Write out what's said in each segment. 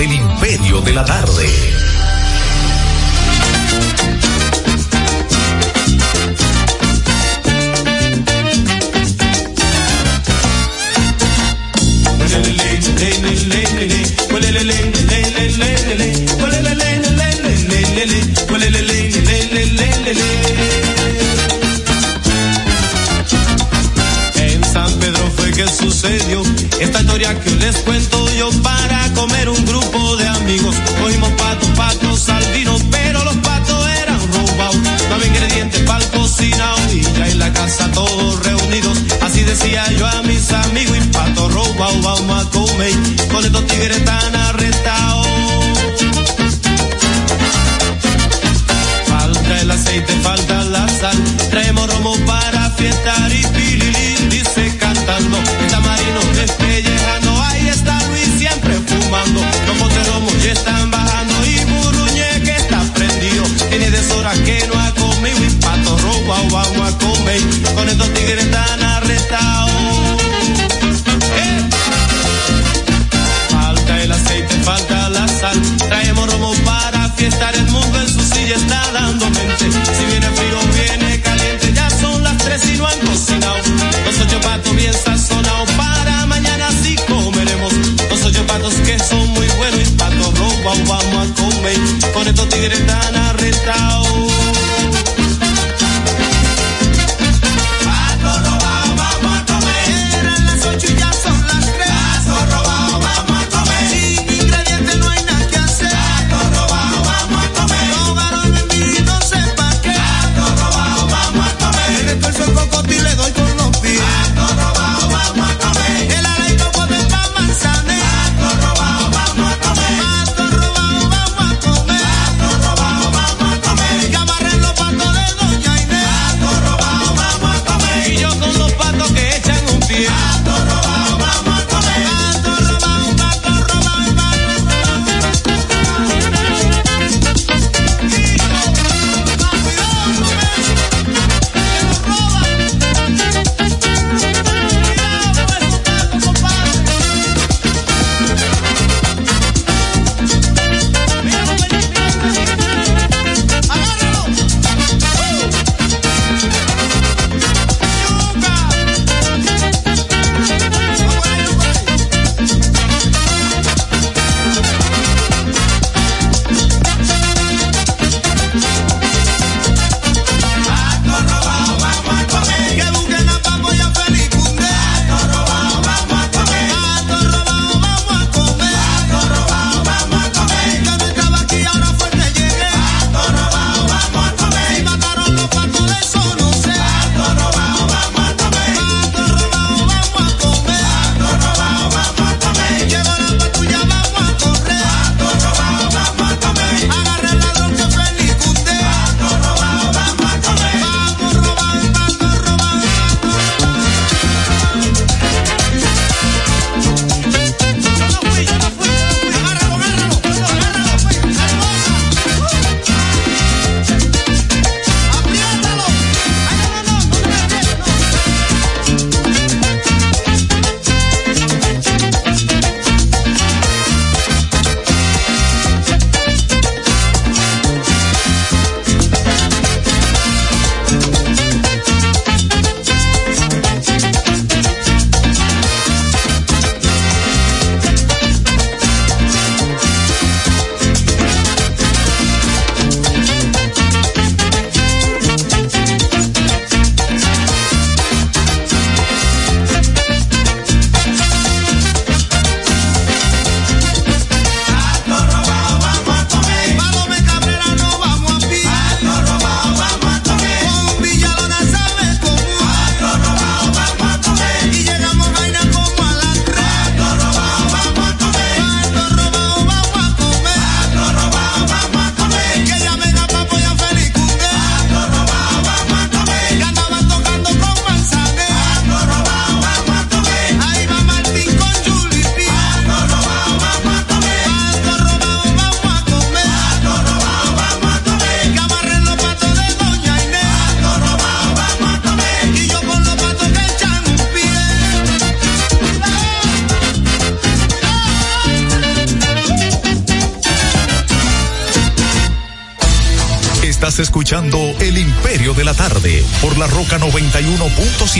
del Imperio de la Tarde.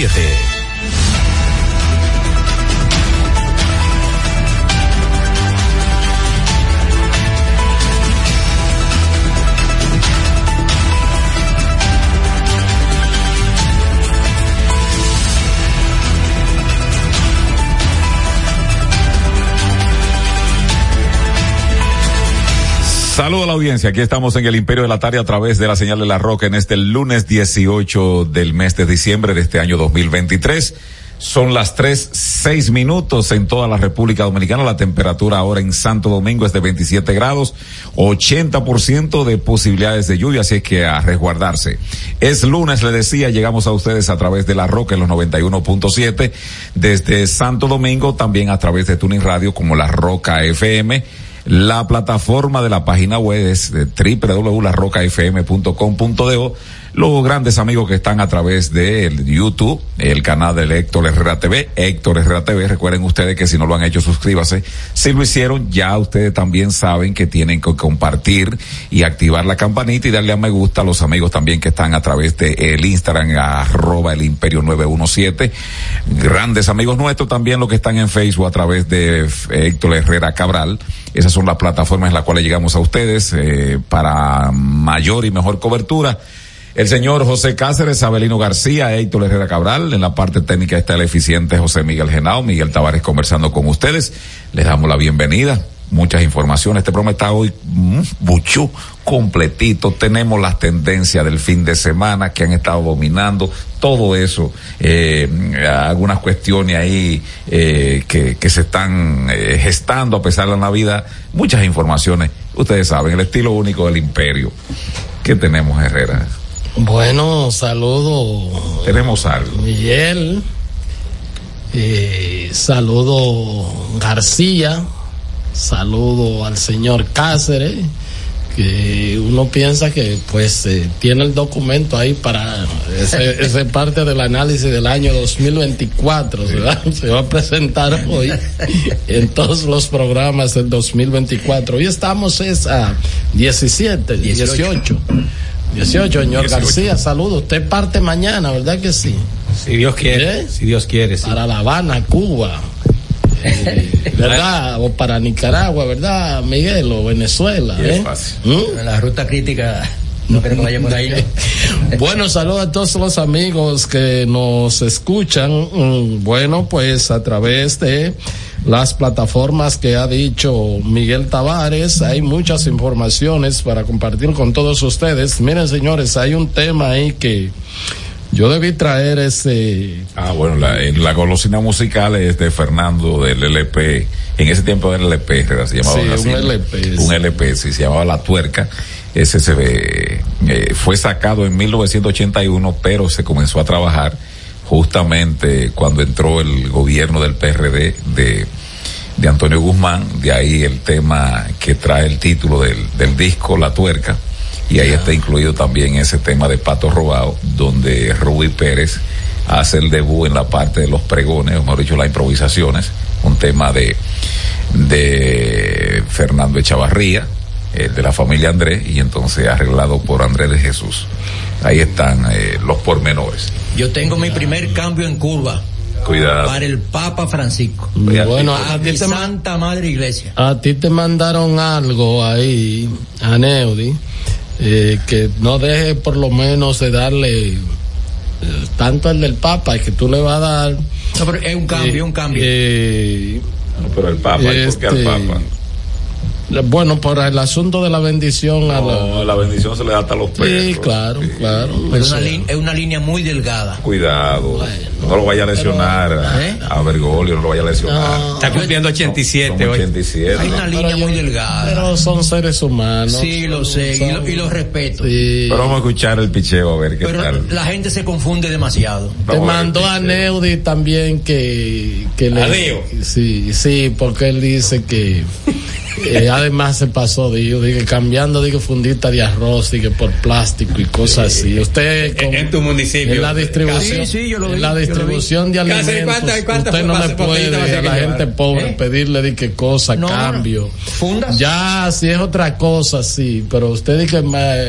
91.7. A la audiencia. Aquí estamos en el Imperio de la Tarde a través de la señal de la Roca en este lunes 18 del mes de diciembre de este año 2023. Son las tres, seis minutos en toda la República Dominicana. La temperatura ahora en Santo Domingo es de 27 grados, 80% de posibilidades de lluvia, así que a resguardarse. Es lunes, le decía, llegamos a ustedes a través de la Roca en los 91.7, desde Santo Domingo, también a través de Tuning Radio como la Roca FM la plataforma de la página web es www.larrocafm.com.do los grandes amigos que están a través de YouTube, el canal del Héctor Herrera TV, Héctor Herrera TV, recuerden ustedes que si no lo han hecho, suscríbase. Si lo hicieron, ya ustedes también saben que tienen que compartir y activar la campanita y darle a me gusta a los amigos también que están a través de el Instagram, arroba el imperio 917. Grandes amigos nuestros también los que están en Facebook a través de Héctor Herrera Cabral. Esas son las plataformas en las cuales llegamos a ustedes eh, para mayor y mejor cobertura el señor José Cáceres, Abelino García, Héctor Herrera Cabral. En la parte técnica está el eficiente José Miguel Genao, Miguel Tavares conversando con ustedes. Les damos la bienvenida. Muchas informaciones. Este programa está hoy mm, completito. Tenemos las tendencias del fin de semana que han estado dominando. Todo eso. Eh, algunas cuestiones ahí eh, que, que se están eh, gestando a pesar de la Navidad. Muchas informaciones. Ustedes saben, el estilo único del imperio. ¿Qué tenemos, Herrera? Bueno, saludo. Tenemos algo. Miguel. Eh, saludo García. Saludo al señor Cáceres. Que uno piensa que pues eh, tiene el documento ahí para ese, ese, parte del análisis del año 2024 se va, se va a presentar hoy en todos los programas del 2024 hoy estamos es a 17 18, 18. 18, señor 18. García, saludos. Usted parte mañana, ¿verdad que sí? Si Dios quiere. ¿Eh? Si Dios quiere, sí. Para La Habana, Cuba. Eh, ¿Verdad? O para Nicaragua, ¿verdad, Miguel? O Venezuela. Sí, ¿eh? es fácil. ¿Mm? La ruta crítica. No creo que vaya por ahí, ¿no? bueno, saludos a todos los amigos que nos escuchan. Mm, bueno, pues a través de las plataformas que ha dicho Miguel Tavares. Hay muchas informaciones para compartir con todos ustedes. Miren, señores, hay un tema ahí que yo debí traer ese. Ah, bueno, la, la golosina musical es de Fernando del LP. En ese tiempo del LP, se llamaba sí, así. Un LP. Un LP, sí, se llamaba La Tuerca. Ese se ve, eh, fue sacado en 1981, pero se comenzó a trabajar justamente cuando entró el gobierno del PRD de, de Antonio Guzmán, de ahí el tema que trae el título del, del disco La Tuerca, y ahí está incluido también ese tema de Pato Robado, donde Rubí Pérez hace el debut en la parte de los pregones, o mejor dicho, las improvisaciones, un tema de, de Fernando Echavarría, el de la familia Andrés, y entonces arreglado por Andrés de Jesús. Ahí están eh, los pormenores. Yo tengo mi primer cambio en curva. Cuidado. Para el Papa Francisco. Bueno, a, ti te Santa Madre Iglesia. A ti te mandaron algo ahí, a Neudi, eh, que no deje por lo menos de darle eh, tanto el del Papa, que tú le vas a dar. No, pero es un cambio, eh, un cambio. no, pero el Papa, este, ¿por qué al Papa? Bueno, por el asunto de la bendición no, a la... la bendición se le da hasta los perros. Sí, claro, sí. claro. Pero una es una línea muy delgada. Cuidado. Bueno, no lo vaya a lesionar pero, ¿eh? a Bergoglio, no lo vaya a lesionar. No, Está cumpliendo 87 hoy. 87. Hay una línea pero muy yo, delgada. Pero son seres humanos. Sí, lo sé, son, y, lo, y lo respeto. Sí. Pero vamos a escuchar el picheo a ver qué pero tal. La gente se confunde demasiado. Te vamos mandó a, a Neudi también que, que le. Adiós. Sí, sí, porque él dice que. Eh, además se pasó, digo, digo, cambiando, digo, fundita de arroz, digo, por plástico y cosas así. Usted con, en tu municipio. En la distribución, sí, sí, yo lo vi, en la distribución de alimentos, ¿Cuánta, cuánta usted no le puede a la gente pobre ¿Eh? pedirle de qué cosa, no, cambio. ¿Fundas? Ya, si es otra cosa, sí, pero usted dice,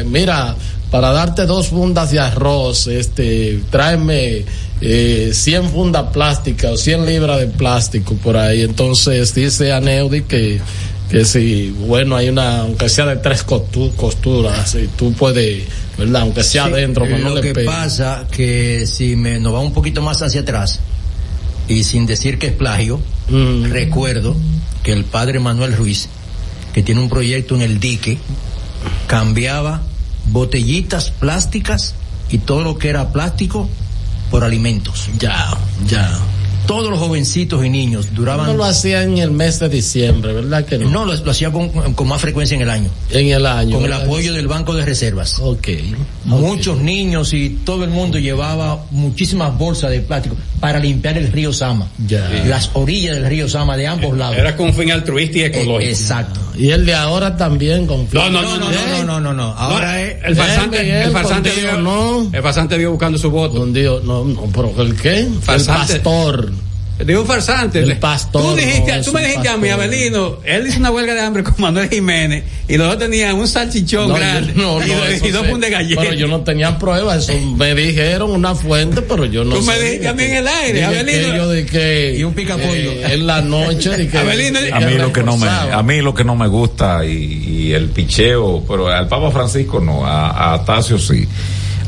mira, para darte dos fundas de arroz, este, tráeme eh, 100 fundas plásticas o 100 libras de plástico por ahí. Entonces dice Aneudi que, que si, bueno, hay una, aunque sea de tres costu- costuras, y tú puedes, ¿verdad? Aunque sea Sí, adentro, que no lo le que pegue. pasa que si me nos va un poquito más hacia atrás y sin decir que es plagio, Mm. recuerdo que el padre Manuel Ruiz, que tiene un proyecto en el dique, cambiaba botellitas plásticas y todo lo que era plástico por alimentos. Ya, ya. Todos los jovencitos y niños duraban. No lo hacía en el mes de diciembre, ¿verdad que no? No, lo, lo hacía con, con más frecuencia en el año, En el año. con el apoyo del Banco de Reservas. Ok. Muchos niños y todo el mundo llevaba muchísimas bolsas de plástico para limpiar el río Sama. Ya. Las orillas del río Sama de ambos lados. Era con un fin altruista y ecológico. Eh, Exacto. Y el de ahora también con No, no, no, no, no, no, no, no. Ahora No, es el farsante, Miguel, el farsante vio, no. el farsante vio buscando su voto. Un Dios, no, no, pero ¿el qué? Farsante. El pastor. Digo un farsante. El pastor, Tú dijiste, no, tú me dijiste a mí. Abelino, él hizo una huelga de hambre con Manuel Jiménez y los dos tenían un salchichón No, grande yo- no, y, y dos puntos de galleta. Pero yo no tenía pruebas, eso me dijeron una fuente, pero yo no Tú me sé. dijiste a mí en el aire, Dije Abelino. que yo de que Y un picapollo. eh, en la noche de que Abelino, que a mí lo que no me a mí lo que no me gusta y, y el picheo pero al Papa Francisco no a, a Tacio sí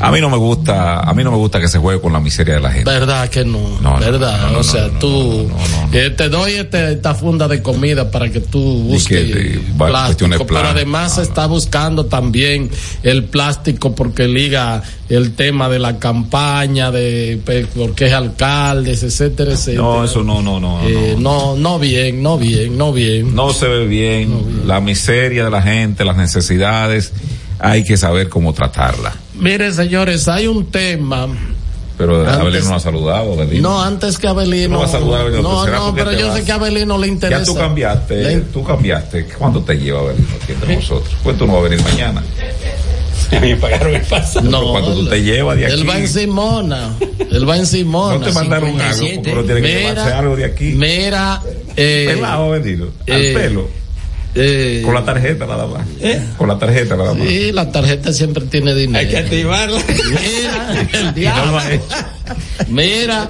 a mí no me gusta a mí no me gusta que se juegue con la miseria de la gente. Verdad que no, verdad. no, o sea, tú te doy este- esta funda de comida para que tú busques que, plástico, pero plan- además se está buscando también el plástico porque liga el tema de la campaña de porque es alcaldes, etcétera, etcétera. no eso no no no Eh, no, no, no bien, no bien, no bien. no se ve bien. la miseria de la gente las necesidades. Hay que saber cómo tratarla Mire, señores, hay un tema. pero Antes- Abelino no ha saludado Abelino. No, antes que Abelino. No va a saludar a Abelino, No, ¿será no, pero yo vas? sé que a Abelino le interesa. ya tú cambiaste Le- tú cambiaste ¿cuándo te lleva Abelino aquí entre nosotros? pues tú no vas a venir mañana A mí me pagaron el pasado. No, cuando tú te llevas de aquí Él va en Simona. Él va en Simona. no te mandaron algo 57. pero tiene que llevarse algo de aquí Mira, eh, pelado eh, al pelo eh, con la tarjeta nada más con la tarjeta nada más Sí, la tarjeta siempre tiene dinero. Hay que activarla. Mira, el diablo. Mira,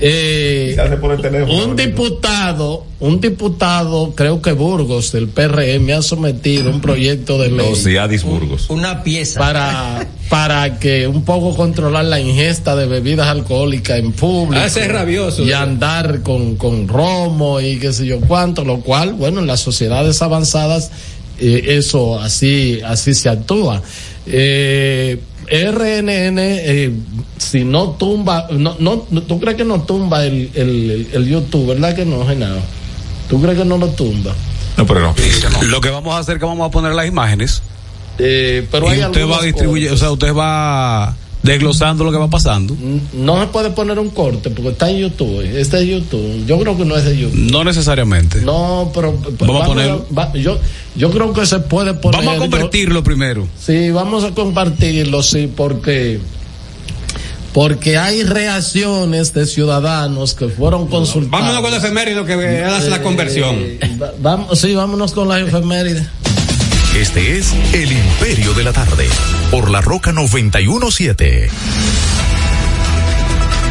eh, Se hace por el teléfono, un diputado, un diputado, creo que Burgos del PRM ha sometido un proyecto de ley Adis Burgos. Una pieza. para para que un poco controlar la ingesta de bebidas alcohólicas en público Ah, ese es rabioso. y andar con, con romo y qué sé yo cuánto, lo cual, bueno, en las sociedades avanzadas eh, eso así así se actúa. Eh, RNN, eh, si no tumba, no, no, no- ¿tú crees que no tumba el, el, el, el YouTube, verdad que no, Genaro? ¿Tú crees que no lo tumba? No, pero no, no. Lo que vamos a hacer es que vamos a poner las imágenes Eh, pero hay y usted va a distribuir, o sea, usted va desglosando lo que va pasando. No se puede poner un corte porque está en YouTube. Este es YouTube. Yo creo que no es de YouTube. No necesariamente. No, pero Vamos a ponerlo. va- yo, yo creo que se puede poner. Vamos a convertirlo primero. yo- sí, vamos a compartirlo, sí, porque porque hay reacciones de ciudadanos que fueron consultados. Vámonos con la efeméride que hace la conversión. Eh, va- vamos, sí, vámonos con las efemérides. Este es El Imperio de la Tarde, por la Roca 917.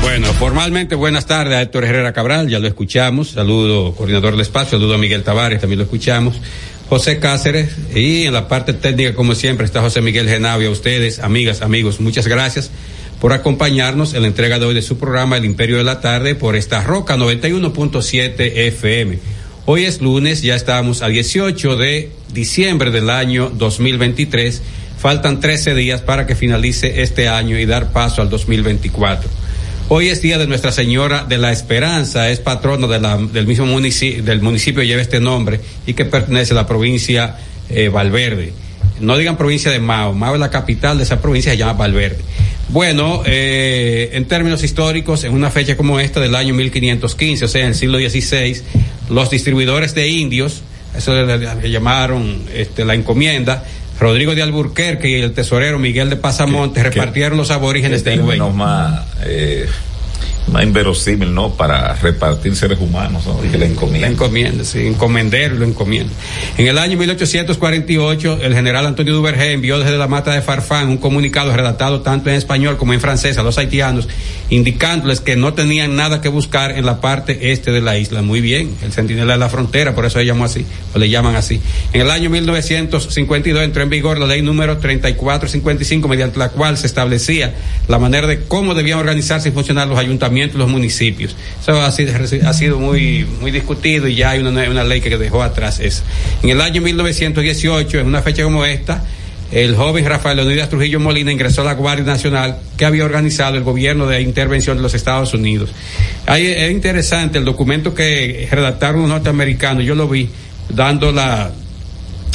Bueno, formalmente buenas tardes a Héctor Herrera Cabral, ya lo escuchamos. Saludo, coordinador del espacio, saludo a Miguel Tavares, también lo escuchamos. José Cáceres, y en la parte técnica, como siempre, está José Miguel Genavia. A ustedes, amigas, amigos, muchas gracias por acompañarnos en la entrega de hoy de su programa El Imperio de la Tarde por esta Roca 91.7 FM. Hoy es lunes, ya estamos a 18 de diciembre del año 2023. Faltan 13 días para que finalice este año y dar paso al 2024. Hoy es día de Nuestra Señora de la Esperanza, es patrona del mismo municipio, del municipio lleva este nombre y que pertenece a la provincia eh, Valverde. No digan provincia de Mao, Mao es la capital de esa provincia, se llama Valverde. Bueno, eh, en términos históricos, en una fecha como esta del año 1515, o sea, en el siglo XVI, los distribuidores de indios, eso le, llamaron este, la encomienda, Rodrigo de Alburquerque y el tesorero Miguel de Pasamonte repartieron los aborígenes de Higüey. más, eh, Una inverosímil, ¿no? Para repartir seres humanos, ¿no? Y que le encomienda. encomienda, sí, encomendero lo encomienda. En el año 1848, el general Antonio Duvergé envió desde la mata de Farfán un comunicado redactado tanto en español como en francés a los haitianos, indicándoles que no tenían nada que buscar en la parte este de la isla. Muy bien, el centinela de la frontera, por eso le llamó así, o le llaman así. En el año 1952 entró en vigor la ley número 3455, mediante la cual se establecía la manera de cómo debían organizarse y funcionar los ayuntamientos los municipios. Eso ha sido, ha sido muy, muy discutido y ya hay una, una ley que dejó atrás eso. En el año 1918, en una fecha como esta, el joven Rafael Leonidas Trujillo Molina ingresó a la Guardia Nacional que había organizado el gobierno de intervención de los Estados Unidos. Ahí es interesante el documento que redactaron los norteamericanos, yo lo vi, dando la,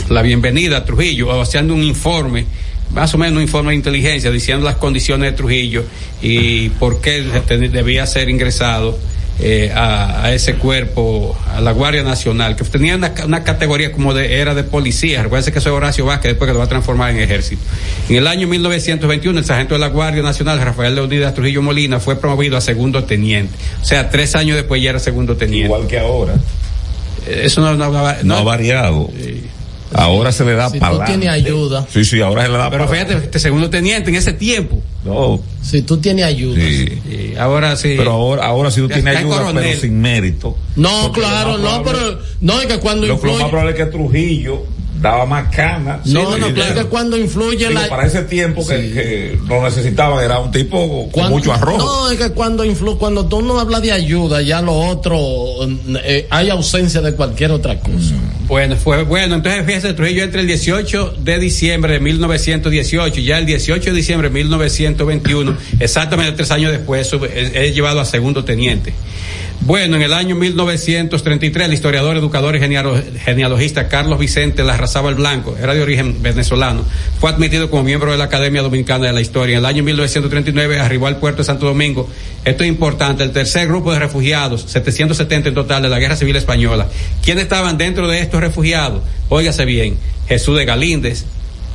la bienvenida a Trujillo, haciendo un informe, más o menos un informe de inteligencia, diciendo las condiciones de Trujillo y por qué debía ser ingresado eh, a, a, ese cuerpo, a la Guardia Nacional, que tenía una, una, categoría como de, era de policía. Recuerden que soy Horacio Vázquez, después que lo va a transformar en ejército. En el año 1921, el sargento de la Guardia Nacional, Rafael Leonidas Trujillo Molina, fue promovido a segundo teniente. O sea, tres años después ya era segundo teniente. Igual que ahora. Eso no, no, no, no ha variado. Sí. Ahora se le da si para tú tienes ayuda. Sí, sí, ahora se le da Pero fíjate, este segundo teniente en ese tiempo. No. Si tú tienes ayuda. Sí. sí. ahora sí. Pero ahora, ahora si tú tienes ayuda, coronel. pero sin mérito. No, claro, no, pero no es que cuando lo, influye... lo más probable es que Trujillo daba más canas. No, sí, no, claro que cuando influye digo, la... para ese tiempo sí. que, que, lo necesitaban era un tipo cuando, con mucho arroz. No, es que cuando influye, cuando tú no hablas de ayuda, ya lo otro, eh, hay ausencia de cualquier otra cosa. Mm. Bueno, fue bueno, entonces fíjese, Trujillo entre el 18 de diciembre de 1918 y ya el 18 de diciembre de 1921, exactamente tres años después, es, es llevado a segundo teniente. Bueno, en el año 1933, el historiador, educador y genealogista Carlos Vicente Larrazábal Blanco, era de origen venezolano, fue admitido como miembro de la Academia Dominicana de la Historia. En el año 1939 arribó al puerto de Santo Domingo. Esto es importante, el tercer grupo de refugiados, 770 en total de la Guerra Civil Española. ¿Quiénes estaban dentro de estos refugiados? Óigase bien, Jesús de Galíndez,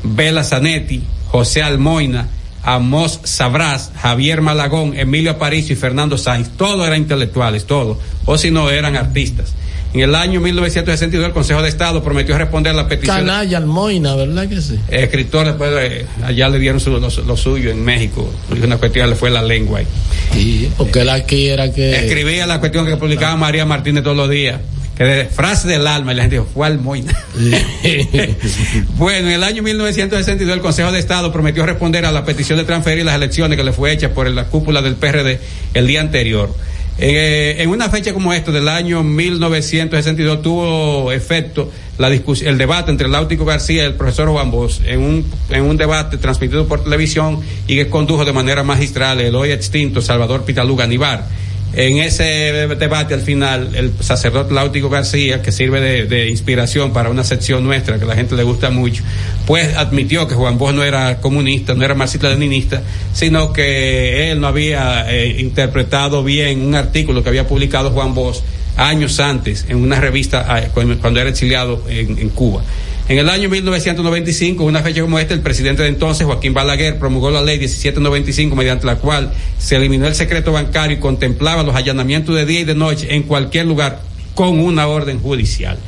Vela Zanetti, José Almoina, Amos Sabrás, Javier Malagón, Emilio Aparicio y Fernando Sainz, todos eran intelectuales, todos, o si no eran artistas. En el año 1962 el Consejo de Estado prometió responder a la petición. Canalla Almoina, ¿verdad que sí? Escritor, después de, allá le dieron su, lo, lo, suyo en México. Una cuestión le fue la lengua ahí. Sí, porque él aquí era que. Escribía la cuestión que publicaba María Martínez todos los días. Que de frase del alma, y la gente dijo, fue Almoina. bueno, en el año 1962 el Consejo de Estado prometió responder a la petición de transferir las elecciones que le fue hecha por la cúpula del PRD el día anterior. Eh, en una fecha como esta del año 1962 tuvo efecto la el debate entre Láutico García y el profesor Juan Bosch en un, en un debate transmitido por televisión y que condujo de manera magistral el hoy extinto Salvador Pitaluga Nivar. En ese debate al final, el sacerdote Láutico García, que sirve de, inspiración para una sección nuestra que la gente le gusta mucho, pues admitió que Juan Bosch no era comunista, no era marxista-leninista, sino que él no había eh, interpretado bien un artículo que había publicado Juan Bosch años antes en una revista cuando era exiliado en Cuba. En el año 1995, una fecha como esta, el presidente de entonces, Joaquín Balaguer, promulgó la ley 1795, mediante la cual se eliminó el secreto bancario y contemplaba los allanamientos de día y de noche en cualquier lugar con una orden judicial.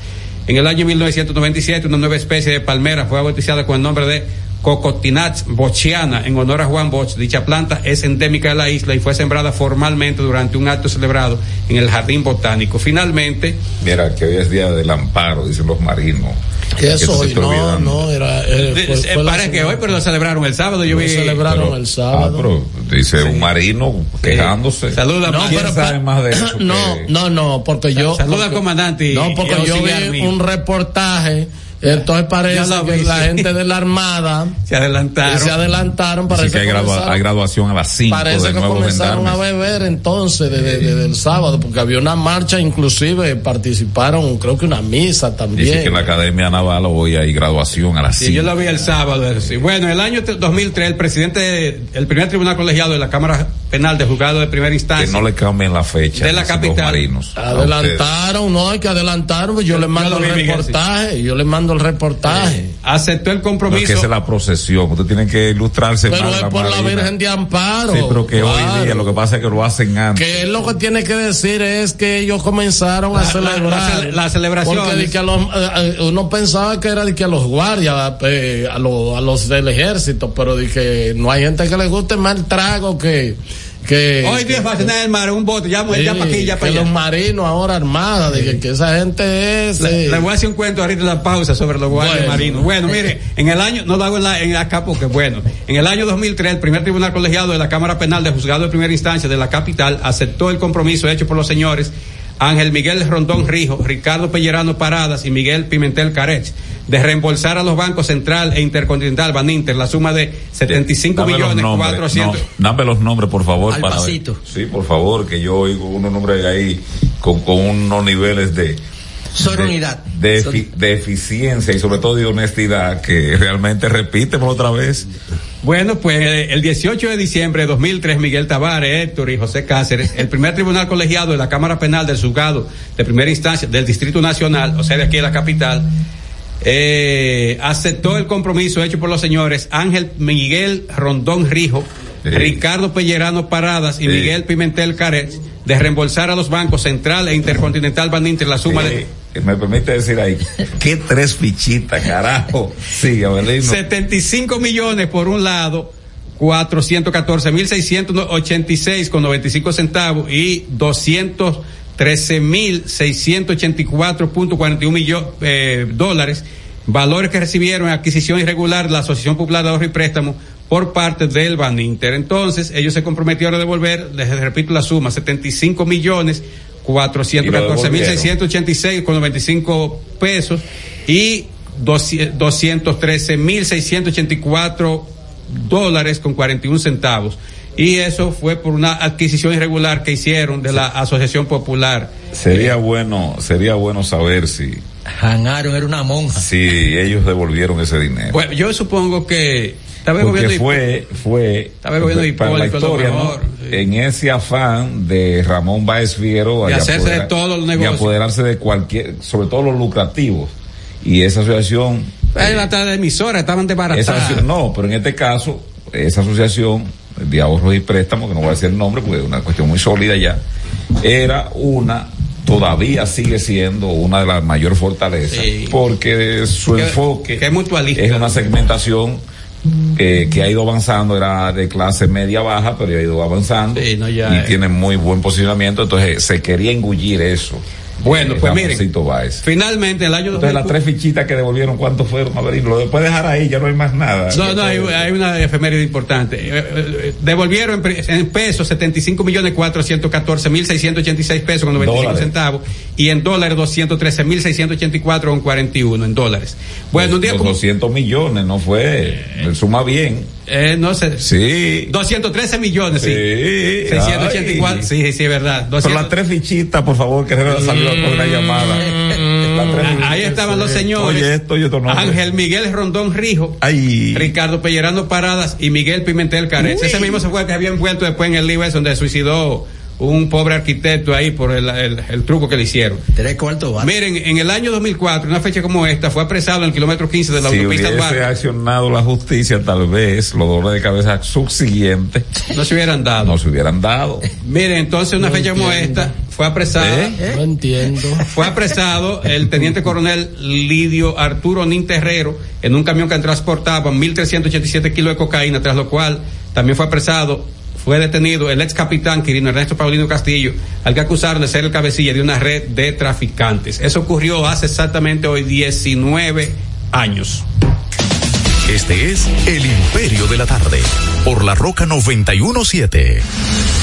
En el año 1997, una nueva especie de palmera fue bautizada con el nombre de Cocotinach bochiana en honor a Juan Bosch. Dicha planta es endémica de la isla y fue sembrada formalmente durante un acto celebrado en el Jardín Botánico. Finalmente. Mira, que hoy es día del amparo, dicen los marinos. ¿Qué es hoy? No, no, era. Eh, fue, fue parece que hoy, pero lo celebraron el sábado. Yo lo vi. celebraron pero, el sábado. Ah, pero dice sí. un marino quejándose. Sí. Saluda, no, ¿Quién pero, sabe más de eso? No, que... no, no, porque yo. Saluda porque, al comandante. No, porque yo vi un reportaje. Entonces parece la que la gente de la Armada se adelantaron. Se adelantaron. Parece Así que hay, gradua hay, graduación a las 5 Parece de que comenzaron a beber entonces desde de, de, del sábado, porque había una marcha, inclusive participaron, creo que una misa también. Dice que en la Academia Naval hoy hay graduación a las 5. Sí, yo lo vi el sábado. Sí. Bueno, el año 2003, el presidente, el primer tribunal colegiado de la Cámara penal de juzgado de primera Que instancia. no le cambien la fecha. De la capital. marinos. a Adelantaron, no hay que adelantar, pues yo le mando el reportaje, yo le mando el reportaje. Aceptó el. No, es compromiso. que es la procesión. Ustedes tienen que ilustrarse Pero más es por la. Virgen de Amparo. Sí, pero que hoy día lo que pasa es que lo hacen antes. Que él lo que tiene que decir es que ellos comenzaron a La- la- celebrar. la cele- las celebraciones. Porque de que a los, eh, eh, uno pensaba que era de que a los guardias, eh, a, los, a los del ejército, pero de que no hay gente que le guste más el trago que. Que Hoy día va a tener el mar un bote, ya, sí, ya para aquí, ya que para los marinos ahora armados, de que, que esa gente es. Le, eh, le voy a hacer un cuento ahorita en la pausa sobre los guardias Bueno. marinos. Bueno, mire, en el año, no lo hago en, la, en acá porque bueno, en el año 2003 el primer tribunal colegiado de la Cámara Penal de Juzgado de Primera Instancia de la capital aceptó el compromiso hecho por los señores Ángel Miguel Rondón Rijo, Ricardo Pellerano Paradas y Miguel Pimentel Carech de reembolsar a los bancos Central e Intercontinental Baninter la suma de 75 Dame millones nombres, 400 no, dame los nombres, por favor, Al para ver. pasito. Sí, por favor, que yo oigo unos nombres ahí con, con unos niveles de. Soronidad. De, de, efi- de eficiencia y sobre todo de honestidad que realmente repíteme otra vez. Bueno, pues eh, el 18 de diciembre de 2003, Miguel Tavares, Héctor y José Cáceres, el primer tribunal colegiado de la Cámara Penal del Juzgado de primera instancia del Distrito Nacional, o sea, de aquí de la capital, eh, aceptó el compromiso hecho por los señores Ángel Miguel Rondón Rijo. Ricardo Pellerano Paradas y. Miguel Pimentel Caret de reembolsar a los bancos Central e Intercontinental Baninter la suma de me permite decir ahí, qué tres fichitas, carajo. Sí, Abelino. 75 millones por un lado, 414.686 con 95 centavos y 200 13.684.41 millones eh, dólares, valores que recibieron en adquisición irregular de la Asociación Popular de Ahorro y Préstamo por parte del Baninter. Entonces, ellos se comprometieron a devolver, les repito la suma, 75 millones 414.686 con 95 pesos y 213.684 dólares con 41 centavos. Y eso fue por una adquisición irregular que hicieron de la Asociación Popular. Sería bueno, sería bueno saber si, Janaron era una monja. si ellos devolvieron ese dinero. Bueno, yo supongo que tal vez el Porque fue, fue Tal vez el gobierno de para la historia, ¿no? mejor, sí. en ese afán de Ramón Báez Figueroa De hacerse de todos los negocios. de apoderarse de cualquier, sobre todo los lucrativos. Y esa asociación, la tarde de emisora estaban desbaratadas. no, pero en este caso, esa asociación de ahorros y préstamos, que no voy a decir el nombre porque es una cuestión muy sólida ya, era una todavía sigue siendo una de las mayores fortalezas Sí. porque su Que- enfoque que es una segmentación que, que ha ido avanzando, era de clase media baja, pero ha ido avanzando Sí, no, ya, y eh. tiene muy buen posicionamiento, entonces se quería engullir eso. Bueno, eh, pues miren. Báez. Finalmente, el año Entonces las 2000 tres fichitas que devolvieron, ¿cuántos fueron? A ver, lo puedes dejar ahí, ya no hay más nada. No, no, hay, hay una efeméride importante. Eh, eh, eh, devolvieron en, pesos 75 millones 414 mil 686 pesos con 95 Dólares. centavos y en dólares 213 mil 684 con 41 en dólares. Bueno, un día Los como, 200 millones, no fue. Él suma bien. Eh, no sé, Sí. 213 millones, sí. Sí, 684, ay. sí, sí, es verdad. Pero 200 las tres fichitas, por favor, que Herrera salió con una llamada. Tres Ah, Ahí estaban los señores. Oye, esto. Ángel Miguel Rondón Rijo. Ay. Ricardo Pellerano Paradas y Miguel Pimentel Caret. Ese mismo se fue que había envuelto después en el libro donde suicidó un pobre arquitecto ahí por el, el- el truco que le hicieron. Tres cuartos bate. Miren, en el año 2004, una fecha como esta, fue apresado en el kilómetro 15 de la Si autopista hubiese Duarte. accionado la justicia, tal vez los dolores de cabeza subsiguientes No se hubieran dado. no se hubieran dado. Miren, entonces una No fecha como esta, fue apresada. ¿Eh? No entiendo. Fue apresado el teniente coronel Lidio Arturo Nin Terrero en un camión que transportaba 1.387 kilos de cocaína, tras lo cual también fue apresado, fue detenido el ex capitán Quirino Ernesto Paulino Castillo, al que acusaron de ser el cabecilla de una red de traficantes. Eso ocurrió hace exactamente hoy 19 años. Este es El Imperio de la Tarde, por la Roca 917.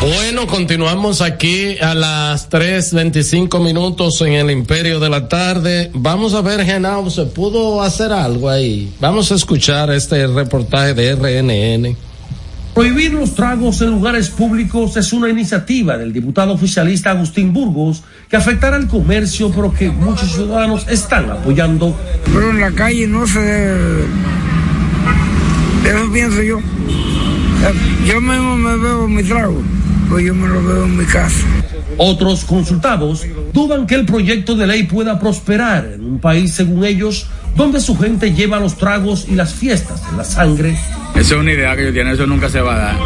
Bueno, continuamos aquí a las 3.25 minutos en el Imperio de la Tarde. Vamos a ver, Genao, ¿se pudo hacer algo ahí? Vamos a escuchar este reportaje de RNN. Prohibir los tragos en lugares públicos es una iniciativa del diputado oficialista Agustín Burgos que afectará al comercio, pero que muchos ciudadanos están apoyando. Pero en la calle no se debe. Eso pienso yo. Yo mismo me bebo mi trago, pues yo me lo bebo en mi casa. Otros consultados dudan que el proyecto de ley pueda prosperar en un país, según ellos, donde su gente lleva los tragos y las fiestas en la sangre. Esa es una idea que yo tiene, eso nunca se va a dar.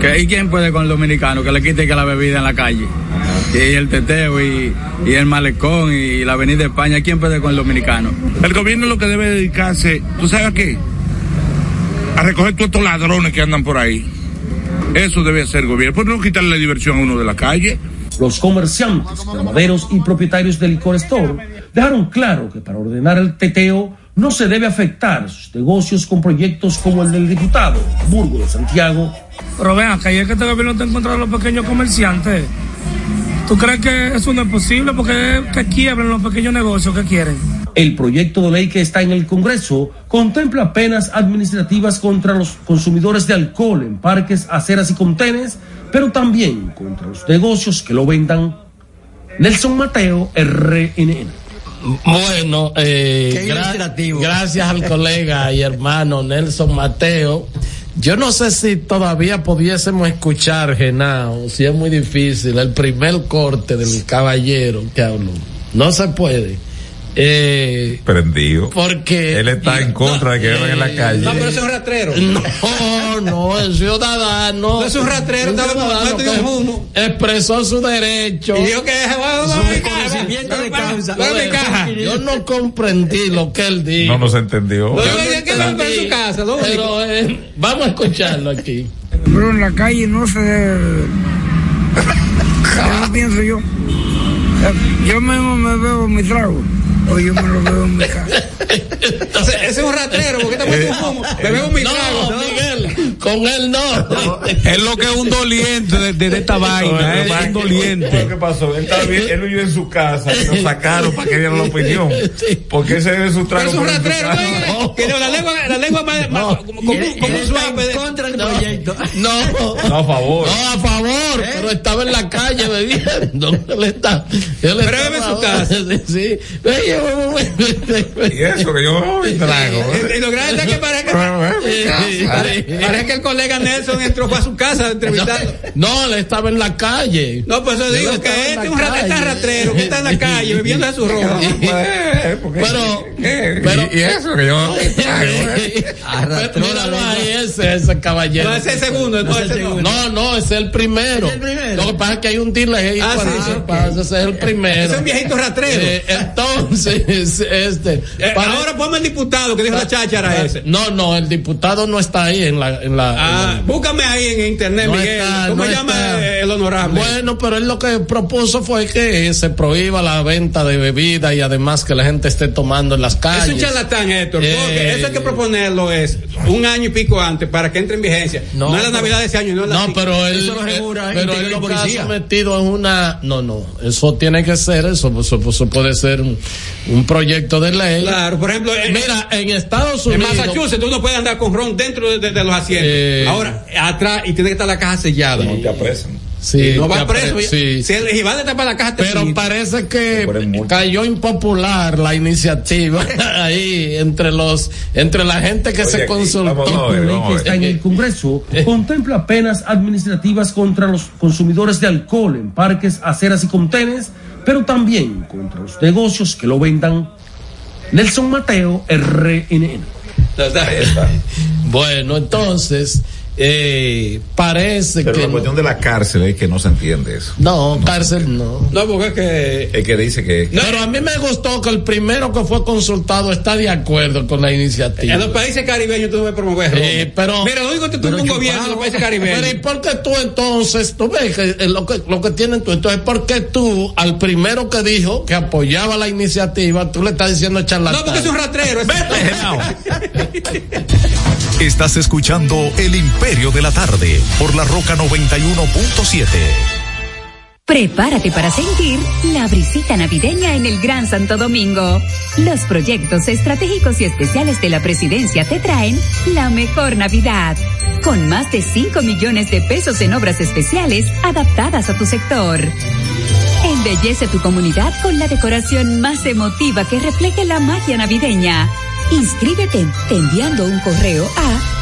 ¿Qué? ¿Y quién puede con el dominicano que le quite que la bebida en la calle? Y el teteo y, y el malecón y la avenida de España, ¿quién puede con el dominicano? El gobierno lo que debe dedicarse, ¿tú sabes a qué? A recoger todos estos ladrones que andan por ahí. Eso debe hacer el gobierno. ¿Por qué no quitarle la diversión a uno de la calle? Los comerciantes, ganaderos y propietarios del licor store dejaron claro que para ordenar el teteo no se debe afectar sus negocios con proyectos como el del diputado Burgo de Santiago. Pero vean, acá es que este gobierno está en contra de los pequeños comerciantes. ¿Tú crees que eso no es posible? Porque que quiebren los pequeños negocios que quieren. El proyecto de ley que está en el Congreso contempla penas administrativas contra los consumidores de alcohol en parques, aceras y contenes, pero también contra los negocios que lo vendan. Nelson Mateo, RNN. Bueno, eh, gra gracias al colega y hermano Nelson Mateo. Yo no sé si todavía pudiésemos escuchar, Genao, si es muy difícil, el primer corte del caballero que habló. No se puede. Eh, Prendido. Porque. Él está en contra de que vayan en la calle. No, pero ese es un rastrero. No, no, el ciudadano. No es un rastrero, un ciudadano que expresó su derecho. Y dijo que Su conocimiento de causa. Yo no comprendí lo que él dijo. No nos entendió. No no. Pero eh, vamos a escucharlo aquí. Pero en la calle no se debe. Eso pienso yo. Yo mismo me bebo mi trago, pues yo me lo bebo en mi casa. Ese, ese es un rastrero, porque está muerto de un humo. Me bebo mi trago. Con él no. Es lo que es un doliente de, de- de esta vaina, es un doliente. ¿Qué pasó? Él, está bien, él vive en su casa y lo sacaron para que dieran la opinión. Porque ese es su trago. es un rastrero, que la lengua, la lengua más, más- como, como, suave. de- contra el proyecto. No. No, a favor. No, a favor, pero estaba en la calle bebiendo. Él está, él Pero estaba- en su casa. Sí. Y eso que yo me trago. Y lo grande es que parece que, parece, parece que el colega Nelson entró fue a su casa a entrevistar. No, él estaba en la calle. No, pues eso digo que este es un rat- calle. está rastrero, que está en la calle bebiendo de su rojo. Pero, pero, y, y eso que yo míralo ahí, ese, ese caballero. No, ese es el segundo, no, ese no. No, no, ese es el primero. Lo que pasa es que hay un delay. Ah, cuando sí, se sí. pasa, ese es el primero. Ese es un viejito rastrero. Eh, entonces, este. Eh, para- ahora ponme el diputado que dijo la cháchara ese. No, no, el diputado no está ahí en la. En la, Ah, en la- búscame ahí en internet, No Miguel. está, ¿Cómo no se llama está. el honorable? Bueno, pero él lo que propuso fue que se prohíba la venta de bebida y además que la gente esté tomando en las calles. Es un charlatán, Héctor, Eh, porque eso hay que proponerlo es un año y pico antes para que entre en vigencia. No, es la Navidad de ese año, no es la No, pero él, Eso lo eh, regula pero interior él lo que ha sometido en una, no, no, eso tiene que ser eso, eso, eso puede ser un, un proyecto de ley. Claro, por ejemplo, en, Mira, en Estados en Unidos. Massachusetts tú no puedes andar con ron dentro de, de- de los asientos. Eh. Ahora, atrás, y tiene que estar la caja sellada. No te apresan. Sí, Y no va preso. sí. Si el si va a tapar la caja, te Pero parece que cayó impopular la iniciativa ahí entre los entre la gente que Oye, se aquí, consultó. está en el Congreso contempla penas administrativas contra los consumidores de alcohol en parques, aceras y contenes, pero también contra los negocios que lo vendan. Nelson Mateo, RNN. Bueno, entonces eh, parece Pero que la cuestión de la cárcel es que no se entiende eso. no, cárcel no. No, porque es que. Es que dice que. Pero a mí me gustó que el primero que fue consultado está de acuerdo con la iniciativa. En los países caribeños tú no puedes promover. Eh, pero- Mira, lo único que tú un gobierno en los países Pero ¿y caribeños. por qué tú entonces, tú ves que eh, lo que, lo que tienen tú, entonces, ¿por qué tú al primero que dijo que apoyaba la iniciativa, tú le estás diciendo charlatán? No, porque es un rastrero. es- Estás escuchando El Imperio de la Tarde por la Roca 91.7. Prepárate para sentir la brisita navideña en el Gran Santo Domingo. Los proyectos estratégicos y especiales de la presidencia te traen la mejor Navidad. Con más de 5 millones de pesos en obras especiales adaptadas a tu sector. Embellece tu comunidad con la decoración más emotiva que refleje la magia navideña. Inscríbete enviando un correo a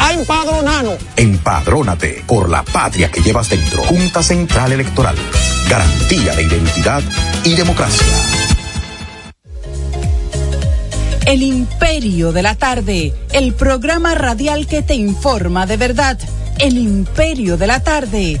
a empadronarnos. Empadrónate por la patria que llevas dentro. Junta Central Electoral. Garantía de identidad y democracia. El Imperio de la Tarde, el programa radial que te informa de verdad. El Imperio de la Tarde,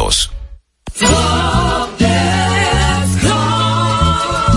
minutos.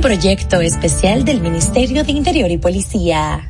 un proyecto especial del Ministerio de Interior y Policía.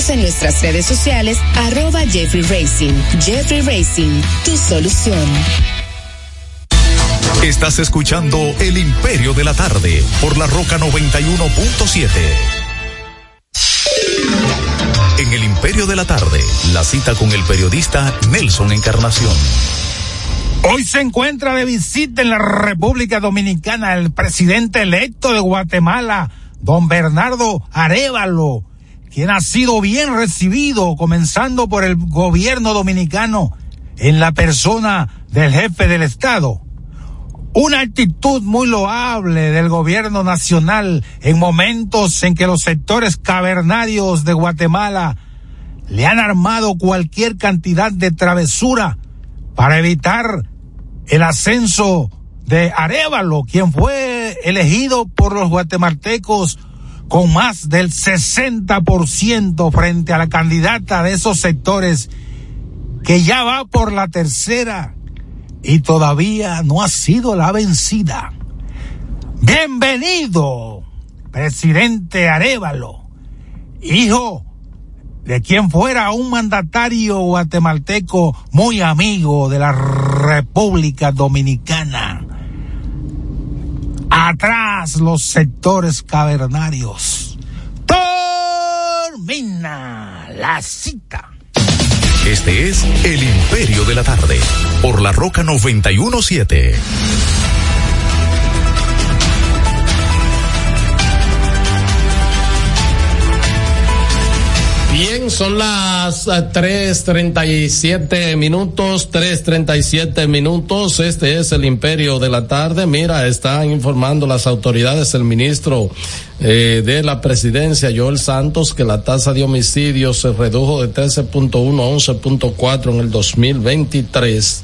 en nuestras redes sociales, arroba Jeffrey Racing. Jeffrey Racing, tu solución. Estás escuchando El Imperio de la Tarde por la Roca 91.7. En El Imperio de la Tarde, la cita con el periodista Nelson Encarnación. Hoy se encuentra de visita en la República Dominicana el presidente electo de Guatemala, don Bernardo Arevalo, quien ha sido bien recibido, comenzando por el gobierno dominicano, en la persona del jefe del Estado. Una actitud muy loable del gobierno nacional en momentos en que los sectores cavernarios de Guatemala le han armado cualquier cantidad de travesura para evitar el ascenso de Arevalo, quien fue elegido por los guatemaltecos con más del 60% frente a la candidata de esos sectores que ya va por la tercera y todavía no ha sido la vencida. Bienvenido, presidente Arevalo, hijo de quien fuera un mandatario guatemalteco muy amigo de la República Dominicana. Atrás los sectores cavernarios. Termina la cita. Este es El Imperio de la Tarde por la Roca 917. Bien, son las eh, tres treinta y siete minutos, tres treinta y siete minutos. Este es el imperio de la tarde. Mira, están informando las autoridades, el ministro eh, de la presidencia, Joel Santos, que la tasa de homicidios se redujo de 13.1 a 11.4 en el 2023.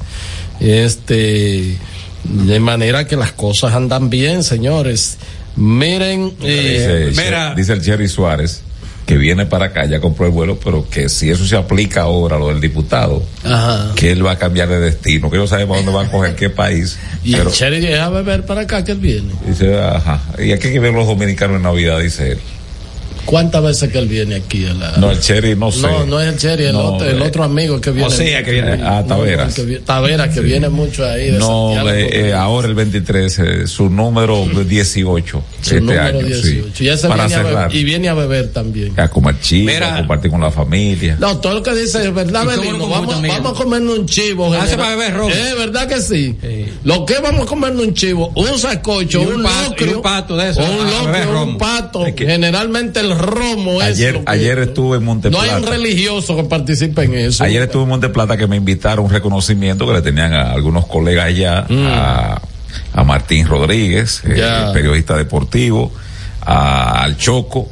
Este, de manera que las cosas andan bien, señores. Miren, eh, dice, mira, dice el Jerry Suárez que viene para acá, ya compró el vuelo, pero que si eso se aplica ahora, lo del diputado, Ajá. que él va a cambiar de destino, que no sabemos dónde va a coger qué país. Y pero el Cherry llega a beber para acá que él viene. dice, ajá, y aquí hay que ver los dominicanos en Navidad, dice él. ¿Cuántas veces que él viene aquí a la... No, el Cherry no sé. No, no es el Cherry, el, No, otro, el eh, otro amigo que viene. Osea, que viene- ah, No, Taveras. que Taveras, que viene mucho ahí. De No, Santiago, eh, eh, ahora el 23, eh, su número 18 su este número año, 18. sí. Y, ese para viene a cerrar. beber, y viene a beber también. A comer chivo, Mira. a compartir con la familia. No, todo lo que dice es verdad, ¿Y cómo Belino. Vamos, vamos a comernos un chivo. Ah, se general. va a beber ron. Eh, ¿verdad que sí? Lo que vamos a comernos un chivo, un sacocho, un, un pato- locrio, un pato de eso, un a locrio, un pato. Generalmente el romo es Ayer, lo que- ayer estuve en Monte No hay un religioso que participe en eso. Ayer estuve en Monte Plata que me invitaron a un reconocimiento que le tenían a algunos colegas allá, a, a Martín Rodríguez, eh, periodista deportivo, a, al Choco,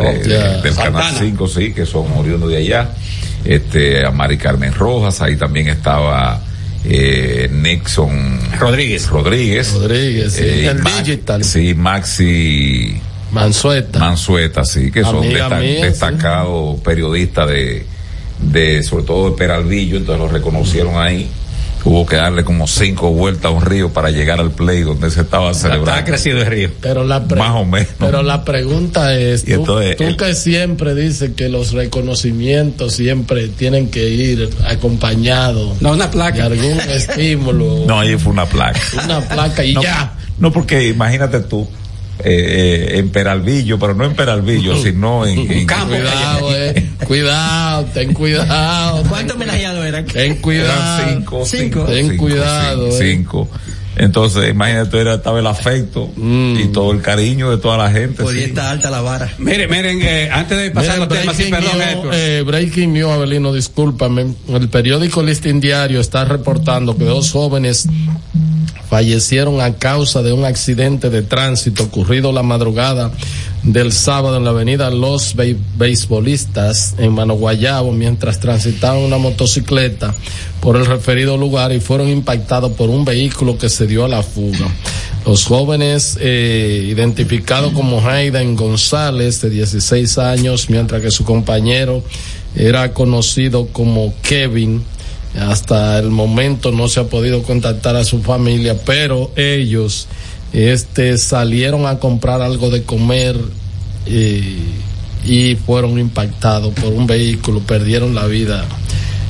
eh, ya. del Canal Santana. 5, sí, que son oriundos de allá, este, a Mari Carmen Rojas, ahí también estaba eh, Nixon Rodríguez. Rodríguez. Rodríguez, sí. eh, El digital. Sí, Maxi. Mansueta. Mansueta, sí, que son desta- mía, sí. destacados periodistas de, de, sobre todo de Peralvillo, entonces lo reconocieron ahí. Hubo que darle como cinco vueltas a un río para llegar al play donde se estaba celebrando. Ha crecido el río. Pero la pre- Más o menos. Pero la pregunta es, tú, entonces, tú el- que siempre dices que los reconocimientos siempre tienen que ir acompañados no, una placa. de algún estímulo, No, ahí fue una placa. una placa y no, ya. No, porque imagínate tú, eh, eh, en Peralvillo, pero no en Peralvillo, sino en, en- Cuidado, eh. Cuidado, ten cuidado. ¿Cuántos homenajeados eran? Ten cuidado. Eran cinco, cinco, Ten cinco, cuidado, cinco, eh. cinco. Entonces, imagínate, era, estaba el afecto Mm. y todo el cariño de toda la gente. Podía sí. estar alta la vara. Miren, miren, eh, antes de pasar los temas, sí, perdón, Héctor. eh, breaking news, Abelino, discúlpame. El periódico Listín Diario está reportando que dos jóvenes fallecieron a causa de un accidente de tránsito ocurrido la madrugada del sábado en la avenida Los Be Beisbolistas en Mano Guayabo mientras transitaban una motocicleta por el referido lugar y fueron impactados por un vehículo que se dio a la fuga. Los jóvenes eh, identificados como Hayden González de 16 años, mientras que su compañero era conocido como Kevin. Hasta el momento no se ha podido contactar a su familia, pero ellos este salieron a comprar algo de comer eh, y fueron impactados por un vehículo, perdieron la vida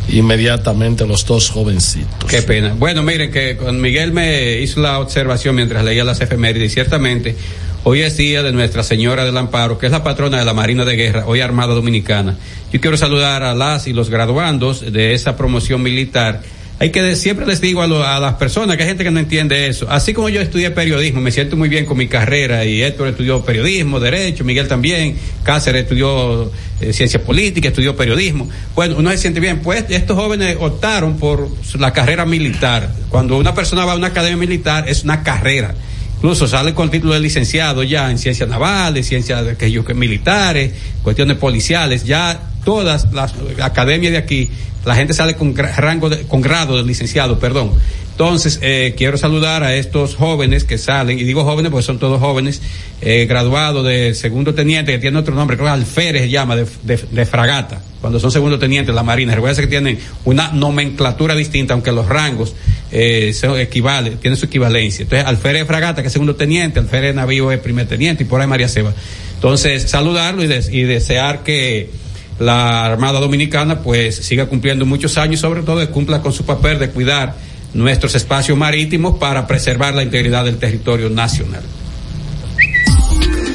inmediatamente los dos jovencitos. Qué pena. Bueno, miren que con Miguel me hizo la observación mientras leía las efemérides y ciertamente hoy es día de Nuestra Señora del Amparo, que es la patrona de la Marina de Guerra, hoy Armada Dominicana. Yo quiero saludar a las y los graduandos de esa promoción militar hay que siempre les digo a, las personas que hay gente que no entiende eso. Así como yo estudié periodismo, me siento muy bien con mi carrera y Héctor estudió periodismo, derecho, Miguel también, Cáceres estudió eh, ciencia política, estudió periodismo. Bueno, uno se siente bien. Pues estos jóvenes optaron por la carrera militar. Cuando una persona va a una academia militar es una carrera. Incluso sale con el título de licenciado ya en ciencias navales, ciencias militares, cuestiones policiales, ya todas las academias de aquí la gente sale con rango de, con grado de licenciado, perdón. Entonces, eh, quiero saludar a estos jóvenes que salen, y digo jóvenes porque son todos jóvenes, eh, graduados de segundo teniente, que tiene otro nombre, creo que alférez se llama, de, de, fragata, cuando son segundo teniente la Marina. Recuerda que tienen una nomenclatura distinta, aunque los rangos eh, se equivalen, tienen su equivalencia. Entonces, alférez de fragata, que es segundo teniente, alférez de navío es primer teniente, y por ahí María Seba. Entonces, saludarlo y, y desear que la Armada Dominicana pues siga cumpliendo muchos años, sobre todo que cumpla con su papel de cuidar nuestros espacios marítimos para preservar la integridad del territorio nacional.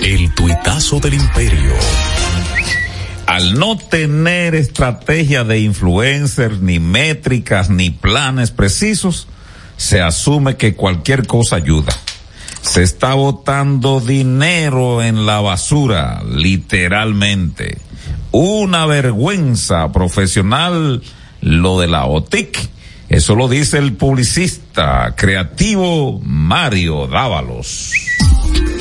El tuitazo del imperio. Al no tener estrategia de influencers, ni métricas, ni planes precisos, se asume que cualquier cosa ayuda. Se está botando dinero en la basura, literalmente una vergüenza profesional lo de la OTIC. Eso lo dice el publicista creativo Mario Dávalos.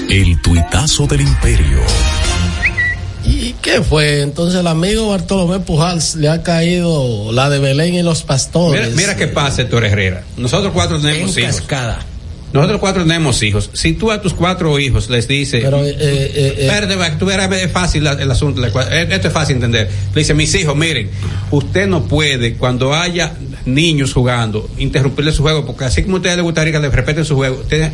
El tuitazo del imperio. ¿Y qué fue? Entonces el amigo Bartolomé Pujals le ha caído la de Belén y los pastores. Mira, mira qué pasa, Héctor Herrera. Nosotros cuatro tenemos en hijos. Cascada. Nosotros cuatro tenemos hijos. Si tú a tus cuatro hijos les dices, pero eh, eh, eh, tú verás es fácil el asunto, esto es fácil entender. Le dice, mis hijos, miren, usted no puede cuando haya niños jugando interrumpirle su juego, porque así como a ustedes les gustaría que les respeten su juego, ustedes,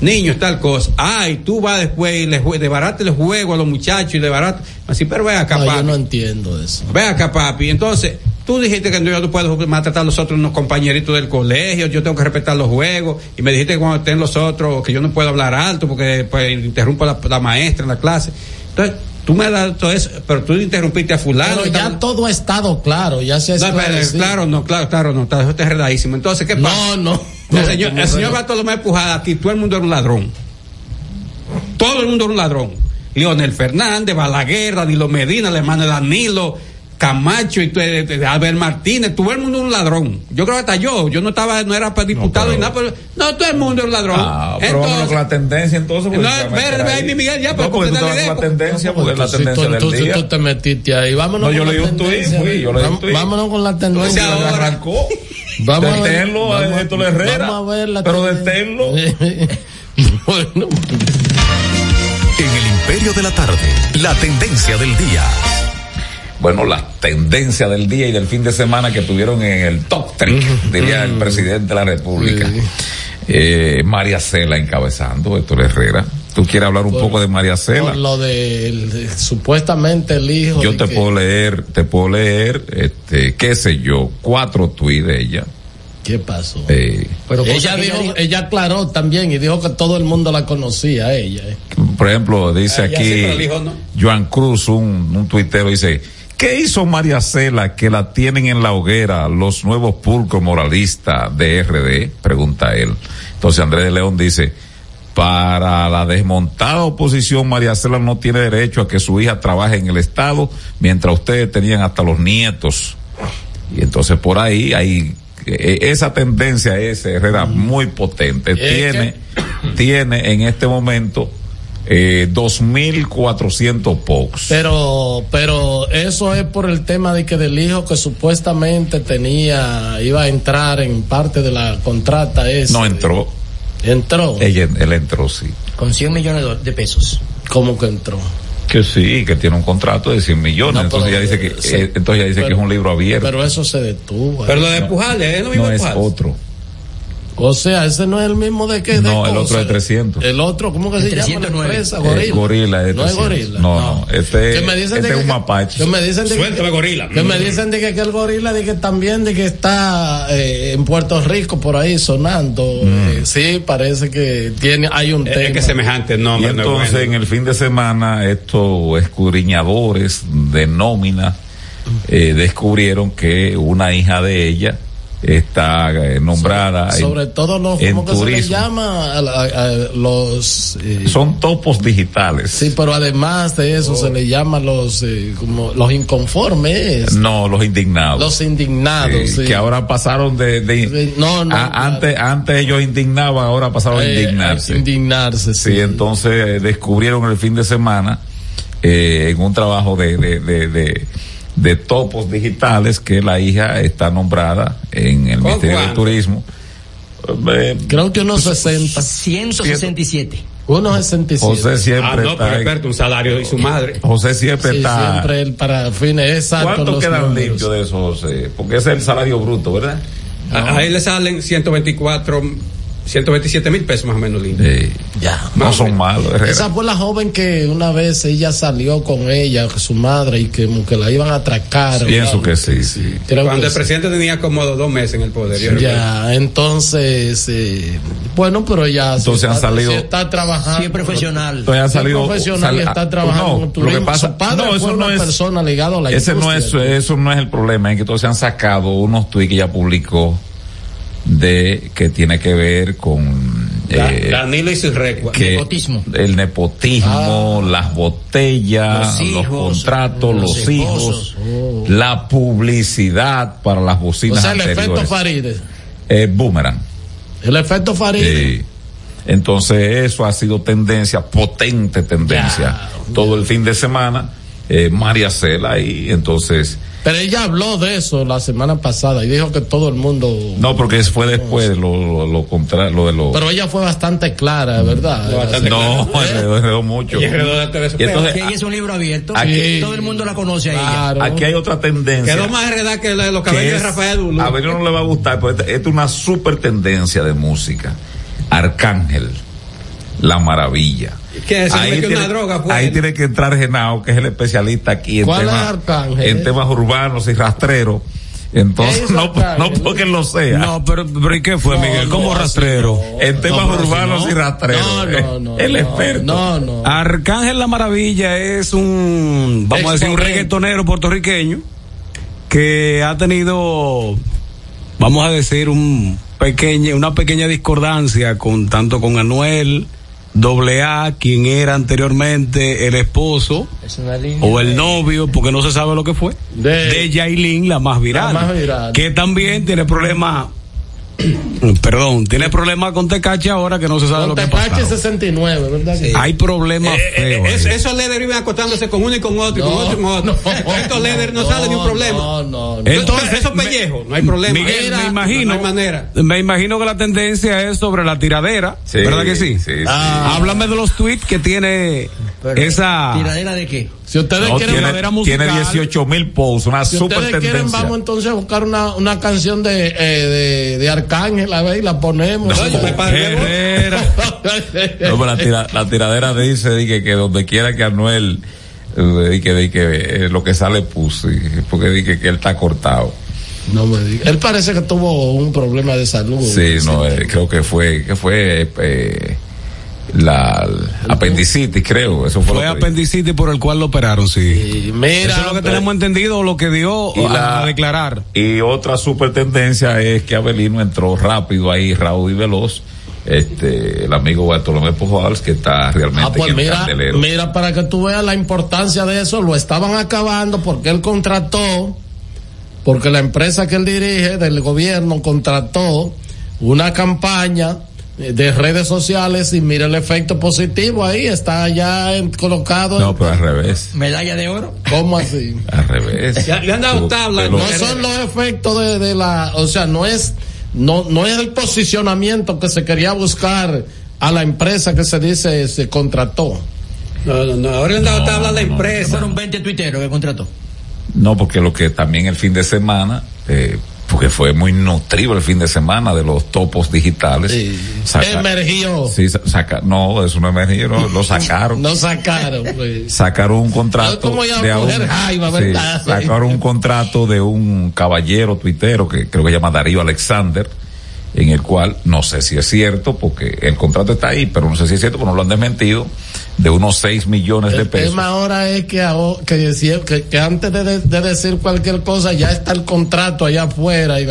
niños, tal cosa. Ay, tú vas después y le barate el juego a los muchachos y le barate. Así, pero ve acá, no, Yo no entiendo eso. Ve acá, papi. Entonces, Tú dijiste que yo no puedo maltratar a los otros unos compañeritos del colegio, yo tengo que respetar los juegos, y me dijiste que cuando estén los otros, que yo no puedo hablar alto porque pues, interrumpo a la, maestra en la clase. Entonces, tú me has dado todo eso, pero tú interrumpiste a fulano. Pero ya todo ha estado claro, ya se ha no, Claro, no, claro, claro, no, está, está enredadísimo. Entonces, ¿qué pasa? No, no. El señor, el señor Bartolomé Empujada, aquí todo el mundo era un ladrón. Todo el mundo era un ladrón. Leonel Fernández, Balaguer, Danilo Medina, el hermano de Danilo, Camacho y Albert Martínez, todo el mundo un ladrón. Yo creo que hasta yo, yo no estaba, no era para diputado ni nada, pero no, todo el mundo es un ladrón. Ah, pero entonces, con la tendencia entonces. No, espérate, ahí, Miguel, ya, pero no, porque tú la tendencia, porque es la tendencia del día. tú te metiste ahí, vámonos no, yo leí un tuit, fui, yo leí un tuit. Vámonos con la tendencia. Ahora arrancó. Vamos deténlo a, ver, Héctor Herrera. Vamos a ver la pero deténlo. bueno. En el imperio de la tarde, la tendencia del día bueno, la tendencia del día y del fin de semana que tuvieron en el top 3, diría el presidente de la República. Eh, María Cela encabezando, Héctor Herrera. ¿Tú quieres hablar un poco de María Cela? lo de, supuestamente el hijo. Yo te puedo leer, te puedo leer, este, qué sé yo, cuatro tuits de ella. ¿Qué pasó? Eh, Pero ella dijo, ella aclaró también y dijo que todo el mundo la conocía, ella. Eh. Por ejemplo, dice aquí Joan Cruz, un, un tuitero, dice, ¿Qué hizo María Cela que la tienen en la hoguera los nuevos pulcos moralistas de RD? Pregunta él. Entonces Andrés de León dice, para la desmontada oposición, María Cela no tiene derecho a que su hija trabaje en el Estado, mientras ustedes tenían hasta los nietos. Y entonces por ahí hay e, esa tendencia es Herrera muy potente. Tiene, tiene en este momento eh, 2.400 POX. Pero, pero eso es por el tema de que del hijo que supuestamente tenía, iba a entrar en parte de la contrata esa. No entró. Entró. Ella, él entró, sí. Con 100 millones de- pesos. ¿Cómo que entró? Que sí, que tiene un contrato de 100 millones. No, entonces ya dice que, sí. eh, entonces ya dice Pero- que es un libro abierto. Pero eso se detuvo. Pero lo de Pujales, ¿eh? No iba no es otro. O sea, ese no es el mismo de que. de No, el cosa. otro de 300. El otro, ¿cómo que El se llama la 309. empresa? Eh, Gorila. es No es 300. gorila. No, no, este, Que me dicen este de es que- un mapache. Que me dicen de que- Suéltame, gorila. Que me dicen de que, que el gorila de que también de que está eh, en Puerto Rico por ahí sonando. Eh, sí, parece que tiene hay un Es tema. que semejante Y nombre no es entonces bueno. en el fin de semana estos escudriñadores de nómina eh, descubrieron que una hija de ella está eh, nombrada Sobre todo los, en ¿cómo que se le turismo. llama? A, la- a los... eh, son topos digitales. Sí, pero además de eso se le llama los eh, como los inconformes, No, los indignados. los indignados. Sí. Que ahora pasaron de, de- no, no, a- claro. antes, antes ellos indignaban, ahora pasaron a indignarse. indignarse, sí. Sí, entonces descubrieron el fin de semana eh, en un trabajo de, de, de, de, de topos digitales que la hija está nombrada en el ¿Con Ministerio de? Turismo. Eh, Creo que unos 60. 167. Unos 67. José siempre Ah, no, está pero experto, un salario y su madre. José siempre Sí, está. siempre él para fines exactos. ¿Cuánto quedan limpios de eso, José? Porque ese es el salario bruto, ¿verdad? A, a él le salen 124, 127 mil pesos más o menos limpios. Sí. Ya. No son malos, Herrera. Esa fue la joven que una vez ella salió con ella, su madre, y que, como que la iban a atracar. Pienso ¿verdad? que sí, sí. Creo Cuando que el sí. presidente tenía como dos meses en el poder. yo recuerdo. Ya, entonces, eh, bueno, pero ya Entonces han está, salido- sí está trabajando. Sí, es profesional. Entonces han Sí, salido. profesional y está trabajando no, en lo que turismo. pasa, Su padre no, fue eso una no es. persona ligada a la ese no es, eso no es el problema, es que entonces han sacado unos tweets que ella publicó de que tiene que ver con eh, Danilo y sus que Nepotismo. el nepotismo, Ah. las botellas, Los los, hijos, contratos, los los, esposos. hijos, la publicidad para las O bocinas sea, el efecto anteriores. Faride. Eh, boomerang. El efecto Faride. Sí. Entonces eso ha sido tendencia, potente tendencia, todo el fin de semana. Eh, María Cela y entonces Pero ella habló de eso la semana pasada y dijo que todo el mundo. no porque fue después de lo, lo, lo contra- lo de lo Pero ella fue bastante clara, ¿verdad? No, bastante no claro. enredó, mucho Super. entonces, Que ella es un libro abierto. Aquí- todo el mundo la conoce a ella. Claro. aquí hay otra tendencia Quedó más enredada que la de los que cabellos es- de Rafael Dulu. a ver no le va a gustar pero esta, esta es una super tendencia de música Arcángel la maravilla ¿Qué es? Ahí tiene, una droga, pues. ahí tiene que entrar Genao, que es el especialista aquí en ¿Cuál es temas, Arcángel? en temas urbanos y rastreros. Entonces, ¿Qué es no, no porque lo sea. No, pero, pero ¿y qué fue, No, Miguel? no, ¿Cómo así rastrero? en temas urbanos no. y rastreros. No, no, no. el no, experto. No, no. Arcángel La Maravilla es un, vamos a decir, un reggaetonero puertorriqueño que ha tenido, vamos a decir, un pequeña, una pequeña discordancia con tanto con Anuel, doble A, quien era anteriormente el esposo Es una línea. o el novio, porque no se sabe lo que fue, De- de Yailin, la más viral, La más viral. que también tiene problemas, perdón, tiene problemas con Tecache ahora que no se sabe Con lo que pasa. 69, ¿verdad? que sí? Hay problemas Eh, eh, feos. es- ahí. esos líderes iban acostándose con uno y con otro, y con No, otro y con otro. no, Estos líderes no, salen ni un problema. No, no, no. Entonces, esos pellejos, no hay problema. Miguel, Era- me imagino, No hay manera. me imagino que la tendencia es sobre la tiradera, Sí, ¿verdad que sí? sí, sí. Ah. Háblame de los tweets que tiene Pero, esa ¿Tiradera de qué? Si ustedes No, quieren, tiene, musical. tiene 18 mil posts, una si super ustedes quieren, tendencia. vamos entonces a buscar una, una canción de, eh, de, de Arcángel, a ver, y la ponemos. No. Herrera. No, pero la, tira- la tiradera dice di que, que donde quiera que Anuel eh, que, eh, lo que sale puso porque di que, que él está cortado No me diga. Él parece que tuvo un problema de salud. sí no eh, creo que fue que fue eh, la, la apendicitis creo eso fue, Fue lo que- apendicitis por el cual lo operaron, sí. Y mira, Eso es lo que tenemos entendido, lo que dio Y a, la- a declarar. y otra super tendencia es que Abelino entró rápido ahí Raúl y veloz este el amigo Bartolomé Pujols que está realmente Ah, pues en el mira, mira, para que tú veas la importancia de eso, lo estaban acabando porque él contrató, porque la empresa que él dirige del gobierno contrató una campaña de redes sociales y mira el efecto positivo ahí, está ya colocado. No, pero al revés. Medalla de oro. ¿Cómo así? Al revés. Ya- le han dado tabla, no son los efectos de, de la, o sea, no es, no, no es el posicionamiento que se quería buscar a la empresa que se dice se contrató. No, no, no, ahora le han dado tabla a la empresa. Fueron 20 tuiteros que contrató. No, porque lo que también el fin de semana, eh, porque fue muy nutrido el fin de semana de los topos digitales. Saca- Emergió. Sí, sa- saca, no, eso no emergió, no, lo sacaron. No sacaron, pues. sacaron un contrato ¿Cómo ya de a un- sí, sacaron un contrato de un caballero tuitero que creo que se llama Darío Alexander en el cual no sé si es cierto porque el contrato está ahí pero no sé si es cierto porque no lo han desmentido de unos 6 millones de El pesos tema ahora es que, antes de, de- de decir cualquier cosa ya está el contrato allá afuera y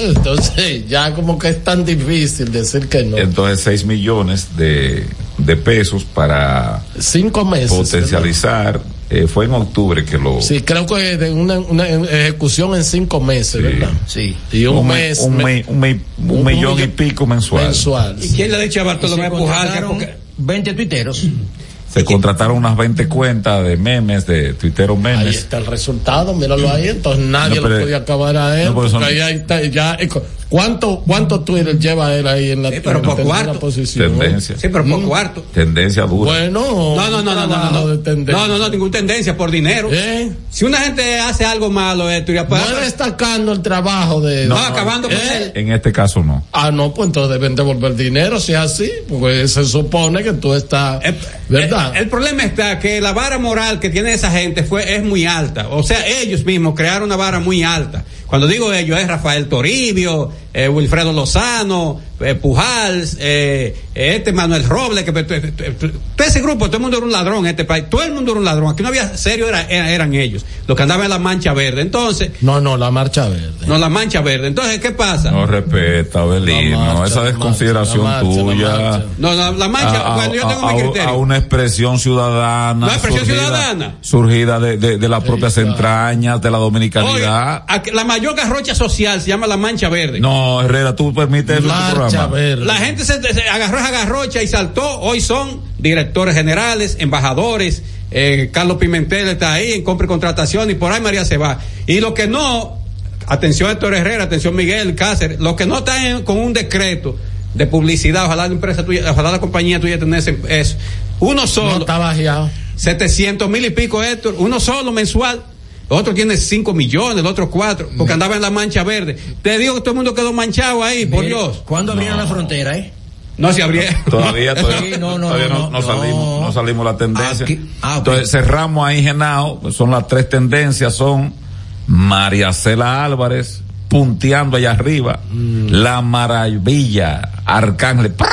entonces ya como que es tan difícil decir que no. entonces 6 millones de, de pesos para Cinco meses. potencializar eh, fue en octubre que lo Sí, creo que de una, una ejecución en cinco meses, ¿verdad? Sí. Y un, me- mes. un, me- un me- un un millón y pico mensual. mensual. ¿Y quién le ha dicho a Bartolomé porque- 20 tuiteros. Se contrataron unas 20 cuentas de memes, de tuiteros Ahí memes. está el resultado, míralo ahí, entonces nadie No, pero- lo podía acabar a él. no, porque son- ahí, ahí está, ya, ¿cuánto, ¿Cuánto Twitter lleva él ahí en la, Sí, pero en la por cuarto. posición? Tendencia. Sí, pero por cuarto. Tendencia dura. Bueno, No, no, no, no, no, no, no. de tendencia. No, no, no, ninguna tendencia por dinero. ¿Eh? Si una gente hace algo malo, esto ya No es destacando el trabajo de No, acabando con ¿Eh? él. En este caso no. Ah, no, pues entonces deben devolver dinero si es así, porque se supone que tú estás, ¿verdad? El, el problema está que la vara moral que tiene esa gente fue es muy alta. O sea, ellos mismos crearon una vara muy alta. Cuando digo ellos es Rafael Toribio, eh, Wilfredo Lozano, eh, Pujals, eh, este Manuel Robles, que todo ese grupo, todo el mundo era un ladrón en este país, todo el mundo era un ladrón. Aquí no había serio, era- era- eran ellos, los que andaban en la mancha verde. Entonces, no, no, la marcha verde. no la mancha verde. Entonces, ¿qué pasa? No respeta, marcha, esa desconsideración marcha, tuya. la marcha. No, la, la mancha, a, bueno, yo tengo a- mi criterio. a una expresión ciudadana. No, expresión ciudadana. Surgida de, de- de las propias entrañas de la dominicanidad. La mayor garrocha social se llama la mancha verde. No, Herrera, tú permites eso en tu Marcha verde. La gente se, se agarró esa garrocha y saltó. Hoy son directores generales, embajadores. eh, Carlos Pimentel está ahí en compra y contratación y por ahí María se va. Y lo que no, atención Héctor Herrera, atención Miguel Cáceres, los que no están con un decreto de publicidad, ojalá la empresa tuya, ojalá la compañía tuya tenga eso. Uno No solo, está bajeado. 700 mil y pico Héctor, uno solo mensual. Otro tiene 5 millones, el otro 4, porque andaba en la mancha verde. Te digo que todo el mundo quedó manchado ahí, por Dios. ¿Cuándo abrieron la frontera, eh? No se abrió. Todavía, todavía, Sí, no, no, todavía no, no, salimos, no salimos la tendencia. Aquí- ah. Entonces cerramos ahí, Genao. pues Son las tres tendencias, son María Cela Álvarez punteando allá arriba, Mm. La Maravilla, Arcángel, ¡prá!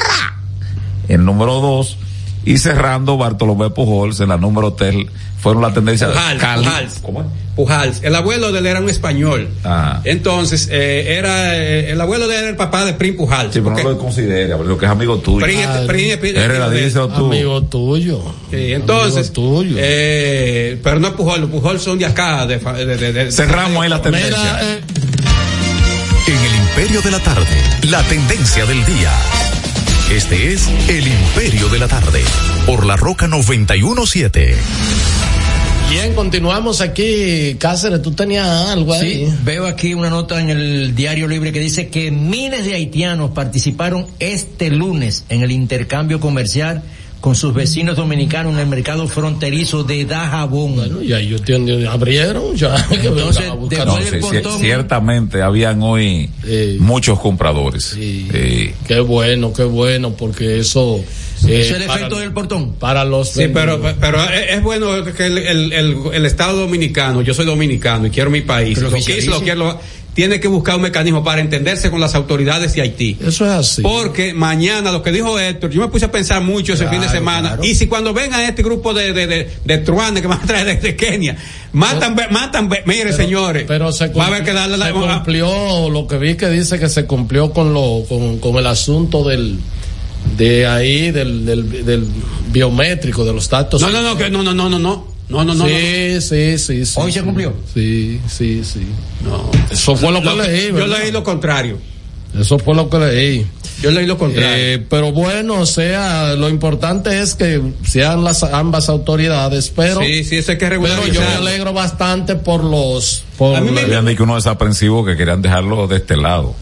el número dos, y cerrando Bartolomé Pujols en la número tres, fueron las tendencias. Pujals, Cali- Pujals. ¿Cómo es? Pujals. El abuelo de él era un español. Ah. Entonces, eh, era, eh, el abuelo de él era el papá de Prim Pujals. Sí, pero porque no lo considera, lo que es amigo tuyo. Prim- Prim- Prim-. Amigo tuyo. Sí, entonces, Amigo tuyo. eh, pero no es Pujol, los Pujol son de acá. De, de- de- de- Cerramos ahí las tendencias. Mira, eh, En el Imperio de la Tarde, la tendencia del día. Este es el Imperio de la Tarde, por la Roca 917. bien, continuamos aquí. Cáceres, tú tenías algo ahí. Sí, veo aquí una nota en el Diario Libre que dice que miles de haitianos participaron este lunes en el intercambio comercial con sus vecinos dominicanos en el mercado fronterizo de Dajabón. Bueno, ya yo entiendo, abrieron ya. Entonces. No, sí, portón- ciertamente habían hoy Sí. muchos compradores. Sí. Sí. Qué bueno, qué bueno, porque eso. eh, Eso es el para- efecto del portón. Para los. Sí, pero, pero es bueno que el, el, el, el Estado dominicano, yo soy dominicano y quiero mi país, lo oficialice. lo quiero, tiene que buscar un mecanismo para entenderse con las autoridades de Haití. Eso es así. Porque mañana, lo que dijo Héctor, yo me puse a pensar mucho ese fin de semana. Y si cuando vengan este grupo de, de, de, de truanes que van a traer desde Kenia, matan, matan, mire señores, Pero se, va a haber que darle la, se cumplió lo que vi que dice que se cumplió con lo con, con el asunto del de ahí del, del, del biométrico de los datos No, no, no, que no, no, no, no, no, no, no, no. sí, sí, sí, sí. ¿Hoy se cumplió? Sí, sí, sí. no. Eso fue lo que leí. yo ¿verdad? leí lo contrario. Eso fue lo que leí. Yo leí lo contrario. Eh, pero bueno, o sea, lo importante es que sean las ambas autoridades, pero, Sí, sí, eso hay que pero yo me alegro bastante por los, por Me habían dicho unos desaprensivos que querían dejarlo de este lado.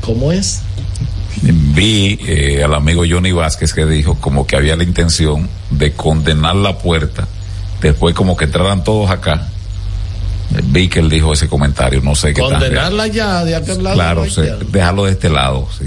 ¿Cómo es? Vi eh, al amigo Johnny Vázquez que dijo como que había la intención de condenar la puerta, después como que entraran todos acá. Vi que él dijo ese comentario, no sé qué. Condenarla ya de aquel lado. Claro, hay que- dejarlo de este lado, sí.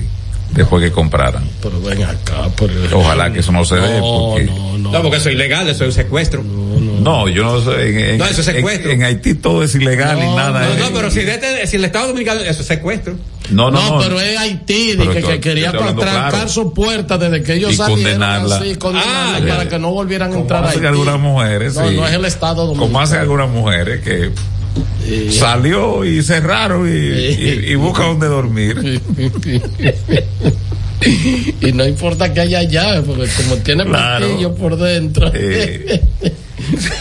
Después que compraran. Pero ven acá, pero- Ojalá que eso no se dé. Porque... No, porque eso es ilegal, eso es un secuestro. No, yo no sé. En, en- No, eso es en- secuestro. En, Haití todo es ilegal y nada. No, es- no, pero si, de este- si el Estado Dominicano, eso es secuestro. No, no, No, no. pero es Haití, que, que quería trancar claro. su puerta desde que ellos Y salieron condenarla. así, condenarla Ah, para que no volvieran a entrar a hacen algunas mujeres, No, sí. no es el Estado Dominicano. Como hacen algunas mujeres que salió y cerraron y, y, y busca donde dormir. y no importa que haya llave, porque como tiene Claro. martillo por dentro.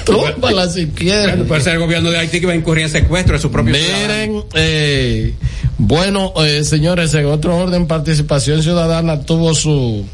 Tómala si quieres. Puede ser el gobierno de Haití que va a incurrir en secuestro de su propio. Miren, eh, bueno, eh, señores, en otro orden, participación ciudadana tuvo su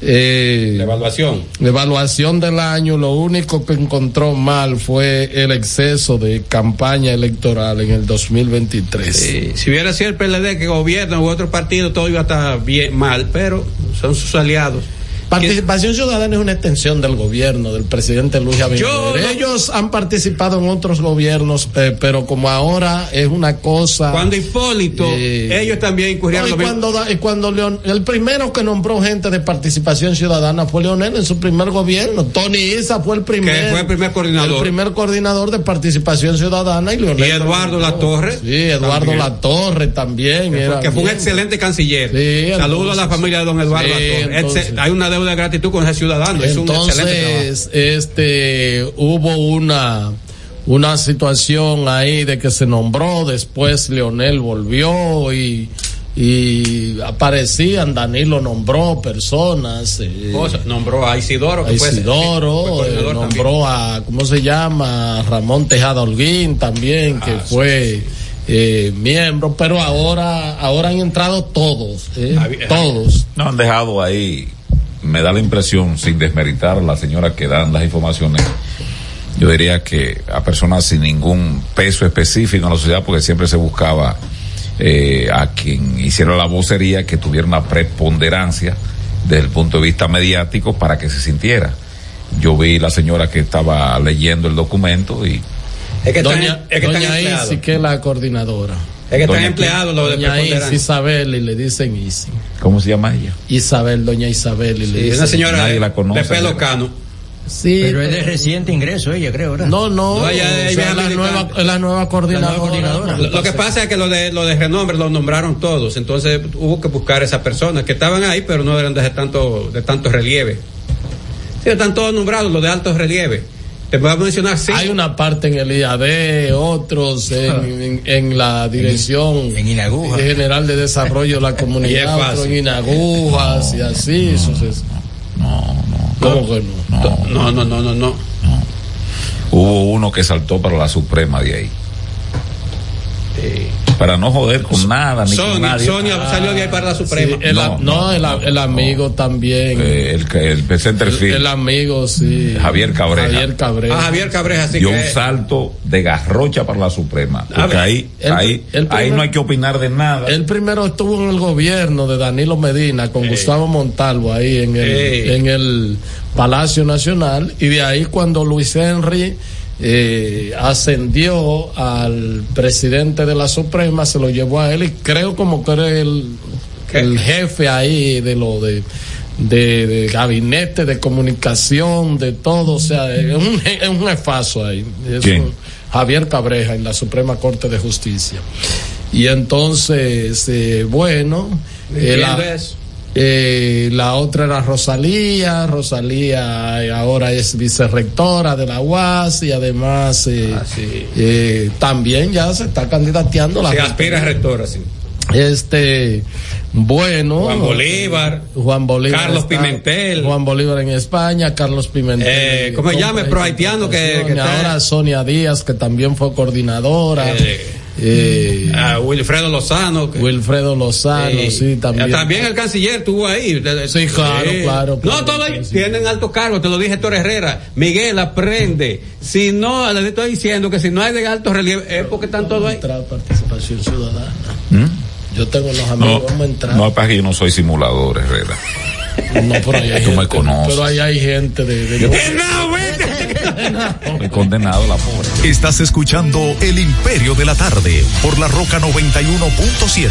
eh, evaluación. evaluación del año. Lo único que encontró mal fue el exceso de campaña electoral en el 2023. Sí, si hubiera sido el PLD que gobierna u otro partido, todo iba a estar bien mal, pero son sus aliados. Participación Ciudadana es una extensión del gobierno del presidente Luis Abinader. No- Ellos han participado en otros gobiernos, eh, pero como ahora es una cosa. Cuando Hipólito, Eh, ellos también incurrieron No, y cuando, da- y cuando Leon- el primero que nombró gente de participación ciudadana fue Leonel en su primer gobierno. Tony Isa fue el primer. Que fue el primer coordinador. El primer coordinador de participación ciudadana y Leonel. Y Eduardo Latorre. Sí, Eduardo También. Latorre también. Que era fue, que fue un excelente canciller. Sí, Saludos a la familia de don Eduardo Sí, Latorre. Hay una de gratitud con ese ciudadano. es un. Entonces, este, hubo una, una situación ahí de que se nombró, después Leonel volvió y, y aparecían, Danilo nombró personas. eh, Cosa, Nombró a Isidoro. a que fue- Isidoro, fue eh, nombró a, ¿cómo se llama? Ramón Tejada Holguín también, Ah, que fue eh, miembro, pero ahora, ahora han entrado todos, eh, todos. No han dejado ahí, me da la impresión, sin desmeritar a la señora que dan las informaciones, yo diría que a personas sin ningún peso específico en la sociedad, porque siempre se buscaba eh, a quien hiciera la vocería que tuviera una preponderancia desde el punto de vista mediático para que se sintiera. Yo vi la señora que estaba leyendo el documento y Es que doña están, es que doña. Isi, que es la coordinadora. Es que están empleados los de Doña. Isabel y le dicen Isi. ¿cómo se llama ella? Isabel, doña Isabel y le Sí, dicen una señora Nadie de, la conoce, de pelo cano. Sí, Pero es de reciente ingreso ella, creo, ¿verdad? No, no, No, ella- o sea, es la, nueva, es la nueva coordinadora. Lo, lo que pasa es que los de, los de renombre los nombraron todos, entonces hubo que buscar esas personas que estaban ahí, pero no eran de tanto, de tanto relieve. Sí, están todos nombrados, los de alto relieve. Te a mencionar sí. Hay una parte en el IAD, otros en, en- en la Dirección En Inaguja. General de Desarrollo de la Comunidad, otro fácil. en Inagujas y así. eso es- ¿Cómo que no? No, no, no, no, no. Hubo uno que saltó para la Suprema de ahí. Para no joder con nada ni con Sonia, nadie. Sonia salió de ahí para la Suprema. Sí, el, No, no, no, el, no, el amigo también. Eh, el, el centerfield. el, el amigo, sí. Javier Cabreja. Javier Cabreja. Ah, Javier Cabreja, sí dio que un salto de garrocha para la Suprema. Porque ver, ahí, el- ahí, el ahí no hay que opinar de nada. Él primero estuvo en el gobierno de Danilo Medina con Gustavo Montalvo ahí en el, en el Palacio Nacional y de ahí cuando Luis Henry eh, ascendió al presidente de la Suprema se lo llevó a él y creo como que era el, el jefe ahí de lo de de, de gabinete de comunicación de todo o sea es un, es un ahí Es ¿Quién? un- Javier Cabreja en la Suprema Corte de Justicia y entonces, eh, bueno, eh, Entiendo la, eso. Eh, la otra era Rosalía, Rosalía eh, ahora es vicerrectora de la UAS y además eh, Ah, sí. eh, también ya se está candidateando la Se aspira a rectora, sí. este bueno Juan Bolívar. Juan Bolívar Carlos está- Pimentel. Juan Bolívar en España Carlos Pimentel Eh, ¿cómo se llama? Pro haitiano que- ahora Sonia Díaz que también fue coordinadora Eh. Eh, a Wilfredo Lozano. que- Wilfredo Lozano, Eh, sí, también. También el canciller estuvo ahí. Sí, claro, claro, claro. No, todos tienen alto cargo, te lo dije Héctor Herrera. Miguel, aprende. Si no, le estoy diciendo que si no hay de alto relieve, es porque están todos ahí. Participación ciudadana. ¿Mm? Yo tengo los No, amigos, vamos a entrar. no, para que yo no soy simulador, Herrera. No, pero ahí hay Tú me gente- conoces. Pero ahí hay gente de. de- Estoy condenado la pobre. Estás escuchando El Imperio de la Tarde por la Roca 91.7.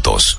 juntos.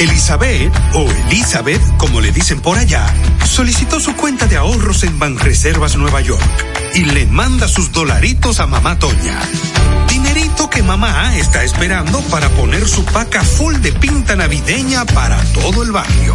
Elizabeth, o Elizabeth, como le dicen por allá, solicitó su cuenta de ahorros en Banreservas Nueva York y le manda sus dolaritos a mamá Toña. Dinerito que mamá está esperando para poner su paca full de pinta navideña para todo el barrio.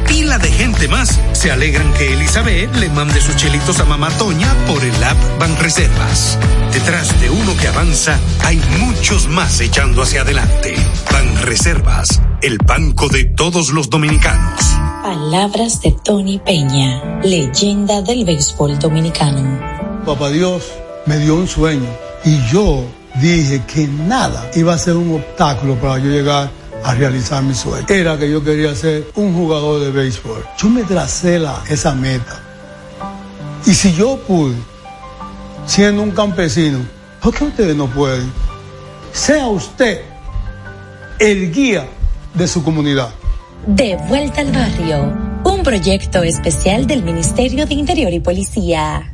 pila de gente más se alegran que Elizabeth le mande sus chelitos a Mamá Toña por el app Banreservas. Detrás de uno que avanza hay muchos más echando hacia adelante. Banreservas, el banco de todos los dominicanos. Palabras de Tony Peña, leyenda del béisbol dominicano. Papá Dios me dio un sueño y yo dije que nada iba a ser un obstáculo para yo llegar a realizar mi sueño. Era que yo quería ser un jugador de béisbol. Yo me tracé la, esa meta. Y si yo pude, siendo un campesino, ¿por qué ustedes no pueden? Sea usted el guía de su comunidad. De vuelta al barrio, un proyecto especial del Ministerio de Interior y Policía.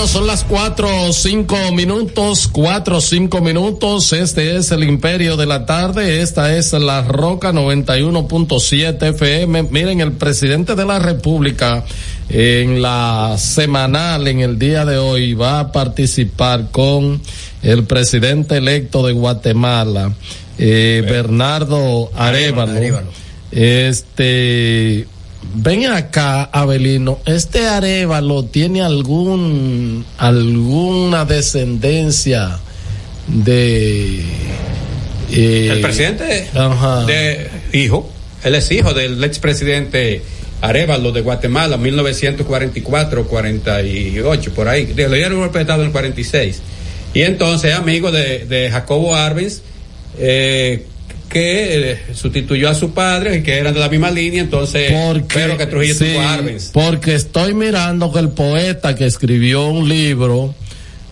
Bueno, son las cuatro o cinco minutos, cuatro o cinco minutos. Este es el Imperio de la Tarde. Esta es la Roca 91.7 FM. Miren, el presidente de la República en la semanal, en el día de hoy, va a participar con el presidente electo de Guatemala, eh, Bernardo Arevalo. Este, ven acá, Abelino, ¿este Arevalo tiene algún, alguna descendencia de... eh, El presidente Ajá. de hijo, él es hijo del expresidente Arevalo de Guatemala, 1944, 48, por ahí. Le dieron un golpe de Estado en el 46. Y entonces amigo de, de Jacobo Arbenz, eh, que eh, sustituyó a su padre y que eran de la misma línea, entonces, pero que Trujillo Sí, tuvo a Arbenz. Porque estoy mirando que el poeta que escribió un libro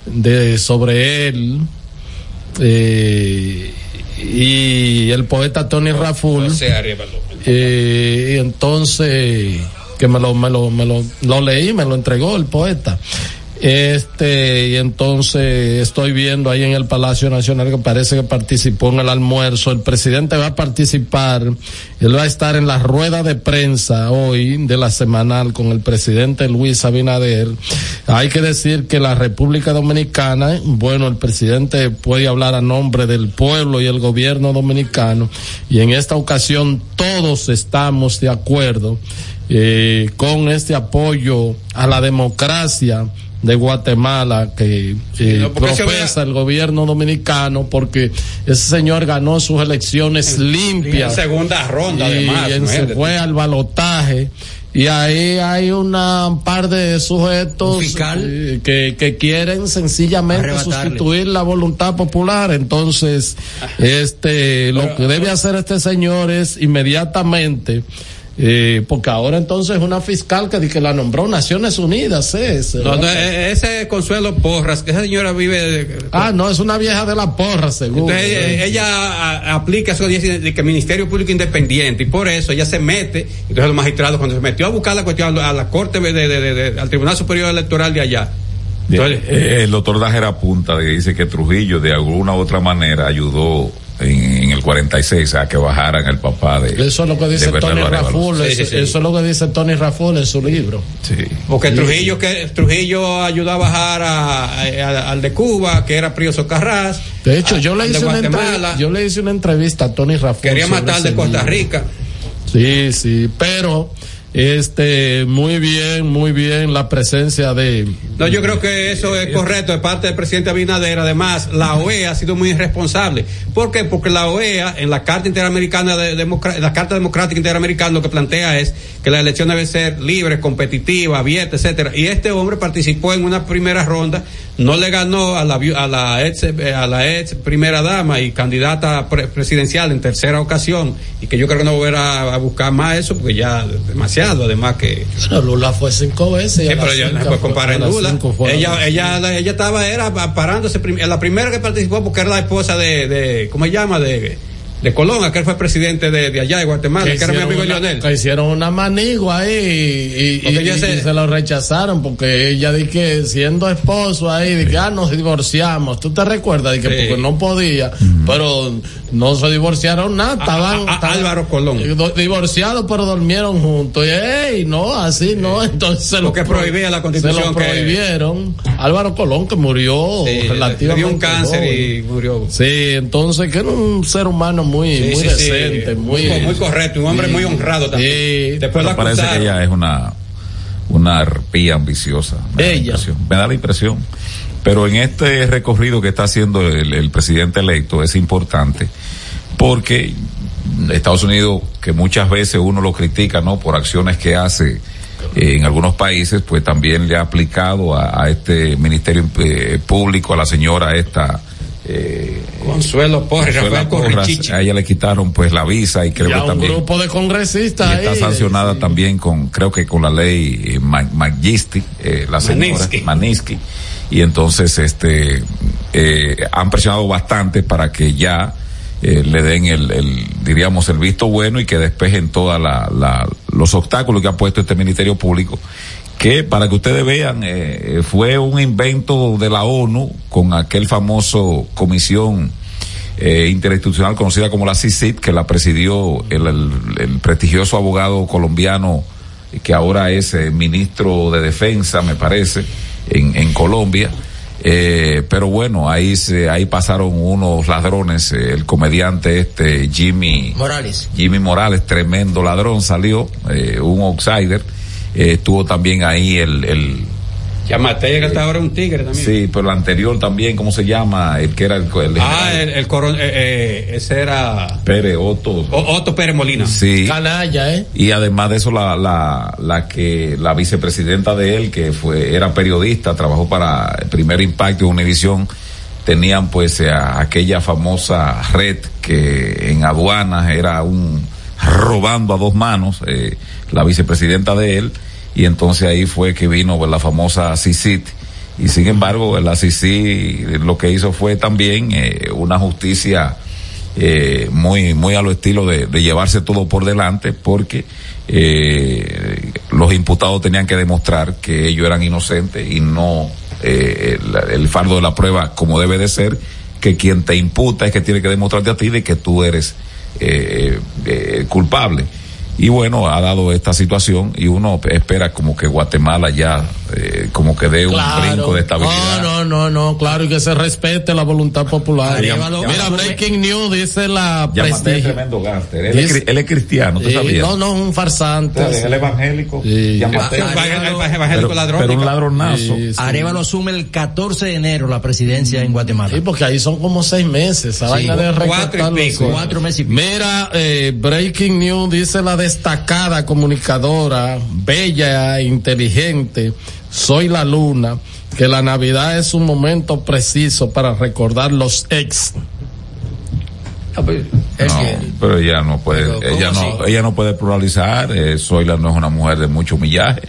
de sobre él eh, y el poeta Tony Raful Arevalo. eh, y entonces que me lo, me lo, me lo, lo leí, me lo entregó el poeta. Este, y entonces estoy viendo ahí en el Palacio Nacional que parece que participó en el almuerzo. El presidente va a participar, él va a estar en la rueda de prensa hoy de la semanal con el presidente Luis Abinader. Hay que decir que la República Dominicana, bueno, el presidente puede hablar a nombre del pueblo y el gobierno dominicano, y en esta ocasión todos estamos de acuerdo eh, con este apoyo a la democracia de Guatemala que eh, no, profesa el gobierno dominicano porque ese señor ganó sus elecciones limpias. En segunda ronda, y además, ¿no? se fue al balotaje y ahí hay una un par de sujetos eh, que, que quieren sencillamente sustituir la voluntad popular. Entonces este lo que debe hacer este señor es inmediatamente eh, porque ahora entonces una fiscal que, que la nombró Naciones Unidas ¿eh? No, va- no, eh, ese Consuelo Porras, que esa señora vive. de- ah no es una vieja de la porra seguro Entonces eh, ella a- aplica eso de que Ministerio Público Independiente y por eso ella se mete, entonces los magistrados cuando se metió a buscar la cuestión a la Corte de, de- de- de- al Tribunal Superior Electoral de allá. Entonces, Eh, el doctor Dajera apunta que dice que Trujillo de alguna u otra manera ayudó en, en el 46 a que bajaran el papá de eso es lo que dice Tony. Raful Sí, eso, sí, sí. eso es lo que dice Tony Raful en su libro Sí. porque. Trujillo que Trujillo ayudó a bajar a- a- al de Cuba, que era Prío Socarrás. De hecho, yo le hice una entrevista, yo le hice una entrevista a Tony Raful. Quería matar de Costa libro. Rica. Sí, sí, pero este muy bien, muy bien la presencia de No, yo creo que eso es correcto de parte del presidente Abinader. Además, la OEA ha sido muy irresponsable. ¿Por qué? Porque la OEA, en la Carta Interamericana de la Carta Democrática Interamericana, lo que plantea es que la elección debe ser libre, competitiva, abierta, etcétera. Y este hombre participó en una primera ronda, no le ganó a la, a la ex, a la ex primera dama y candidata pre- presidencial en tercera ocasión, y que yo creo que no volverá a, a buscar más eso, porque ya demasiado. Además que. Bueno, Lula fue cinco veces. Sí, pero ella no comparar Lula. Ella, ella, ella estaba, era parándose, la primera que participó porque era la esposa de, de ¿cómo se llama? De, de Colón, aquel fue presidente de, de allá de Guatemala, que, era mi amigo una, Lionel. Que hicieron una manigua ahí y, y, y, se... y, se... lo rechazaron porque ella di que siendo esposo ahí, de que ah, nos divorciamos. ¿Tú te recuerdas? De que sí. porque no podía, mm. pero no se divorciaron nada, estaban, a, a, estaban Álvaro Colón. divorciados pero durmieron juntos. Y ey, no, así no, entonces lo que prohibía la constitución se lo prohibieron. Que... Álvaro Colón que murió sí, relativamente dio un cáncer joven. y murió. Sí, entonces que era un ser humano muy, sí, muy sí, decente, muy, muy, muy correcto, un hombre muy honrado también. Después la parece que ella es una una arpía ambiciosa. Me ella. Da me da la impresión. Pero en este recorrido que está haciendo el, el presidente electo es importante porque Estados Unidos, que muchas veces uno lo critica, ¿no? Por acciones que hace eh, en algunos países, pues también le ha aplicado a, a este ministerio eh, público, a la señora esta, eh, Consuelo Porras, Porras, a ella le quitaron pues la visa y creo ya que un también grupo de congresistas y está ahí, sancionada sí. también con creo que con la ley eh, Magisti, eh, la señora Maninsky. Maninsky y entonces este eh, han presionado bastante para que ya eh, le den el, el, diríamos el visto bueno y que despejen todos la, la, los obstáculos que ha puesto este ministerio público que para que ustedes vean eh, fue un invento de la ONU con aquel famoso comisión eh, interinstitucional conocida como la CICIT que la presidió el, el, el prestigioso abogado colombiano que ahora es eh, ministro de defensa me parece en, en Colombia eh, pero bueno, ahí se, ahí pasaron unos ladrones, eh, el comediante este Jimmy Morales. Jimmy Morales, tremendo ladrón, salió, eh, un outsider, estuvo también ahí el, el Llamatea que está ahora un tigre también. Sí, pero el anterior también, ¿cómo se llama? El que era el. el ah, el, el coron, eh, eh, ese era. Pérez Otto. O, Otto Pérez Molina. Sí. Canalla, ¿eh? Y además de eso, la, la, la que, la vicepresidenta de él, que fue, era periodista, trabajó para el primer impacto de Univisión, tenían pues a, aquella famosa red que en aduanas era un robando a dos manos, eh, la vicepresidenta de él y entonces ahí fue que vino pues, la famosa CICIT y sin embargo la CICIT lo que hizo fue también eh, una justicia eh, muy muy a lo estilo de, llevarse todo por delante porque eh, los imputados tenían que demostrar que ellos eran inocentes y no el, el, fardo de la prueba como debe de ser que quien te imputa es que tiene que demostrarte a ti de que tú eres culpable y bueno, ha dado esta situación y uno espera como que Guatemala ya eh, como que dé claro. un brinco de estabilidad. No, no, no, no, claro, y que se respete la voluntad popular. Ya, Mira, breaking news dice la prestigio. tremendo gángster. Él, es, él es cristiano, ¿tú sabías? No, no, un farsante. Él es evangélico. Sí. evangélico ladrón. Pero un ladronazo. Sí, sí. Arevalo asume el 14 de enero la presidencia en Guatemala. Sí, porque ahí son como seis meses. Sí, de cuatro y pico. Cuatro meses y pico. Mira, eh, breaking news dice la destacada comunicadora, bella e inteligente, soy la luna, que la Navidad es un momento preciso para recordar los ex. No, pero ella no puede, pero, ella no, así? ella no puede pluralizar, eh, Zoila no es una mujer de mucho humillaje.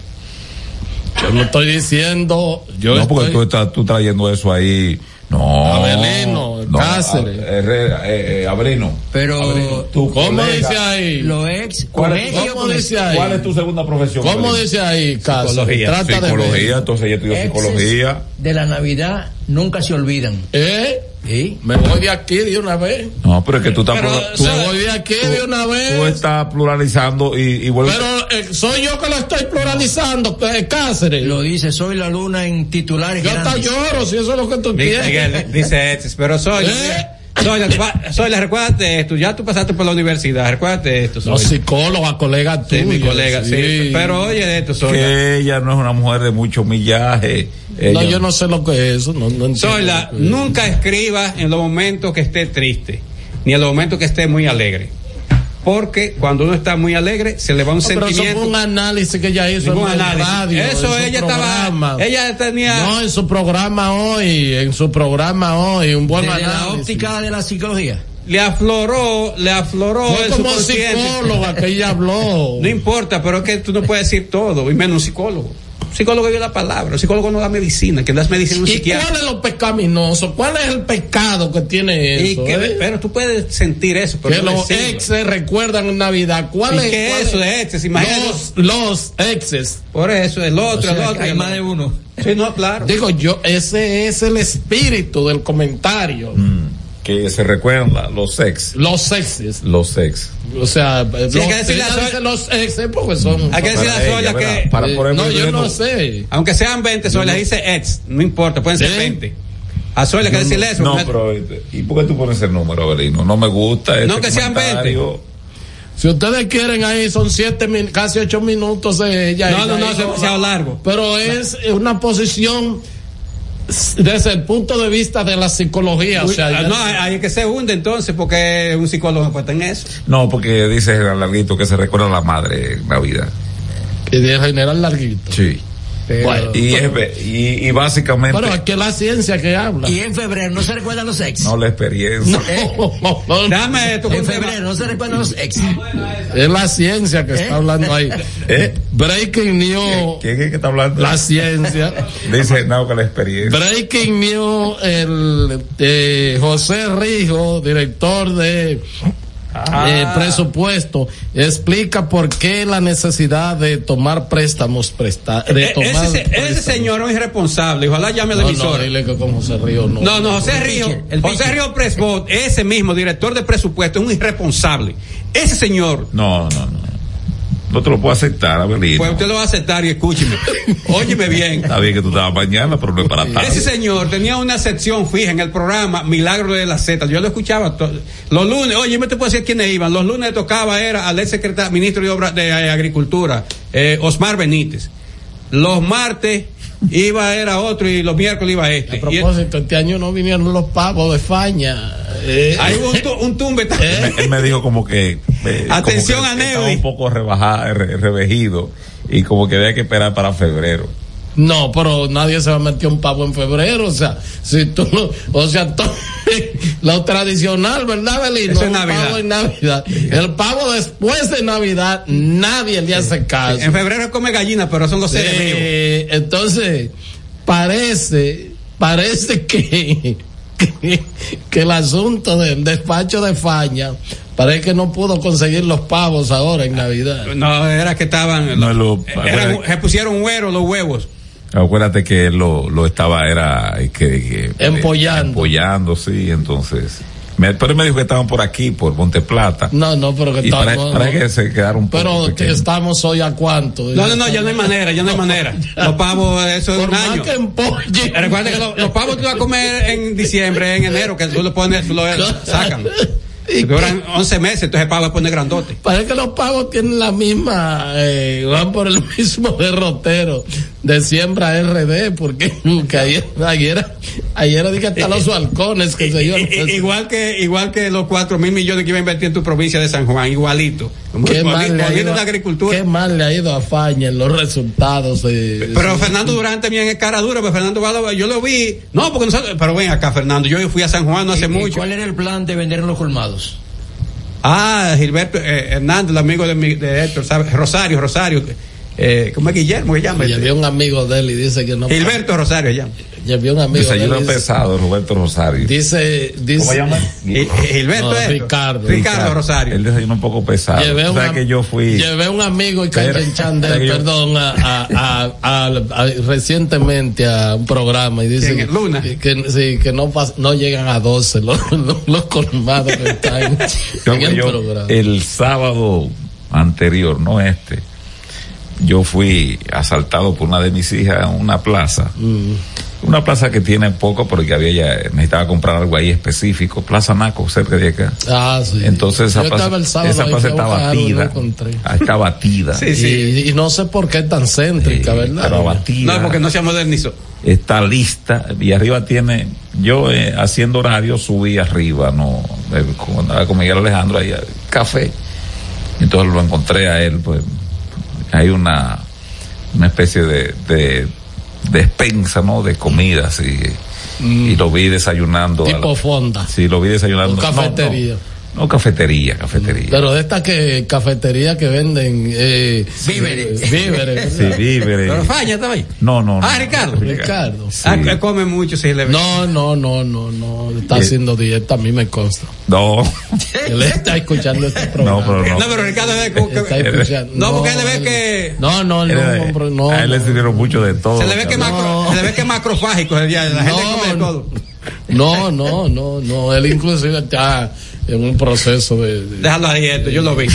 Yo no estoy diciendo, yo No, estoy... porque tú estás tú trayendo eso ahí, no. Abelino, no, Cáceres. Herrera, eh, eh, Abrino. Pero, Abrino, tú, ¿cómo colega, dice ahí? Lo ex, ¿Cuál, colegio, ¿Cómo dice ahí? ¿Cuál es tu segunda profesión? ¿Cómo Abrino? dice ahí, Cáceres? Psicología. Trata psicología, de entonces ella estudió psicología. De la Navidad nunca se olvidan. ¿Eh? ¿Sí? Me voy de aquí de una vez. No, pero es que tú estás. Pero, tú, me voy de aquí tú, de una vez. Tú estás pluralizando y, y vuelves. Pero eh, soy yo que lo estoy pluralizando, eh, Cáceres. Lo dice, soy la luna en titulares. Yo hasta lloro, si eso es lo que tú dice, quieres. Dice, pero soy. ¿Eh? Soy, soy, recuérdate esto, ya tú pasaste por la universidad, recuérdate esto. Soy. No, psicóloga, colega tuya. Sí, mi colega, sí. sí. Pero oye esto, soy. Que ella no es una mujer de mucho millaje. No, yo no sé lo que es eso. No, no soy la, nunca escriba en los momentos que esté triste, ni en los momentos que esté muy alegre porque cuando uno está muy alegre se le va un no, sentimiento. Pero eso fue un análisis que ella hizo Ningún en análisis. radio. Eso ella programa. estaba, ella tenía. No, en su programa hoy, en su programa hoy, un buen análisis. la óptica de la psicología. le afloró, le afloró Fue el como psicóloga que ella habló. No importa, pero es que tú no puedes decir todo, y menos un psicólogo. Un psicólogo vive la palabra, un psicólogo no da medicina, que das medicina a un ¿Y psiquiatra. cuál es lo pecaminoso? ¿Cuál es el pecado que tiene Y eso? que- eh? pero tú puedes sentir eso, pero que no los decirlo. exes recuerdan en Navidad. ¿Cuál ¿Y es qué cuál es eso de exes? Imagínate. Los, los exes. Por eso, el otro, O sea, el otro. hay más de uno. Sí, no, claro. Digo yo, ese es el espíritu del comentario. Que se recuerdan la- los ex. Los exes. Los ex. O sea, los, hay que decirle a ella Sol- dice los exes porque son. Hay que decirle a Para Soya ella, ¿verdad? que, Para Eh, ejemplo, no, yo no sé. aunque sean 20, Soya dice ex, no importa, pueden ser Sí. 20. A Soya hay que decirle eso. No, porque- pero este, ¿y por qué tú pones el número, Abelino? No me gusta. Este No, que sean comentario. Si ustedes quieren ahí son siete casi ocho minutos de ella. No, no, no, es demasiado largo. Pero es una posición desde el punto de vista de la psicología. o sea, ah, no, hay que se hunde entonces, porque un psicólogo no puede en eso. No, porque dice el larguito que se recuerda a la madre en Navidad. y de general larguito. Sí. Bueno, Y, es y, y básicamente, pero aquí es la ciencia que habla. Y en febrero no se recuerdan los ex. no la experiencia. No, no, Dame esto. En febrero no se recuerdan los ex. es la ciencia que está hablando ahí. ¿Eh? Breaking News, ¿Quién es que está hablando? la ciencia. Dice, no, que la experiencia. Breaking News, el eh, José Rijo, director de eh, presupuesto, explica por qué la necesidad de tomar préstamos presta de E- tomar ese, señor es irresponsable. Ojalá llame al no, no, emisor. dile que con José Río no. No, no, José Río, el José. Río Presbot, ese mismo director de presupuesto, es un irresponsable. Ese señor, No, no, no. No te lo puedo aceptar, Abelino. pues usted lo va a aceptar y escúcheme. Óyeme bien. Está bien que tú estabas mañana, pero no es para tanto. Ese señor tenía una sección fija en el programa Milagro de la Z. Yo lo escuchaba los lunes. Oye, me te puedo decir quiénes iban. Los lunes tocaba era al ex secretario, ministro de Obras de eh, Agricultura, eh, Osmar Benítez. Los martes iba era otro y los miércoles iba este. A Y- propósito, este año no vinieron los pavos de Faña. Eh, Ahí hubo un, tu- un tumbe también. Él me dijo como que. eh, Atención como a que Neudi. un poco rebajado, re- revejido. Y como que había que esperar para febrero. No, pero nadie se va a meter un pavo en febrero, o sea, si tú o sea, lo tradicional, ¿verdad, Belino? Es Un Navidad. pavo en Navidad. El pavo después de Navidad, nadie le hace caso. En febrero come gallina, pero son los seres vivos. Eh, entonces, parece, parece que, que, que el asunto del despacho de Faña, parece que no pudo conseguir los pavos ahora en Navidad. No, era que estaban. No, lo- eran- se pusieron güeros los huevos. Acuérdate que él lo, lo estaba, era que, que- Empollando. empollando, sí, entonces. Me, pero él me dijo que estaban por aquí, por Monte Plata. No, no, pero que y para, estamos- para que se quedaron un poco Pero que pequeños. estamos hoy a cuánto. No, no, no, ya no hay manera, ya no hay manera. Los pavos, eso es Por un más año. que empolle. Recuerda que los, los pavos tú vas a comer en diciembre, en enero, que tú lo pones, tú lo sacan. Y Duran 11 meses, entonces el pavo se pone grandote. Parece que los pavos tienen la misma, eh, van por el mismo derrotero de siembra RD, porque, que ayer, ayer, ayer dije hasta los halcones que se igual que igual que los 4 mil millones que iba a invertir en tu provincia de San Juan, igualito. Qué mal, le ha ido, agricultura. qué mal le ha ido a Faña en los resultados. de- Pero Fernando Durán también es cara dura, pero Fernando Vado, yo lo vi. No, porque nosotros, pero ven acá, Fernando, yo fui a San Juan no hace ¿Y- y mucho. ¿Cuál era el plan de vender en los colmados? Ah, Gilberto eh, Hernández, el amigo de, mi- de Héctor, ¿sabe? Rosario, Rosario. Eh, ¿Cómo es Guillermo que llama? Llevé un amigo de él y dice que no. Gilberto Rosario llama. Llevé un amigo de él. Desayuno y dice- pesado, Roberto Rosario. Dice, dice. ¿Cómo se llama? Y- y Gilberto No, Ricardo. Ricardo Rosario. El desayuno un poco pesado. Llevé O un, sea que yo fui. llevé un amigo y Chandel, perdón, a, a- a- a- a- recientemente a un programa y dice que, Luna. que, sí, que no, pas- no llegan a 12 los, los, los colmados que están en, el yo, programa. el sábado anterior, no este, yo fui asaltado por una de mis hijas en una plaza. Mm. Una plaza que tiene poco, pero que había ya, necesitaba comprar algo ahí específico. Plaza Naco, cerca de acá. Ah, sí. Entonces esa Yo plaza, estaba esa plaza está no batida. encontré. Ah, Está batida. Sí, sí. Y, y no sé por qué es tan céntrica, Sí, ¿verdad? Pero batida. No, porque no se modernizó. está lista y arriba tiene yo eh, haciendo horario subí arriba no eh, con, andaba con Miguel Alejandro ahí café entonces lo encontré a él pues hay una una especie de de despensa no de comida así y lo vi desayunando. a la- Tipo fonda. sí, lo vi desayunando. No, cafetería. No, no, cafetería, cafetería. Pero de estas que cafeterías que venden eh, Víveres. eh, víveres. Sí, víveres. Pero Faña estaba ahí. No, no, no. Ah, Ricardo. Ricardo. Ah, que come mucho, sí, le No, no, no, no, no. Está Eh. haciendo dieta, a mí me consta. No. Él está escuchando este programa. No, pero no. No, pero Ricardo debe que- Está escuchando. No, porque le ve él- que No, no, no, Él- hombre, no. a él le sirvieron mucho de todo. se le ve que macro, se le ve que es macrofágico, la gente No, come de no. todo. No, no, no, no. Él inclusive está en un proceso de. de- Déjalo ahí, esto, yo lo vi.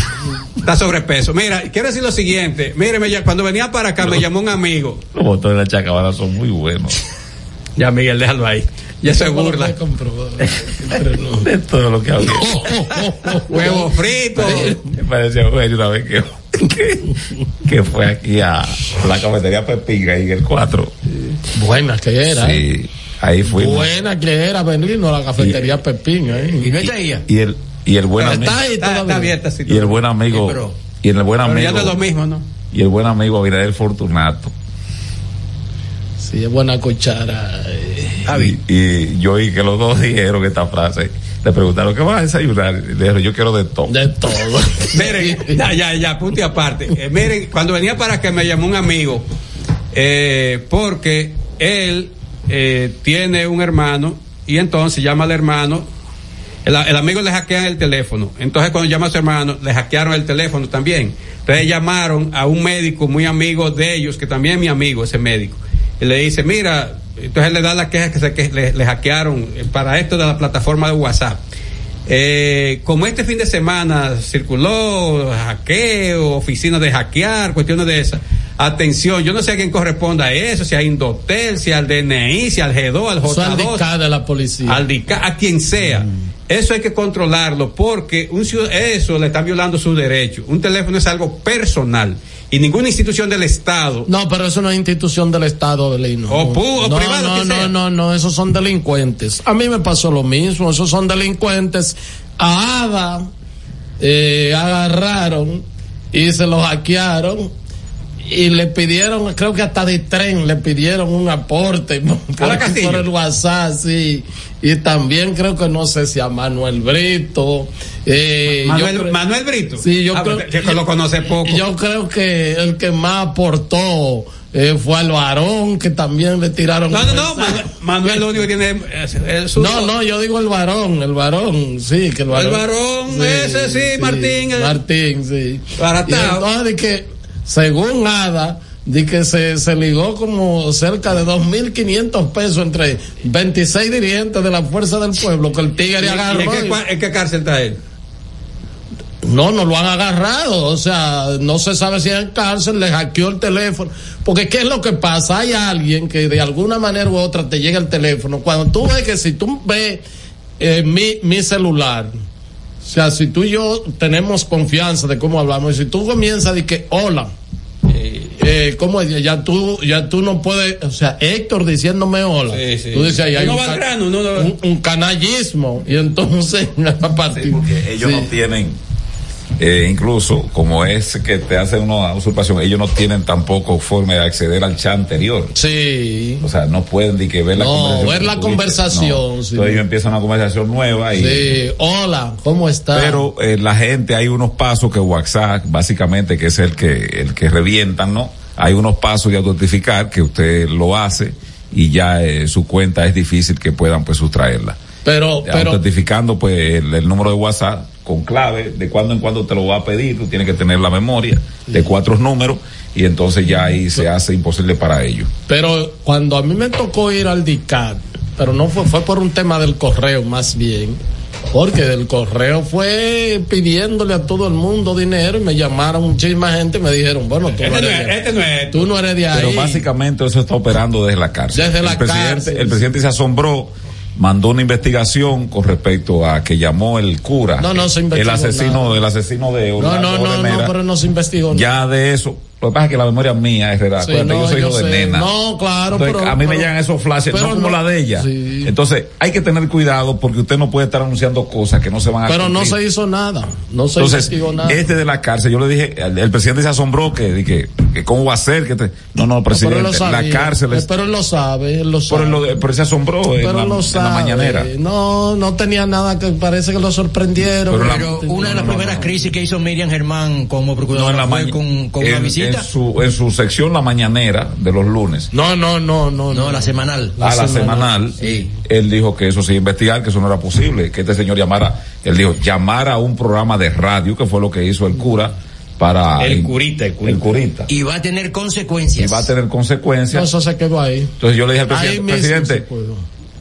Está sobrepeso. Mira, quiero decir lo siguiente. Mire, me ll- cuando venía para acá me llamó un amigo. Los botones de la chacabana son muy buenos. Ya, Miguel, déjalo ahí. Ya se burla. De todo lo que había. Huevo frito. Me pareció una vez que, fue aquí a la cafetería Pepinga en el 4. Buena que era. Sí, ahí fuimos. Buena que era venirnos a la cafetería Pepín. ¿eh? Y no está ahí. Y el, y el buen amigo. Está ahí Está, está abierta, sí. Y el buen amigo. Sí, pero- y el buen Pero ya amigo. no es lo mismo, ¿no? Y el buen amigo Abinader Fortunato. Sí, es buena cuchara. eh. Y, y yo oí que los dos dijeron esta frase. Le preguntaron, ¿qué vas a desayunar? Y le dijeron, yo quiero de todo. De todo. Miren, ya, ya, ya, punto y aparte. Eh, miren, cuando venía para acá me llamó un amigo, eh, porque él eh, tiene un hermano y entonces llama al hermano. El, amigo le hackean el teléfono. Entonces cuando llama a su hermano, le hackearon el teléfono también. Entonces llamaron a un médico muy amigo de ellos, que también es mi amigo, ese médico. Y le dice, mira, entonces le da la queja que, se, le hackearon eh, para esto de la plataforma de WhatsApp. Eh, como este fin de semana circuló hackeo, oficinas de hackear, cuestiones de esas. Atención, yo no sé a quién corresponda a eso, si a Indotel, si al DNI, si al G2, al Eso al J2, DICA de la policía. al DICA, a quien sea. Eso hay que controlarlo porque un eso le está violando sus derechos. Un teléfono es algo personal y ninguna institución del Estado No, pero eso no es institución del Estado, Belino. O pu- o no, privado, no, que no, sea. no, no, esos son delincuentes. A mí me pasó lo mismo, esos son delincuentes. A Ada eh, agarraron y se lo hackearon y le pidieron, creo que hasta de tren le pidieron un aporte por, por el WhatsApp, sí. Y también creo que no sé si a Manuel Brito. Eh, Manuel, creo- Manuel Brito. Sí, yo Ah, creo que, lo conoce poco. Yo creo que el que más aportó eh, fue al varón, que también le tiraron. no, no, no. Manuel, Manuel lo único que tiene es, es No, no, yo digo el varón, el varón, sí, que el varón. varón, ese sí, Martín, eh. Martín, sí. Baratao. Y entonces de que, según Ada, de que se, se ligó como cerca de 2.500 pesos entre 26 dirigentes de la Fuerza del Pueblo, que el ¿Y- tigre agarró. en, qué, y- cua- en qué cárcel está él? no, no lo han agarrado, o sea, no se sabe si es en cárcel, le hackeó el teléfono, porque ¿qué es lo que pasa? Hay alguien que de alguna manera u otra te llega el teléfono, cuando tú ves que si tú ves eh, mi, mi celular, o sea, si tú y yo tenemos confianza de cómo hablamos, y si tú comienzas de que, hola, eh, ¿cómo es? Ya tú, ya tú no puedes, o sea, Héctor diciéndome hola. Sí, sí. Tú dices, ahí hay un, grano, no- canallismo. Y entonces, a partir- porque ellos Sí. no tienen eh, incluso como es que te hacen una usurpación ellos no tienen tampoco forma de acceder al chat anterior Sí. o sea no pueden ni que ver la No, conversación ver la conversación, No. sí. entonces ellos empiezan una conversación nueva y Sí, hola, ¿cómo está? pero eh, la gente hay unos pasos que WhatsApp básicamente que es el que el que revientan no hay unos pasos de autentificar que usted lo hace y ya eh, su cuenta es difícil que puedan pues sustraerla pero, pero, autentificando pues el, el número de WhatsApp con clave, de cuando en cuando te lo va a pedir, tú tienes que tener la memoria de cuatro números y entonces ya ahí se hace imposible para ellos. pero cuando a mí me tocó ir al DICAT, pero no fue, fue por un tema del correo más bien, porque del correo fue pidiéndole a todo el mundo dinero y me llamaron muchísima gente y me dijeron, bueno, tú Este no eres es, este no es. tú no eres de ahí. Pero básicamente eso está operando desde la cárcel. Desde el la presidente, cárcel, El presidente se asombró, mandó una investigación con respecto a que llamó el cura, No, no se el investigó asesino, nada. el asesino de no, Orlando no, no, no, Oremera. pero no se investigó. nada. ya de eso, Lo que pasa es que la memoria mía, Herrera, Sí, acuérdate, no, yo soy hijo de sé. nena. No, claro, Entonces, pero- a mí me llegan esos flashes, no como no- la de ella. Entonces, hay que tener cuidado porque usted no puede estar anunciando cosas que no se van a Pero no se hizo nada. No se Entonces, investigó nada. este de la cárcel, yo le dije, el, el presidente se asombró que, que, que cómo va a ser, que te- no, no, presidente, la cárcel es, Pero él lo sabe, él lo sabe. pero, él lo- pero él se asombró en Pero la, él lo en sabe. la mañanera. No, no tenía nada que parece que lo sorprendieron. Pero, una de las primeras crisis que hizo Miriam Germán como en procuradora la fue con, con una en- visita. En su, en su sección la mañanera de los lunes. No, no, no, no. No, la semanal. a la semanal, él dijo que eso se iba a investigar, que eso no era posible, que este señor llamara, él dijo, llamara a un programa de radio, que fue lo que hizo el cura, para... El curita, el curita. El curita. Y va a tener consecuencias. Y va a tener consecuencias. No, eso se quedó ahí. Entonces yo le dije al presidente, presidente.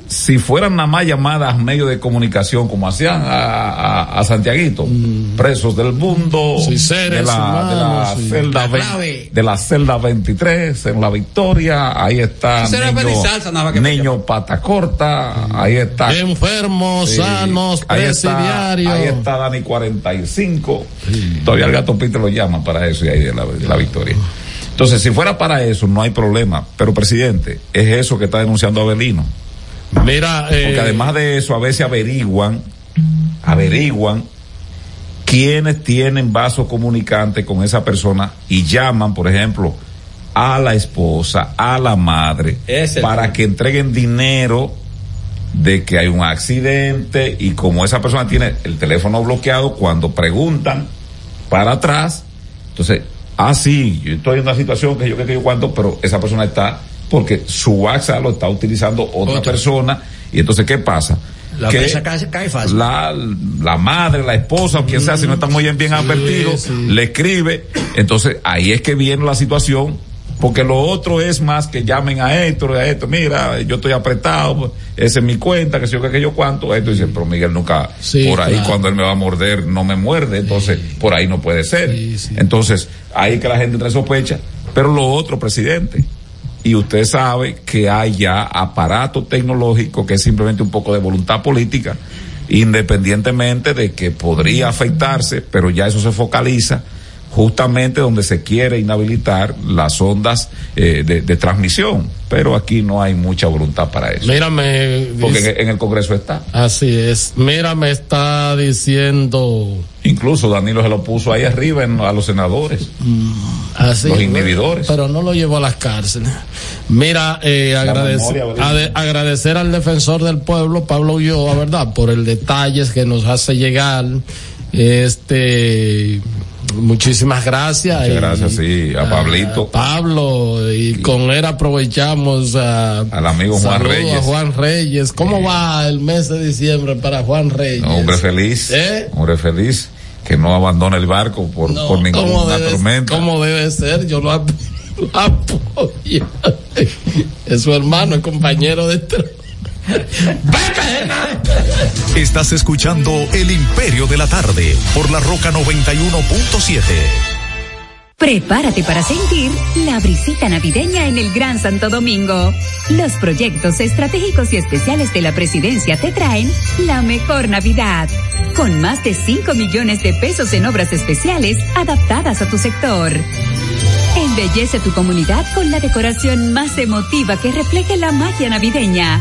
Si fueran nada más llamadas medios de comunicación como hacían a, a, a Santiaguito, presos del mundo, Mm. Sí, seres de, la, de, celda La ve- clave. de la celda 23 en la Victoria, ahí está niño, Salsa, nada pata corta, ahí está Enfermos, Sí, sanos, ahí está, presidiarios. ahí está Dani 45. Todavía el gato Pite lo llama para eso y ahí de la, de la victoria. Entonces, si fuera para eso, no hay problema. Pero, presidente, es eso que está denunciando Abelino. Mira, eh, Porque además de eso, a veces averiguan, averiguan quiénes tienen vaso comunicante con esa persona y llaman, por ejemplo, a la esposa, a la madre, para que entreguen dinero de que hay un accidente y como esa persona tiene el teléfono bloqueado, cuando preguntan para atrás, entonces, ah, sí, yo estoy en una situación que yo que yo cuánto, pero esa persona está porque su WhatsApp lo está utilizando otra persona y entonces, ¿qué pasa? La Que cae, cae fácil. la, la madre, la esposa o quien sea, si no está muy bien, bien advertido, le escribe. Entonces ahí es que viene la situación, porque lo otro es más que llamen a Héctor, a esto, mira, yo estoy apretado, esa es mi cuenta, que sé yo, que, que yo cuánto. Esto dice, pero Miguel nunca, Sí, por ahí claro. cuando él me va a morder, no me muerde, entonces por ahí no puede ser. Entonces ahí que la gente trae sospecha. Pero lo otro, presidente, y usted sabe que hay ya aparato tecnológico que es simplemente un poco de voluntad política, independientemente de que podría afectarse, pero ya eso se focaliza justamente donde se quiere inhabilitar las ondas eh, de, de transmisión, pero aquí no hay mucha voluntad para eso. Mírame. Porque dice- en, el Congreso está. Así es. Mira, me está diciendo. Incluso Danilo se lo puso ahí arriba en- a los senadores. Así, Los inhibidores. Pero no lo llevó a las cárceles. Mira, eh, agradece- memoria, ¿verdad? ade- agradecer al defensor del pueblo, Pablo Ulloa, ¿verdad? Por el detalles que nos hace llegar. Este, muchísimas gracias. Muchas Y- gracias, sí, a Pablito. Pablo, y con él aprovechamos a, Al amigo Juan Reyes. A Juan Reyes. ¿Cómo va el mes de diciembre para Juan Reyes? Hombre feliz. ¿Eh? Hombre feliz. Que no abandona el barco por, No, por ¿cómo ninguna debe, tormenta. cómo debe ser? Yo lo, ap- lo apoyo. Es su hermano, es compañero de tra- Estás escuchando El Imperio de la Tarde por la Roca 91.7. Prepárate para sentir la brisita navideña en el Gran Santo Domingo. Los proyectos estratégicos y especiales de la presidencia te traen la mejor Navidad, con más de 5 millones de pesos en obras especiales adaptadas a tu sector. Embellece tu comunidad con la decoración más emotiva que refleje la magia navideña.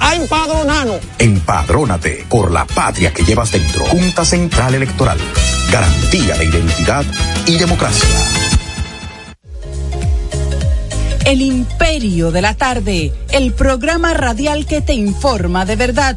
A empadronarnos. Empadrónate por la patria que llevas dentro. Junta Central Electoral. Garantía de identidad y democracia. El Imperio de la Tarde, el programa radial que te informa de verdad.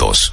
juntos.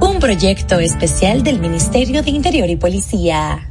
un proyecto especial del Ministerio de Interior y Policía.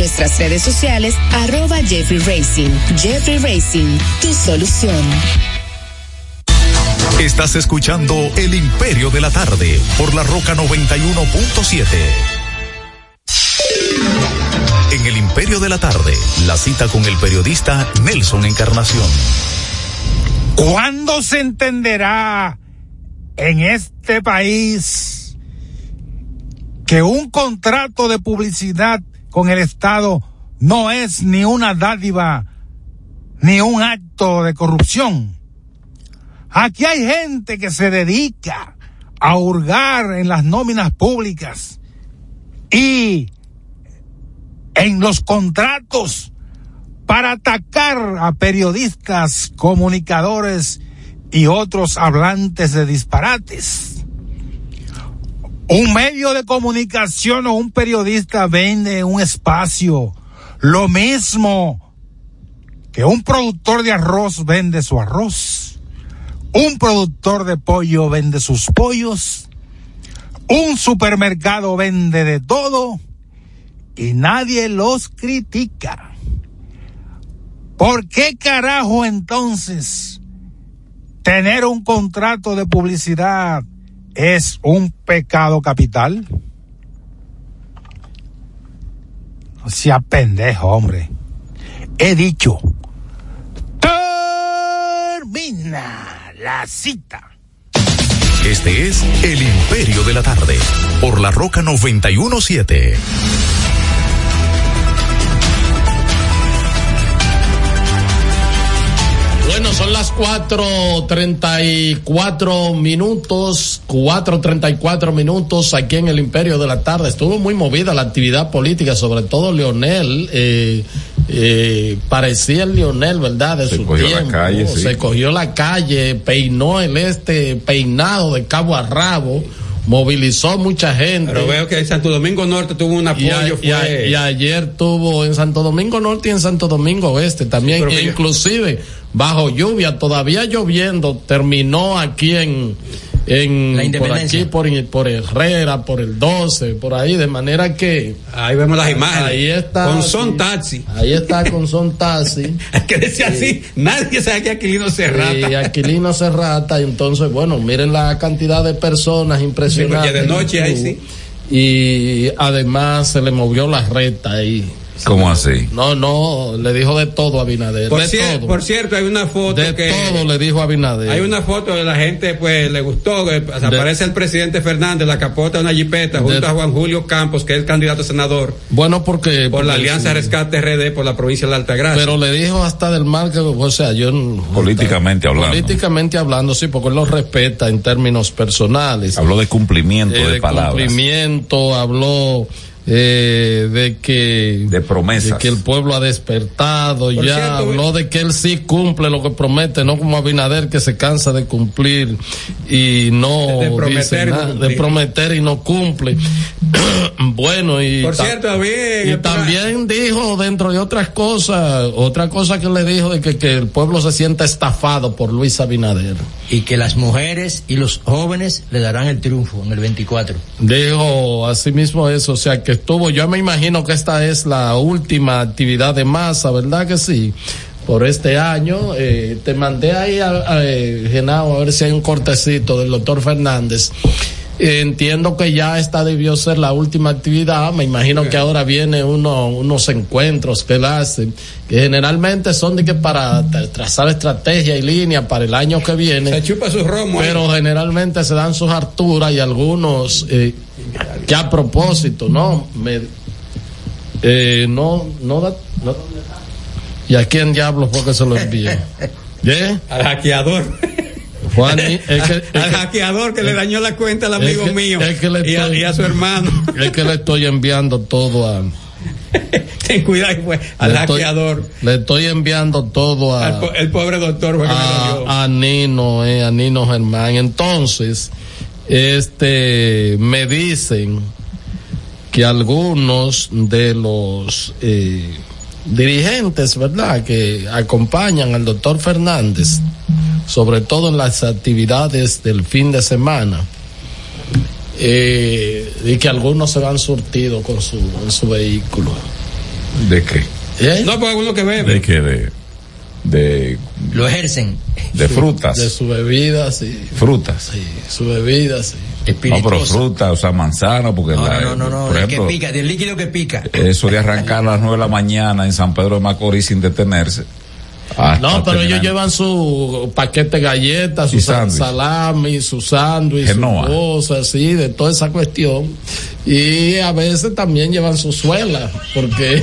nuestras redes sociales arroba Jeffrey Racing. Jeffrey Racing, tu solución. Estás escuchando El Imperio de la Tarde por la Roca 91.7. En El Imperio de la Tarde, la cita con el periodista Nelson Encarnación. ¿Cuándo se entenderá en este país que un contrato de publicidad con el Estado no es ni una dádiva ni un acto de corrupción. Aquí hay gente que se dedica a hurgar en las nóminas públicas y en los contratos para atacar a periodistas, comunicadores y otros hablantes de disparates. Un medio de comunicación o un periodista vende un espacio, lo mismo que un productor de arroz vende su arroz. Un productor de pollo vende sus pollos. Un supermercado vende de todo y nadie los critica. ¿Por qué carajo entonces tener un contrato de publicidad es un pecado capital? No sea pendejo, hombre. He dicho. Termina la cita. Este es El Imperio de la Tarde, por la Roca 917. Bueno, son las cuatro treinta y cuatro minutos, cuatro treinta y cuatro minutos aquí en el Imperio de la Tarde. Estuvo muy movida la actividad política, sobre todo Leonel. Eh, eh, parecía el Lionel, ¿verdad? De Se su cogió la tiempo. calle, sí. Se cogió la calle, peinó el este peinado de cabo a rabo, movilizó mucha gente. Pero veo que en Santo Domingo Norte tuvo un Y, a- apoyo. y a- y ayer tuvo en Santo Domingo Norte y en Santo Domingo Oeste también, Sí, yo- inclusive bajo lluvia, todavía lloviendo, terminó aquí en, en La por aquí, por, por Herrera, por el 12, por ahí, de manera que Ahí vemos las imágenes. Ahí está. Con son sí. taxi. Ahí está con son taxi. que decía así, nadie sabe que Aquilino se rata. Y Aquilino se rata, y entonces, bueno, miren la cantidad de personas impresionantes. Sí, porque de noche ahí sí. Y además se le movió la reta ahí. ¿Cómo así? No, no, le dijo de todo a Abinader. Por, de cier- todo. por cierto, hay una foto de que. todo le dijo a Abinader. Hay una foto de la gente, pues le gustó. que aparece el presidente Fernández, la capota de una jipeta, junto De- a Juan Julio Campos, que es el candidato a senador Bueno, porque. por la Alianza sí. Rescate RD por la provincia de la Altagracia. Pero le dijo hasta del mal que, o sea, yo. Políticamente hablando. Políticamente hablando, sí, porque él lo respeta en términos personales. Habló de cumplimiento Eh, de, de palabras. cumplimiento, habló eh, de que De promesas. de que el pueblo ha despertado, Por ya cierto, habló de que él sí cumple lo que promete, no como Abinader que se cansa de cumplir y no De- de prometer dice y no nada, de prometer y no cumple. bueno, y Por ta- cierto, y también dijo dentro de otras cosas, otra cosa que le dijo de que, que el pueblo se sienta estafado por Luis Abinader. Y que las mujeres y los jóvenes le darán el triunfo en el 24. Dijo así mismo eso, o sea que estuvo, yo me imagino que esta es la última actividad de masa, ¿verdad que sí? Por este año, eh, te mandé ahí a, a, eh, Genao, a ver si hay un cortecito del doctor Fernández. Eh, entiendo que ya esta debió ser la última actividad, me imagino que ahora viene uno, unos encuentros que él hace, que generalmente son de que para tra- trazar estrategia y línea para el año que viene. se chupa su romo. ahí. Pero generalmente se dan sus harturas y algunos eh, que a propósito, ¿no? Me, eh, no, no da, no- ¿Y a quién diablo fue que se lo envió? ¿Eh? Al hackeador. Juani, es que, es Al que- hackeador que le dañó la cuenta al amigo que- mío es que le y, a, estoy- y a su hermano. es que le estoy enviando todo a, Ten cuidado, pues, al le estoy- hackeador. le estoy enviando todo a, Al el pobre doctor fue que me lo dio. a, a Nino, eh, a Nino Germán. Entonces, este, me dicen que algunos de los eh, dirigentes, ¿verdad?, que acompañan al doctor Fernández, sobre todo en las actividades del fin de semana, eh, y que algunos se van surtidos con su, en su vehículo. ¿De qué? ¿Eh? No, pues uno que bebe. ¿De qué? De, de, Lo ejercen. de frutas. De su bebida, sí. Frutas. Sí, su bebida, sí. No, pero fruta, o sea, manzana, porque No, la- no, no, no, por ejemplo, que pica, del líquido que pica. eso de arrancar a las nueve de la mañana en San Pedro de Macorís sin detenerse. Hasta No, pero ellos llevan su paquete de galletas, su salami, su sándwich, su Genoa. cosas así, de toda esa cuestión. Y a veces también llevan su suela, porque...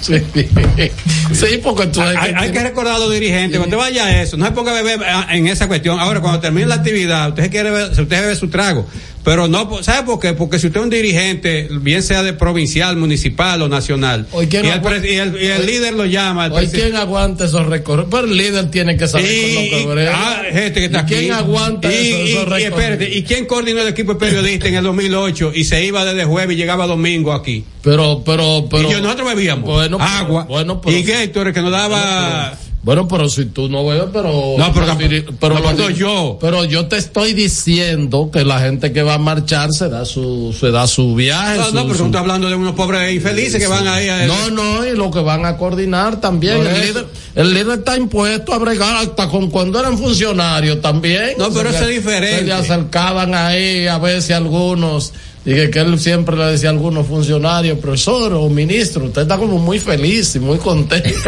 sí, sí, porque tú... Hay, hay que recordar a los dirigentes, cuando usted vaya a eso, no se ponga a beber ah, en esa cuestión. Ahora, cuando termine la actividad, usted quiere usted bebe su trago. Pero no, po- ¿sabe por qué? Porque si usted es un dirigente, bien sea de provincial, municipal o nacional, Hoy, y ¿quién el, y el- y el hoy- líder lo llama, el Hoy quién aguanta esos recorridos, pero el líder tiene que saber y- con lo que y- brega. ah, gente que está ¿Y aquí. quién aguanta y, esos, esos y espérate, ¿y quién coordinó el equipo de periodistas en el 2008 y se iba desde jueves y llegaba domingo aquí? Pero, pero, pero... y yo, nosotros bebíamos Bueno, agua bueno, pero- y Gatorade que nos daba Bueno, pero si tú no ves, pero. No, pero, pero, no, pero yo. Pero yo te estoy diciendo que la gente que va a marchar se da su, se da su viaje. No, su, no, pero tú estás hablando de unos pobres infelices que van ahí a. No, no, y lo que van a coordinar también. El líder, el líder está impuesto a bregar hasta con cuando eran funcionarios también. No, pero eso es diferente. Se acercaban ahí a veces algunos. Dije que él siempre le decía a algunos funcionarios, profesor o ministro, usted está como muy feliz y muy contento.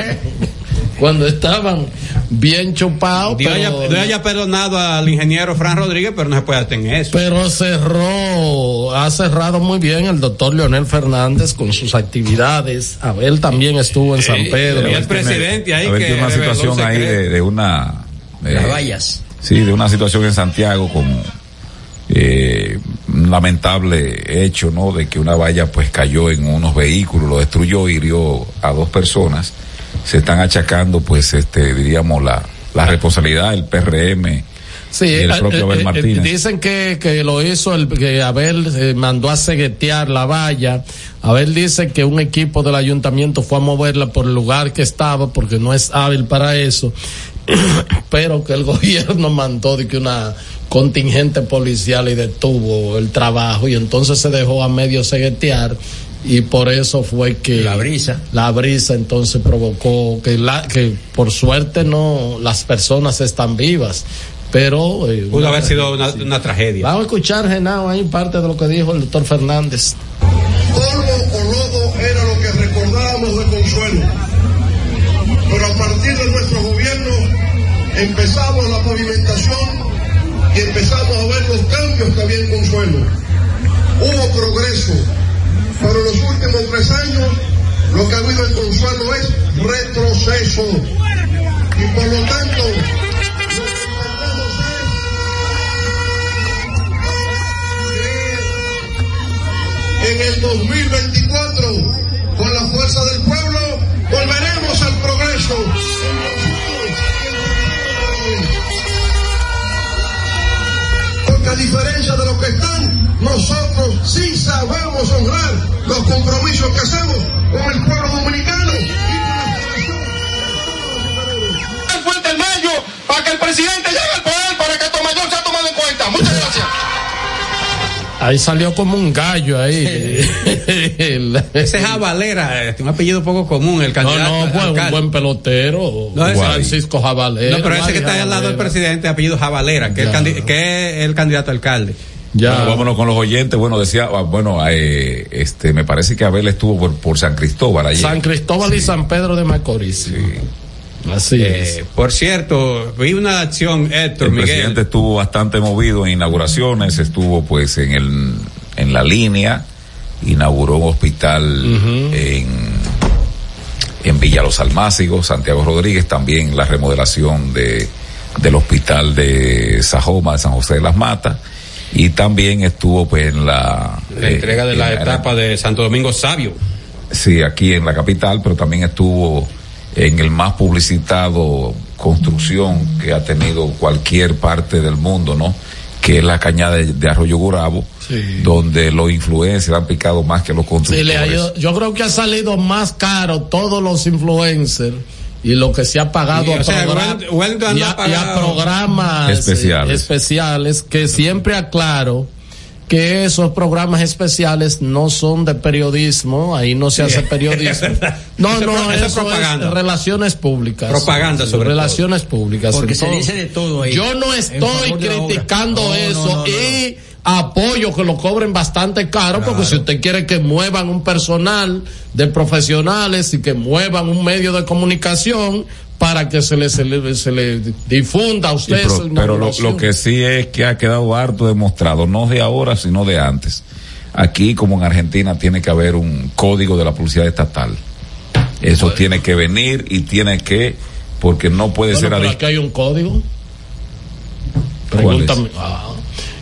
Cuando estaban bien chupados. Dios pero- haya, Dios haya perdonado al ingeniero Fran Rodríguez, pero no se puede hacer en eso. pero cerró, ha cerrado muy bien el doctor Leonel Fernández con sus actividades. Abel también estuvo en San Pedro. y el presidente ahí que una situación ahí de, de una. de- Las vallas. Sí, de una situación en Santiago con eh, un lamentable hecho, ¿no? De que una valla pues cayó en unos vehículos, lo destruyó, hirió a dos personas. Se están achacando pues este, diríamos la, la responsabilidad del PRM Sí, y el eh, propio eh, Abel eh, Martínez. dicen que, que lo hizo, el, que Abel eh, mandó a ceguetear la valla. Abel dice que un equipo del ayuntamiento fue a moverla por el lugar que estaba porque no es hábil para eso, pero que el gobierno mandó de que una contingente policial y detuvo el trabajo y entonces se dejó a medio ceguetear y por eso fue que La brisa. la brisa entonces provocó que la que por suerte no las personas están vivas pero eh, Pudo una haber sido una, tragedia, sí. una tragedia. vamos a escuchar Genao ahí parte de lo que dijo el doctor Fernández polvo o lodo era lo que recordábamos de Consuelo. Pero a partir de nuestro gobierno empezamos la pavimentación y empezamos a ver los cambios que había en Consuelo. Hubo progreso, pero en los últimos tres años lo que ha habido en Consuelo es retroceso. Y por lo tanto, lo que es en el 2024, con la fuerza del pueblo, volveremos al progreso. Porque a diferencia de los que están, nosotros sí sabemos honrar los compromisos que hacemos con el pueblo dominicano. fuente el mayo para que el presidente llegue al poder para que Tomayor sea tomado en cuenta. Muchas gracias. ahí salió como un gallo ahí Ese es Javalera, eh, un apellido poco común, el no candidato. no fue un alcalde. buen pelotero No, ese- Francisco Javalera No, pero ese que está ahí al lado del presidente, apellido Javalera, que, es el, que es el candidato a alcalde. Ya. Bueno, vámonos con los oyentes. Bueno, decía, ah, bueno, eh, este, me parece que Abel estuvo por, por San Cristóbal ayer. San Cristóbal y San Pedro de Macorís. Así es. Eh, por cierto, vi una acción, Héctor El Miguel. presidente estuvo bastante movido en inauguraciones, estuvo pues en el, en la línea, inauguró un hospital en, en Villa Los Almácigos, Santiago Rodríguez, también la remodelación de, del hospital de Sajoma, de San José de las Matas, y también estuvo pues en la... La eh, entrega de la en etapa de Santo Domingo Sabio. Sí, aquí en la capital, pero también estuvo en el más publicitado construcción que ha tenido cualquier parte del mundo, ¿no? Que es la cañada de, de Arroyo Gurabo, Sí. donde los influencers han picado más que los Sí, constructores. le ha ido- yo creo que ha salido más caro todos los influencers y lo que se ha pagado Y, a, o sea, progra- Wel- Weldon y no a- pagado. y a programas Especiales. especiales que siempre aclaro que esos programas especiales no son de periodismo, ahí no se hace periodismo. No, no, pro- eso eso es propaganda. es relaciones públicas. Propaganda sobre Relaciones públicas. Porque se dice de todo ahí. Yo no estoy criticando No, no, eso no, no, y apoyo que lo cobren bastante caro porque si usted quiere que muevan un personal de profesionales y que muevan un medio de comunicación para que se le, se le, se le difunda a Sí, usted pero lo, que sí es que ha quedado harto demostrado, no de ahora, sino de antes. Aquí, como en Argentina, tiene que haber un código de la publicidad estatal. Eso tiene que venir y tiene que, porque no puede Bueno, ser pero aquí hay un código. Pregúntame. Ah,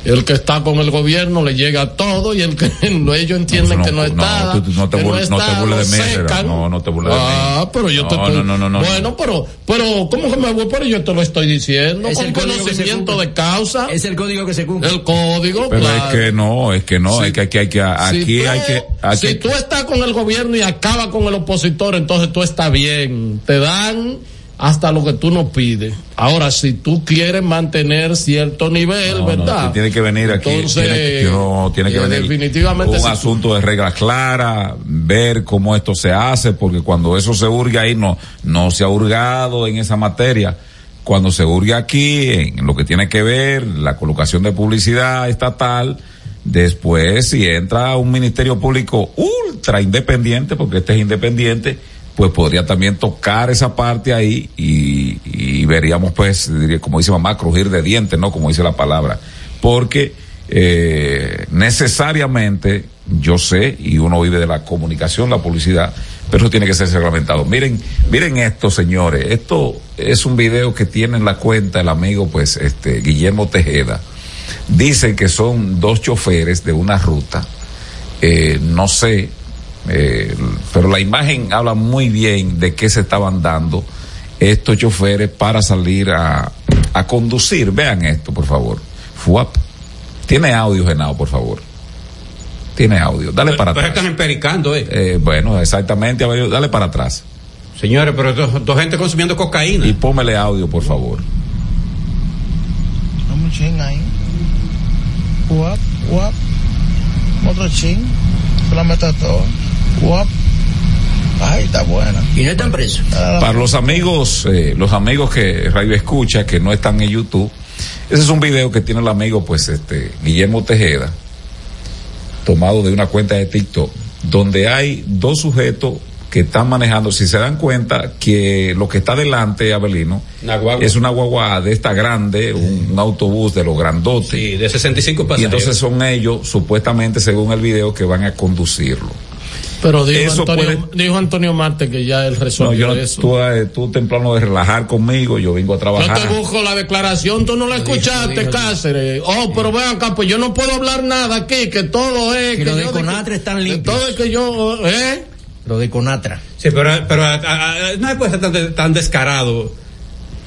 el que está con el gobierno le llega todo y el que no, ellos entienden No, que no no, está. tú- tú no te burles- no te está, burles de mí. No, no te burles de mí. Ah, pero yo te No, estoy. no, no, no, no. Bueno, pero, pero, ¿cómo que me voy? Pero yo te lo estoy diciendo. Es con el conocimiento de causa. Es el código que se cumple. El código, Pero claro. es que no, es que no, Sí. es que aquí hay que, aquí Si tú- hay que, aquí si tú estás con el gobierno y acabas con el opositor, entonces tú estás bien. Te dan hasta lo que tú nos pides. Ahora, si tú quieres mantener cierto nivel, No, no, ¿verdad? tiene que venir aquí. Entonces, tiene que, no, tiene que eh, venir definitivamente un si tú- asunto de reglas claras, ver cómo esto se hace, porque cuando eso se hurga ahí, no, no se ha hurgado en esa materia. Cuando se hurga aquí, en lo que tiene que ver la colocación de publicidad estatal, después si entra un ministerio público ultra independiente, porque este es independiente, pues podría también tocar esa parte ahí y, veríamos pues, como dice mamá, crujir de dientes, ¿no? Como dice la palabra. Porque eh, necesariamente, yo sé, y uno vive de la comunicación, la publicidad, pero eso tiene que ser reglamentado. Miren, miren esto, señores, esto es un video que tiene en la cuenta el amigo, pues, este, Guillermo Tejeda. Dicen que son dos choferes de una ruta, eh, no sé, eh, pero la imagen habla muy bien de qué se estaban dando estos choferes para salir a, a conducir. Vean esto, por favor. Fuap. Tiene audio, Genao, por favor. Tiene audio. Dale para Pero atrás. están empericando, eh. Eh, bueno, exactamente. Dale para atrás. Señores, pero dos, dos gente consumiendo cocaína. Y pómele audio, por favor. Dame un ching ahí. Guap, guap. Otro ching. Se la meta todo. Guap. Ay, está buena. Y no están presos. Para los amigos, eh, los amigos que Radio Escucha, que no están en YouTube, ese es un video que tiene el amigo, pues, este, Guillermo Tejeda, tomado de una cuenta de TikTok, donde hay dos sujetos que están manejando, si se dan cuenta que lo que está delante, Abelino, Una es una guagua de esta grande, un, un autobús de los grandotes. Sí, de 65 Y pasajeros. entonces son ellos, supuestamente, según el video, que van a conducirlo. Pero dijo Eso Antonio, dijo Antonio Marte que ya él No, resolvió yo no- eso. tú, eh, tú temprano de relajar conmigo, yo vengo a Yo trabajar. te busco la declaración, tú no la escuchaste, dijo, Cáceres. Oh, pero ven acá, pues yo no puedo hablar nada aquí, que todo es. Que los de yo Conatra están limpios. Todo es que yo, ¿eh? Lo de Conatra. Sí, pero, pero a- a- a- no puede ser tan, tan descarado.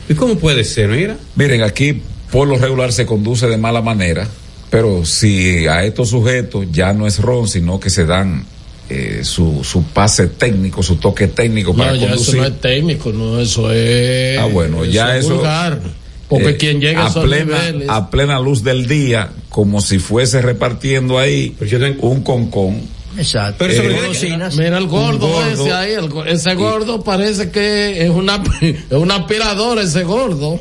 ¿Y cómo puede ser? Mira. Miren, aquí por lo regular se conduce de mala manera, pero si a estos sujetos ya no es ron, sino que se dan eh, su, su pase técnico, su toque técnico para No, ya eso no es técnico, no, eso es. Ah, bueno, ya es eso- vulgar. Porque eh, quien llega a esos plena, niveles. a plena luz del día, como si fuese repartiendo ahí un concón. Exacto. Pero Eh, sobre mira, el gordo, ese ahí, el ese gordo parece que es una es un aspirador ese gordo.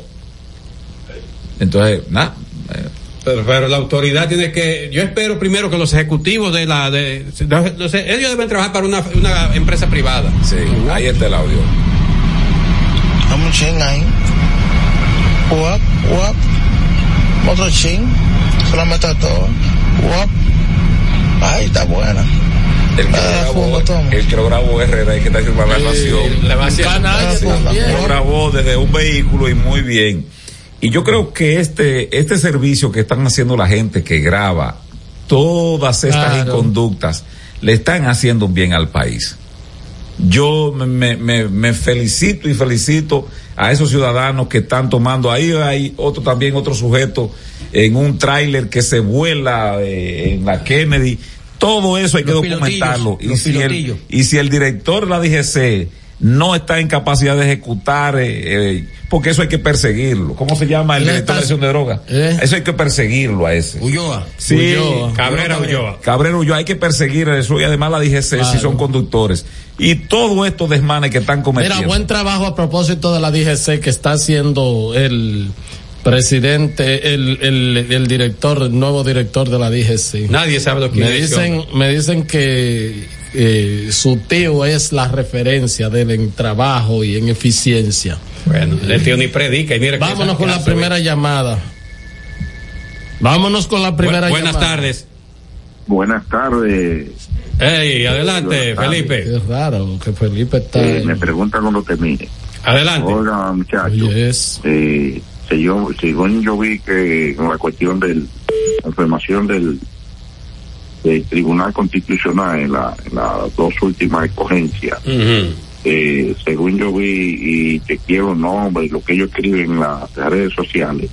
Entonces, nada. Pero, pero la autoridad tiene que. Yo espero primero que los ejecutivos de la. De, ellos deben trabajar para una, una empresa privada. Sí, ahí está el audio. Dame un ching ahí. Guap, guap. Otro ching. Se la meta todo. Guap. Ay, está buena. El que, Ah, lo grabó, el que lo grabó Herrera, que la relación. le va haciendo- Canalla Sí, también. lo grabó desde un vehículo y muy bien. Y yo creo que este, este servicio que están haciendo la gente que graba todas estas Claro. inconductas le están haciendo bien al país. Yo me, me, me- felicito y felicito a esos ciudadanos que están tomando. Ahí hay otro también, otro sujeto en un tráiler que se vuela eh, en la Kennedy. Todo eso hay que documentarlo. y, si el, y si el director de la DGC no está en capacidad de ejecutar, eh, eh, porque eso hay que perseguirlo. ¿Cómo se llama el director de acción de droga? ¿Eh? Eso hay que perseguirlo a ese. Ulloa. Sí, Ulloa. Cabrera Ulloa. Cabrera Ulloa, hay que perseguir eso y además la DGC Claro. si son conductores. Y todo estos desmanes que están cometiendo. Mira, buen trabajo a propósito de la DGC que está haciendo el presidente, el, el, el director, el nuevo director de la DGC. Nadie sabe lo que Me es. dicen, me dicen que eh, su tío es la referencia de él en trabajo y en eficiencia. Bueno, el tío ni predica. Y mira que Vámonos esa con la primera llamada. Vámonos con la Bu- primera buenas llamada. tardes. Buenas tardes. Hey, adelante, Buenas tardes. Felipe. Es raro que Felipe está. Eh, me preguntan cuando termine. Adelante. Oiga, muchachos. Yes. Eh, si yo, según yo vi que con la cuestión del la información del, del Tribunal Constitucional en, la, en las dos últimas escogencias, eh, según yo vi y chequeé los nombres y lo que ellos escriben en las redes sociales,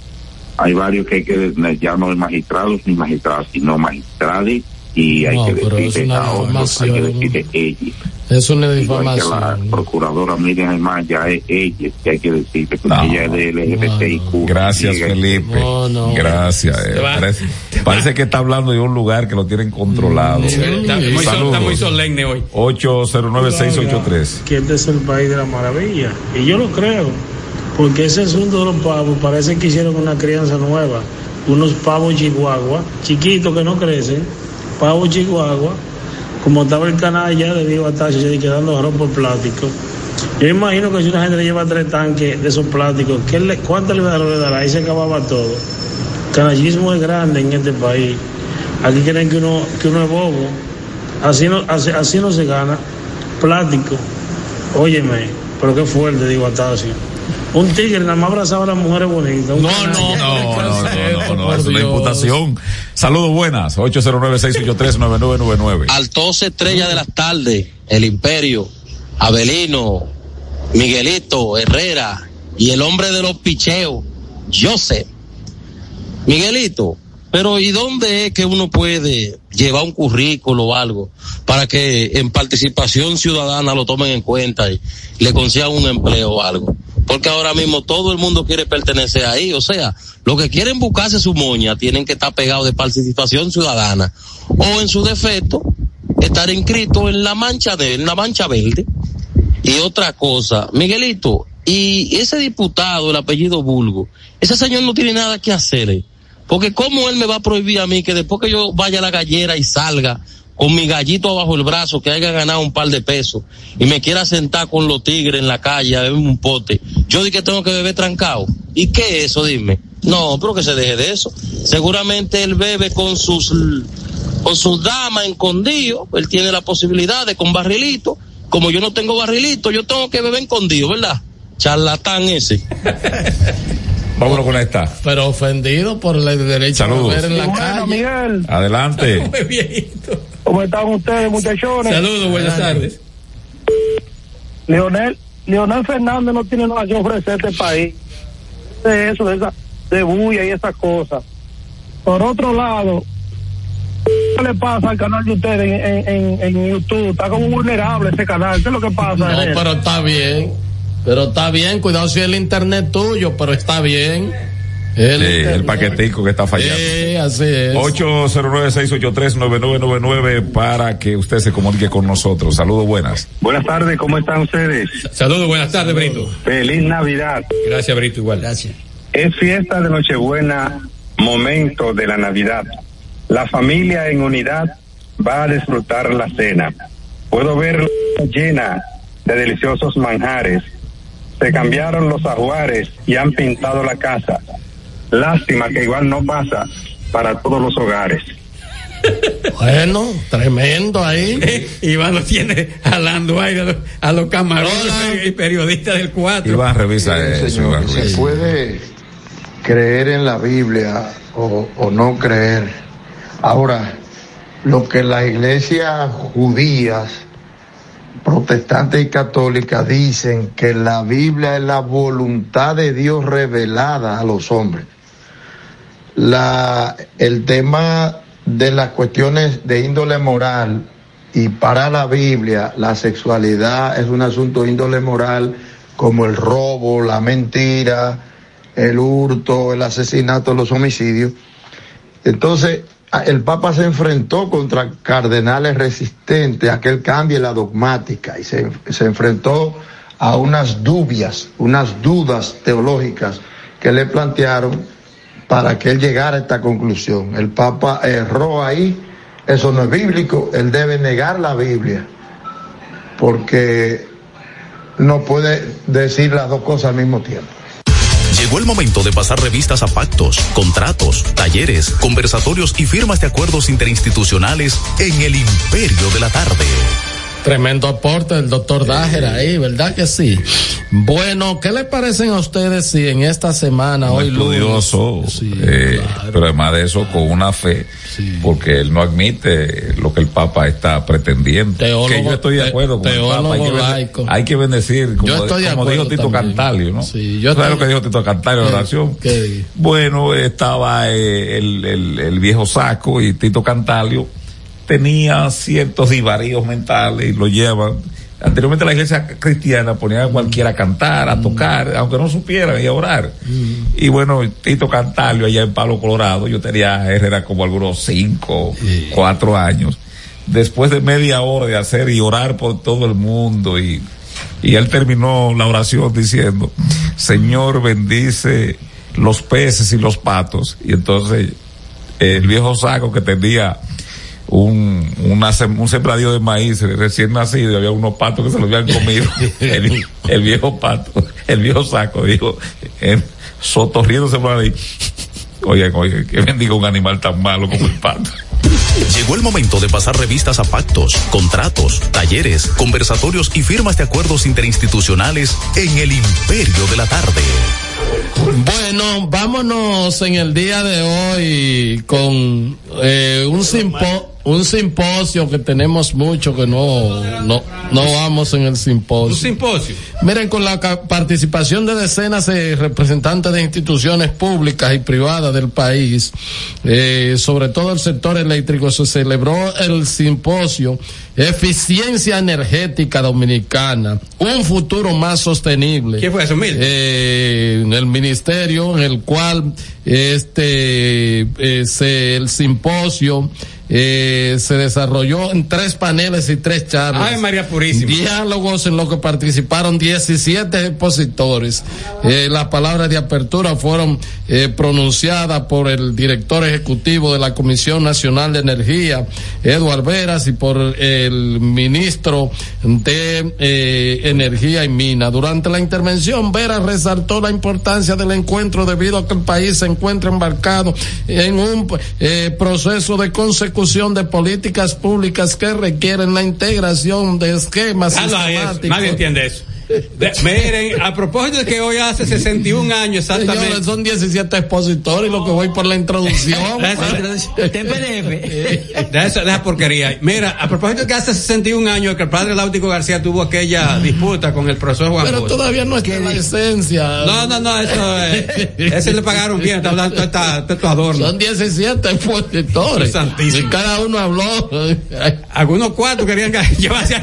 hay varios que hay que ya no es magistrados ni magistradas, sino magistrades y hay No, que decirle a otros, hay que decirle ella. Es una Igual que la difamación. procuradora Miriam Aymar ya es ella, que hay que decir, porque No. ella es de LGBTIQ. Gracias, Sigue. Felipe. Gracias. eh, parece, parece que está hablando de un lugar que lo tienen controlado. Está muy, sol- Saludos. está muy solemne hoy. 809-683. que este es el país de la maravilla. Y yo lo creo, porque ese asunto de los pavos parece que hicieron una crianza nueva. Unos pavos chihuahua, chiquitos que no crecen, pavos chihuahua, como estaba el canal ya de Viva Taxi, y quedando arroz por plástico. Yo imagino que si una gente le lleva tres tanques de esos plásticos, ¿qué le, ¿cuánto le dará? le dará? Ahí se acababa todo. Canallismo es grande en este país. Aquí creen que uno, que uno es bobo. Así no, así, así no se gana. Plástico. Óyeme, pero qué fuerte, digo, Atacio. Un tigre nada más abrazaba a las mujeres bonitas. no, no, no, no, es una imputación. Saludos buenas, 809-683-9999. Altos estrella de las tardes, el Imperio, Abelino, Miguelito, Herrera y el hombre de los picheos, Joseph. Miguelito, pero ¿y dónde es que uno puede llevar un currículo o algo para que en participación ciudadana lo tomen en cuenta y le consigan un empleo o algo? Porque ahora mismo todo el mundo quiere pertenecer ahí, o sea, los que quieren buscarse su moña tienen que estar pegados de participación ciudadana o en su defecto estar inscrito en la mancha de, en la mancha verde. Y otra cosa, Miguelito, y ese diputado, el apellido Bulgo, ese señor no tiene nada que hacer, ¿eh? Porque cómo él me va a prohibir a mí que después que yo vaya a la gallera y salga con mi gallito abajo el brazo, que haya ganado un par de pesos, y me quiera sentar con los tigres en la calle a un pote, yo di que tengo que beber trancado. ¿Y qué es eso? Dime. No, pero que se deje de eso. Seguramente él bebe con sus con sus damas escondido, él tiene la posibilidad de con barrilito, como yo no tengo barrilito, yo tengo que beber escondido, ¿verdad? Charlatán ese. Vámonos con esta. Pero ofendido por el derecho Saludos. a beber en la Bueno, calle. Miguel, Adelante. ¿cómo están ustedes, muchachones? Saludos, buenas tardes. Leonel, Leonel Fernández no tiene nada que ofrecer a este país. De eso, de esa, de bulla y esas cosas. Por otro lado, ¿qué le pasa al canal de ustedes en, en, en, en YouTube? Está como vulnerable ese canal. ¿Qué es lo que pasa? No, pero está bien. Pero está bien, cuidado si es el internet tuyo, pero está bien. El, Sí, el paquetico que está fallando. Sí, así es. 809-683-9999 para que usted se comunique con nosotros. Saludos buenas. Buenas tardes, ¿cómo están ustedes? Saludos, buenas tardes, Brito. Feliz Navidad. Gracias, Brito, igual. Gracias. Es fiesta de Nochebuena, momento de la Navidad. La familia en unidad va a disfrutar la cena. Puedo ver llena de deliciosos manjares. Se cambiaron los ajuares y han pintado la casa. Lástima que igual no pasa para todos los hogares. Bueno, tremendo ahí. Iván lo tiene jalando ahí a los, a los camarones y periodistas del 4. Iván, revisa eso. señor, Iván, se puede creer en la Biblia o, o no creer. Ahora, lo que las iglesias judías, protestantes y católicas dicen que la Biblia es la voluntad de Dios revelada a los hombres. La, el tema de las cuestiones de índole moral y para la Biblia la sexualidad es un asunto de índole moral como el robo, la mentira, el hurto, el asesinato, los homicidios. Entonces, el Papa se enfrentó contra cardenales resistentes a que él cambie la dogmática y se, se enfrentó a unas dubias, unas dudas teológicas que le plantearon para que él llegara a esta conclusión. El Papa erró ahí, eso no es bíblico, él debe negar la Biblia, porque no puede decir las dos cosas al mismo tiempo. Llegó el momento de pasar revistas a pactos, contratos, talleres, conversatorios y firmas de acuerdos interinstitucionales en el Imperio de la Tarde. Tremendo aporte del doctor Dájera ahí, ¿verdad que sí? Bueno, ¿qué le parecen a ustedes si en esta semana, Un hoy lunes, estudioso, eh, pero además de eso con una fe, porque él no admite lo que el Papa está pretendiendo. Teólogo- que yo estoy de te- acuerdo con el Papa. Hay que, laico. hay que bendecir, como, Yo estoy de como dijo Tito también. Cantalio, ¿no? Sí, yo ¿Sabes estoy- lo que dijo Tito Cantalio en la ¿Qué- oración? qué? Bueno, estaba eh, el, el, el viejo saco y Tito Cantalio tenía ciertos divaríos mentales y lo llevan Anteriormente la iglesia cristiana ponía a cualquiera a cantar, a tocar, aunque no supiera y a orar. Y bueno, Tito Cantalio allá en Palo Colorado, yo tenía Herrera como algunos cinco, cuatro años. Después de media hora de hacer y orar por todo el mundo y, y él terminó la oración diciendo, Señor bendice los peces y los patos. Y entonces el viejo saco que tenía un, una, un sembradío de maíz recién nacido y había unos patos que se lo habían comido. el, el viejo pato, el viejo saco dijo, sotorriéndose por ahí. Oigan, oigan, que bendiga un animal tan malo como el pato. Llegó el momento de pasar revistas a pactos, contratos, talleres, conversatorios y firmas de acuerdos interinstitucionales en el imperio de la tarde. Bueno, vámonos en el día de hoy con eh, un simpo un simposio que tenemos mucho que no no no vamos en el simposio. Un simposio. Miren, con la participación de decenas de representantes de instituciones públicas y privadas del país, eh, sobre todo el sector eléctrico, se celebró el simposio Eficiencia Energética Dominicana, un futuro más sostenible. ¿Quién fue eso, Mil? Eh, en el ministerio, en el cual este eh, se, el simposio eh, se desarrolló en tres paneles y tres charlas. Ay, María Purísima. Diálogos en los que participaron 17 expositores. Eh, las palabras de apertura fueron eh, pronunciadas por el director ejecutivo de la Comisión Nacional de Energía, Eduardo Veras, y por el ministro de eh, Energía y Mina. Durante la intervención, Veras resaltó la importancia del encuentro debido a que el país se encuentra embarcado en un proceso de consecución de políticas públicas que requieren la integración de esquemas Hazlo a eso, sistemáticos. Nadie entiende eso. De- miren, a propósito de que hoy hace 61 años exactamente. Son 17 expositores y lo que voy por la introducción. De esa, de esa porquería. Mira, a propósito de que hace 61 años que el padre Láutico García tuvo aquella disputa con el profesor Juan Pero todavía no está en la esencia. No, no, no, eso es. Ese le pagaron bien, está hablando de estos adornos. Son 17 expositores. Santísimo. Y cada uno habló. Algunos cuatro querían que- llevarse a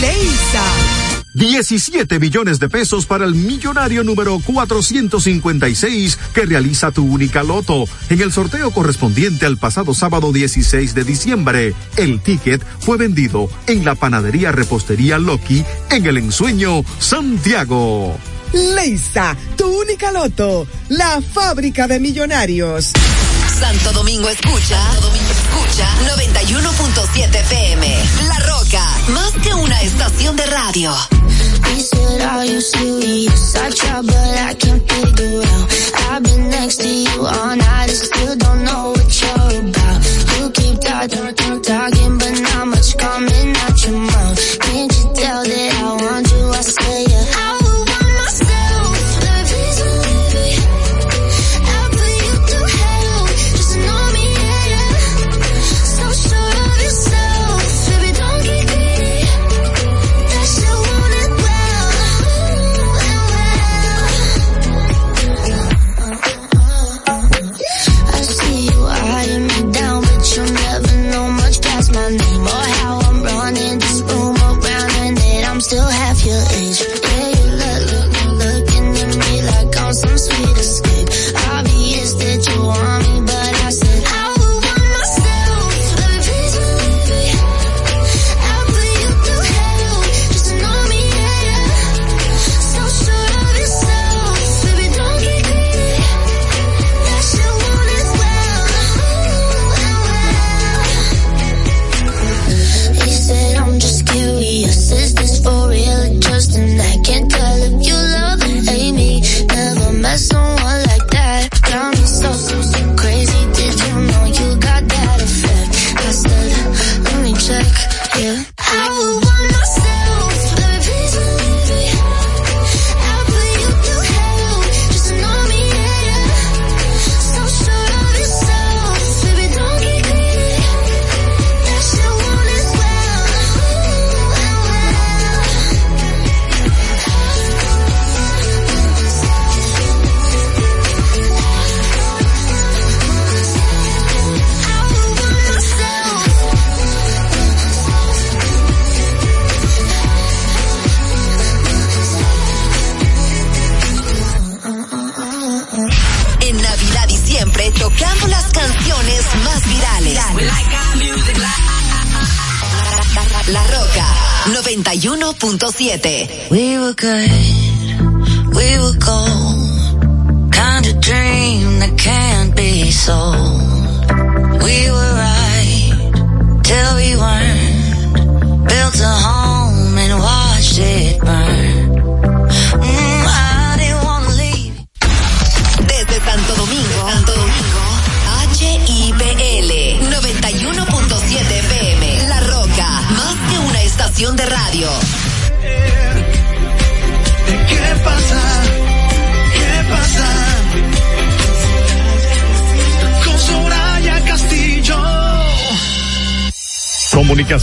Leisa. 17 millones de pesos para el millonario número 456 que realiza tu única loto. En el sorteo correspondiente al pasado sábado 16 de diciembre, el ticket fue vendido en la panadería repostería Loki en el ensueño Santiago. Leisa, tu única loto, la fábrica de millonarios. Santo Domingo escucha, Santo Domingo escucha 91.7 FM. La Roca, más que una estación de radio. You said, are you serious? I try, but I can't figure out. I've been next to you all night and still don't know what you're about. You keep talking, talking, talking, but not much coming out your mouth. Can't you tell that I want you? I say yeah.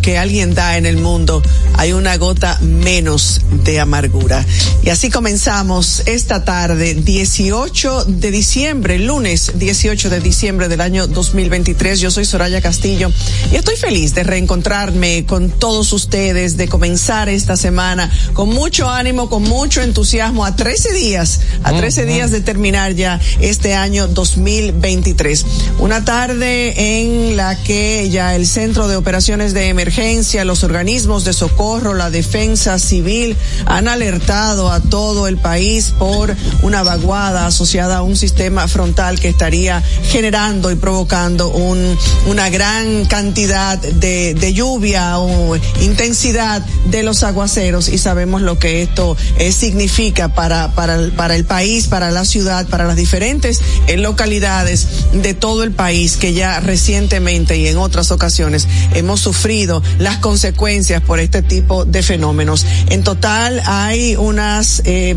Que alguien da en el mundo, hay una gota menos de amargura. Y así comenzamos esta tarde, 18 de diciembre, lunes 18 de diciembre del año 2023. Yo soy Soraya Castillo y estoy feliz de reencontrarme con todos ustedes, de comenzar esta semana con mucho ánimo, con mucho entusiasmo, a 13 días, a 13 días de terminar ya este año 2023. Una tarde en la que ya el Centro de Operaciones de Emergencia, los organismos de socorro, la defensa civil han alertado a todo el país por una vaguada asociada a un sistema frontal que estaría generando y provocando un, una gran cantidad de, lluvia o intensidad de los aguaceros. Y sabemos lo que esto eh, significa para, para, el, para el país, para la ciudad, para las diferentes eh, localidades de todo el país que ya recientemente y en otras ocasiones hemos sufrido las consecuencias por este tipo de fenómenos. En total hay unas eh,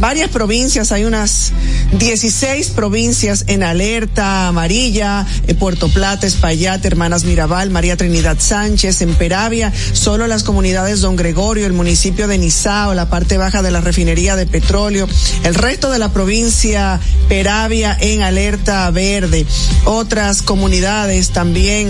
varias provincias, hay unas 16 provincias en alerta amarilla, eh, Puerto Plata, Espaillat, Hermanas Mirabal, María Trinidad Sánchez, en Peravia, solo las comunidades Don Gregorio, el municipio de Nizao, la parte baja de la refinería de petróleo, el resto de la provincia Peravia en alerta verde, otras comunidades también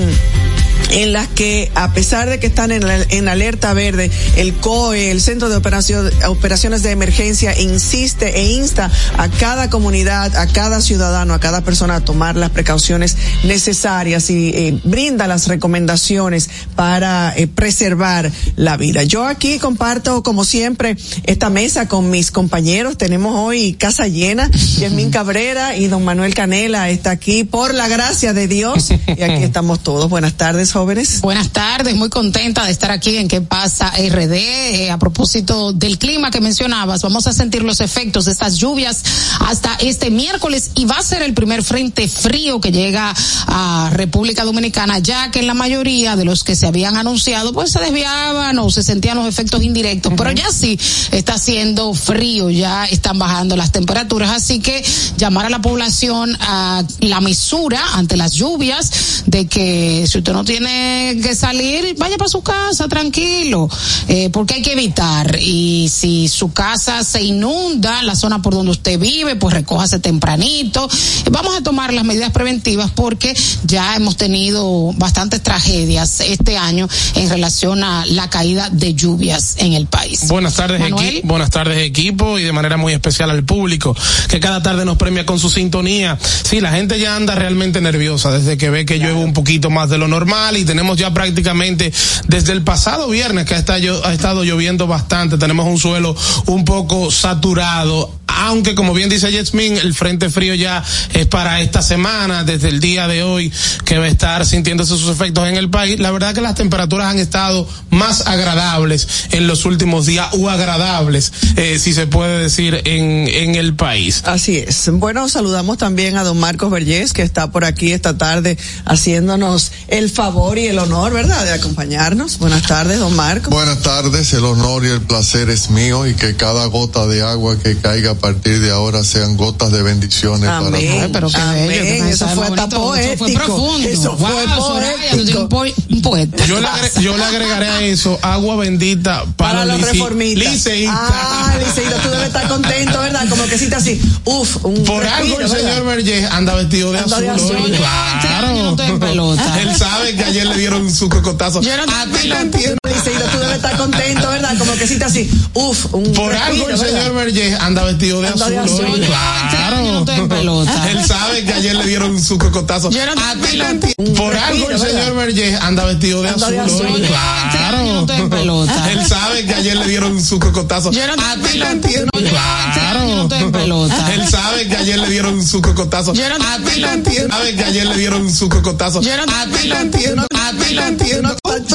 en las que a pesar de que están en, la, en alerta verde, el COE, el Centro de Operaciones de Emergencia, insiste e insta a cada comunidad, a cada ciudadano, a cada persona a tomar las precauciones necesarias y eh, brinda las recomendaciones para eh, preservar la vida. Yo aquí comparto, como siempre, esta mesa con mis compañeros. Tenemos hoy casa llena. Yasmín Cabrera y don Manuel Canela está aquí por la gracia de Dios. Y aquí estamos todos. Buenas tardes, Buenas tardes, muy contenta de estar aquí en ¿Qué pasa RD? Eh, a propósito del clima que mencionabas, vamos a sentir los efectos de estas lluvias hasta este miércoles y va a ser el primer frente frío que llega a República Dominicana, ya que en la mayoría de los que se habían anunciado pues se desviaban o se sentían los efectos indirectos, pero ya sí está haciendo frío, ya están bajando las temperaturas, así que llamar a la población a la mesura ante las lluvias de que si usted no tiene que salir, vaya para su casa tranquilo, eh, porque hay que evitar. Y si su casa se inunda, la zona por donde usted vive, pues recójase tempranito. Vamos a tomar las medidas preventivas porque ya hemos tenido bastantes tragedias este año en relación a la caída de lluvias en el país. Buenas tardes, equi buenas tardes equipo y de manera muy especial al público que cada tarde nos premia con su sintonía. Sí, la gente ya anda realmente nerviosa desde que ve que llueve un poquito más de lo normal y tenemos ya prácticamente desde el pasado viernes que ha estado, ha estado lloviendo bastante, tenemos un suelo un poco saturado aunque como bien dice Yasmin, el frente frío ya es para esta semana, desde el día de hoy, que va a estar sintiéndose sus efectos en el país. La verdad que las temperaturas han estado más agradables en los últimos días, o agradables, eh, si se puede decir, en, en el país. Así es. Bueno, saludamos también a don Marcos Vergés, que está por aquí esta tarde haciéndonos el favor y el honor, ¿verdad?, de acompañarnos. Buenas tardes, don Marcos. Buenas tardes, el honor y el placer es mío y que cada gota de agua que caiga partir de ahora sean gotas de bendiciones para Amén. todos. Ay, pero qué Amén. bello, Eso fue hasta bonito, Eso fue poético. profundo. Eso fue Wow, Soraya, tú tienes un, po- un poeta. Yo le, agre- yo le agregaré a eso agua bendita para, Para los lici- reformistas. liceístas. Ah, liceísta, tú debes estar contento, ¿verdad? Como que siente así, uf, un Por algo respiro, el ¿verdad? señor Vergés anda vestido de Anda azul. de azul. hoy. Yo no estoy en pelota. Él sabe que ayer le dieron su cocotazo. Yo no A estoy ti en pelota. entiendo. Liceísta, tú debes estar contento, ¿verdad? Como que siente así, uf, un Por respiro, algo el ¿verdad? señor Vergés anda vestido de Anda azul. de azul. hoy. Yo año no estoy en pelota. Él sabe que ayer le dieron su cocotazo. Yo no estoy A ti pelota. Por algo el señor Vergés anda vestido de azul. de azul. hoy. Yo año no estoy en pelota. Él sabe que ayer le dieron su cocotazo. Yo no A estoy ti en pelota. Yo no estoy en pelota. Él sabe que ayer le dieron su cocotazo. Yo no A estoy en entiendo. Sabe que ayer le dieron su cocotazo. Yo no estoy en entiendo.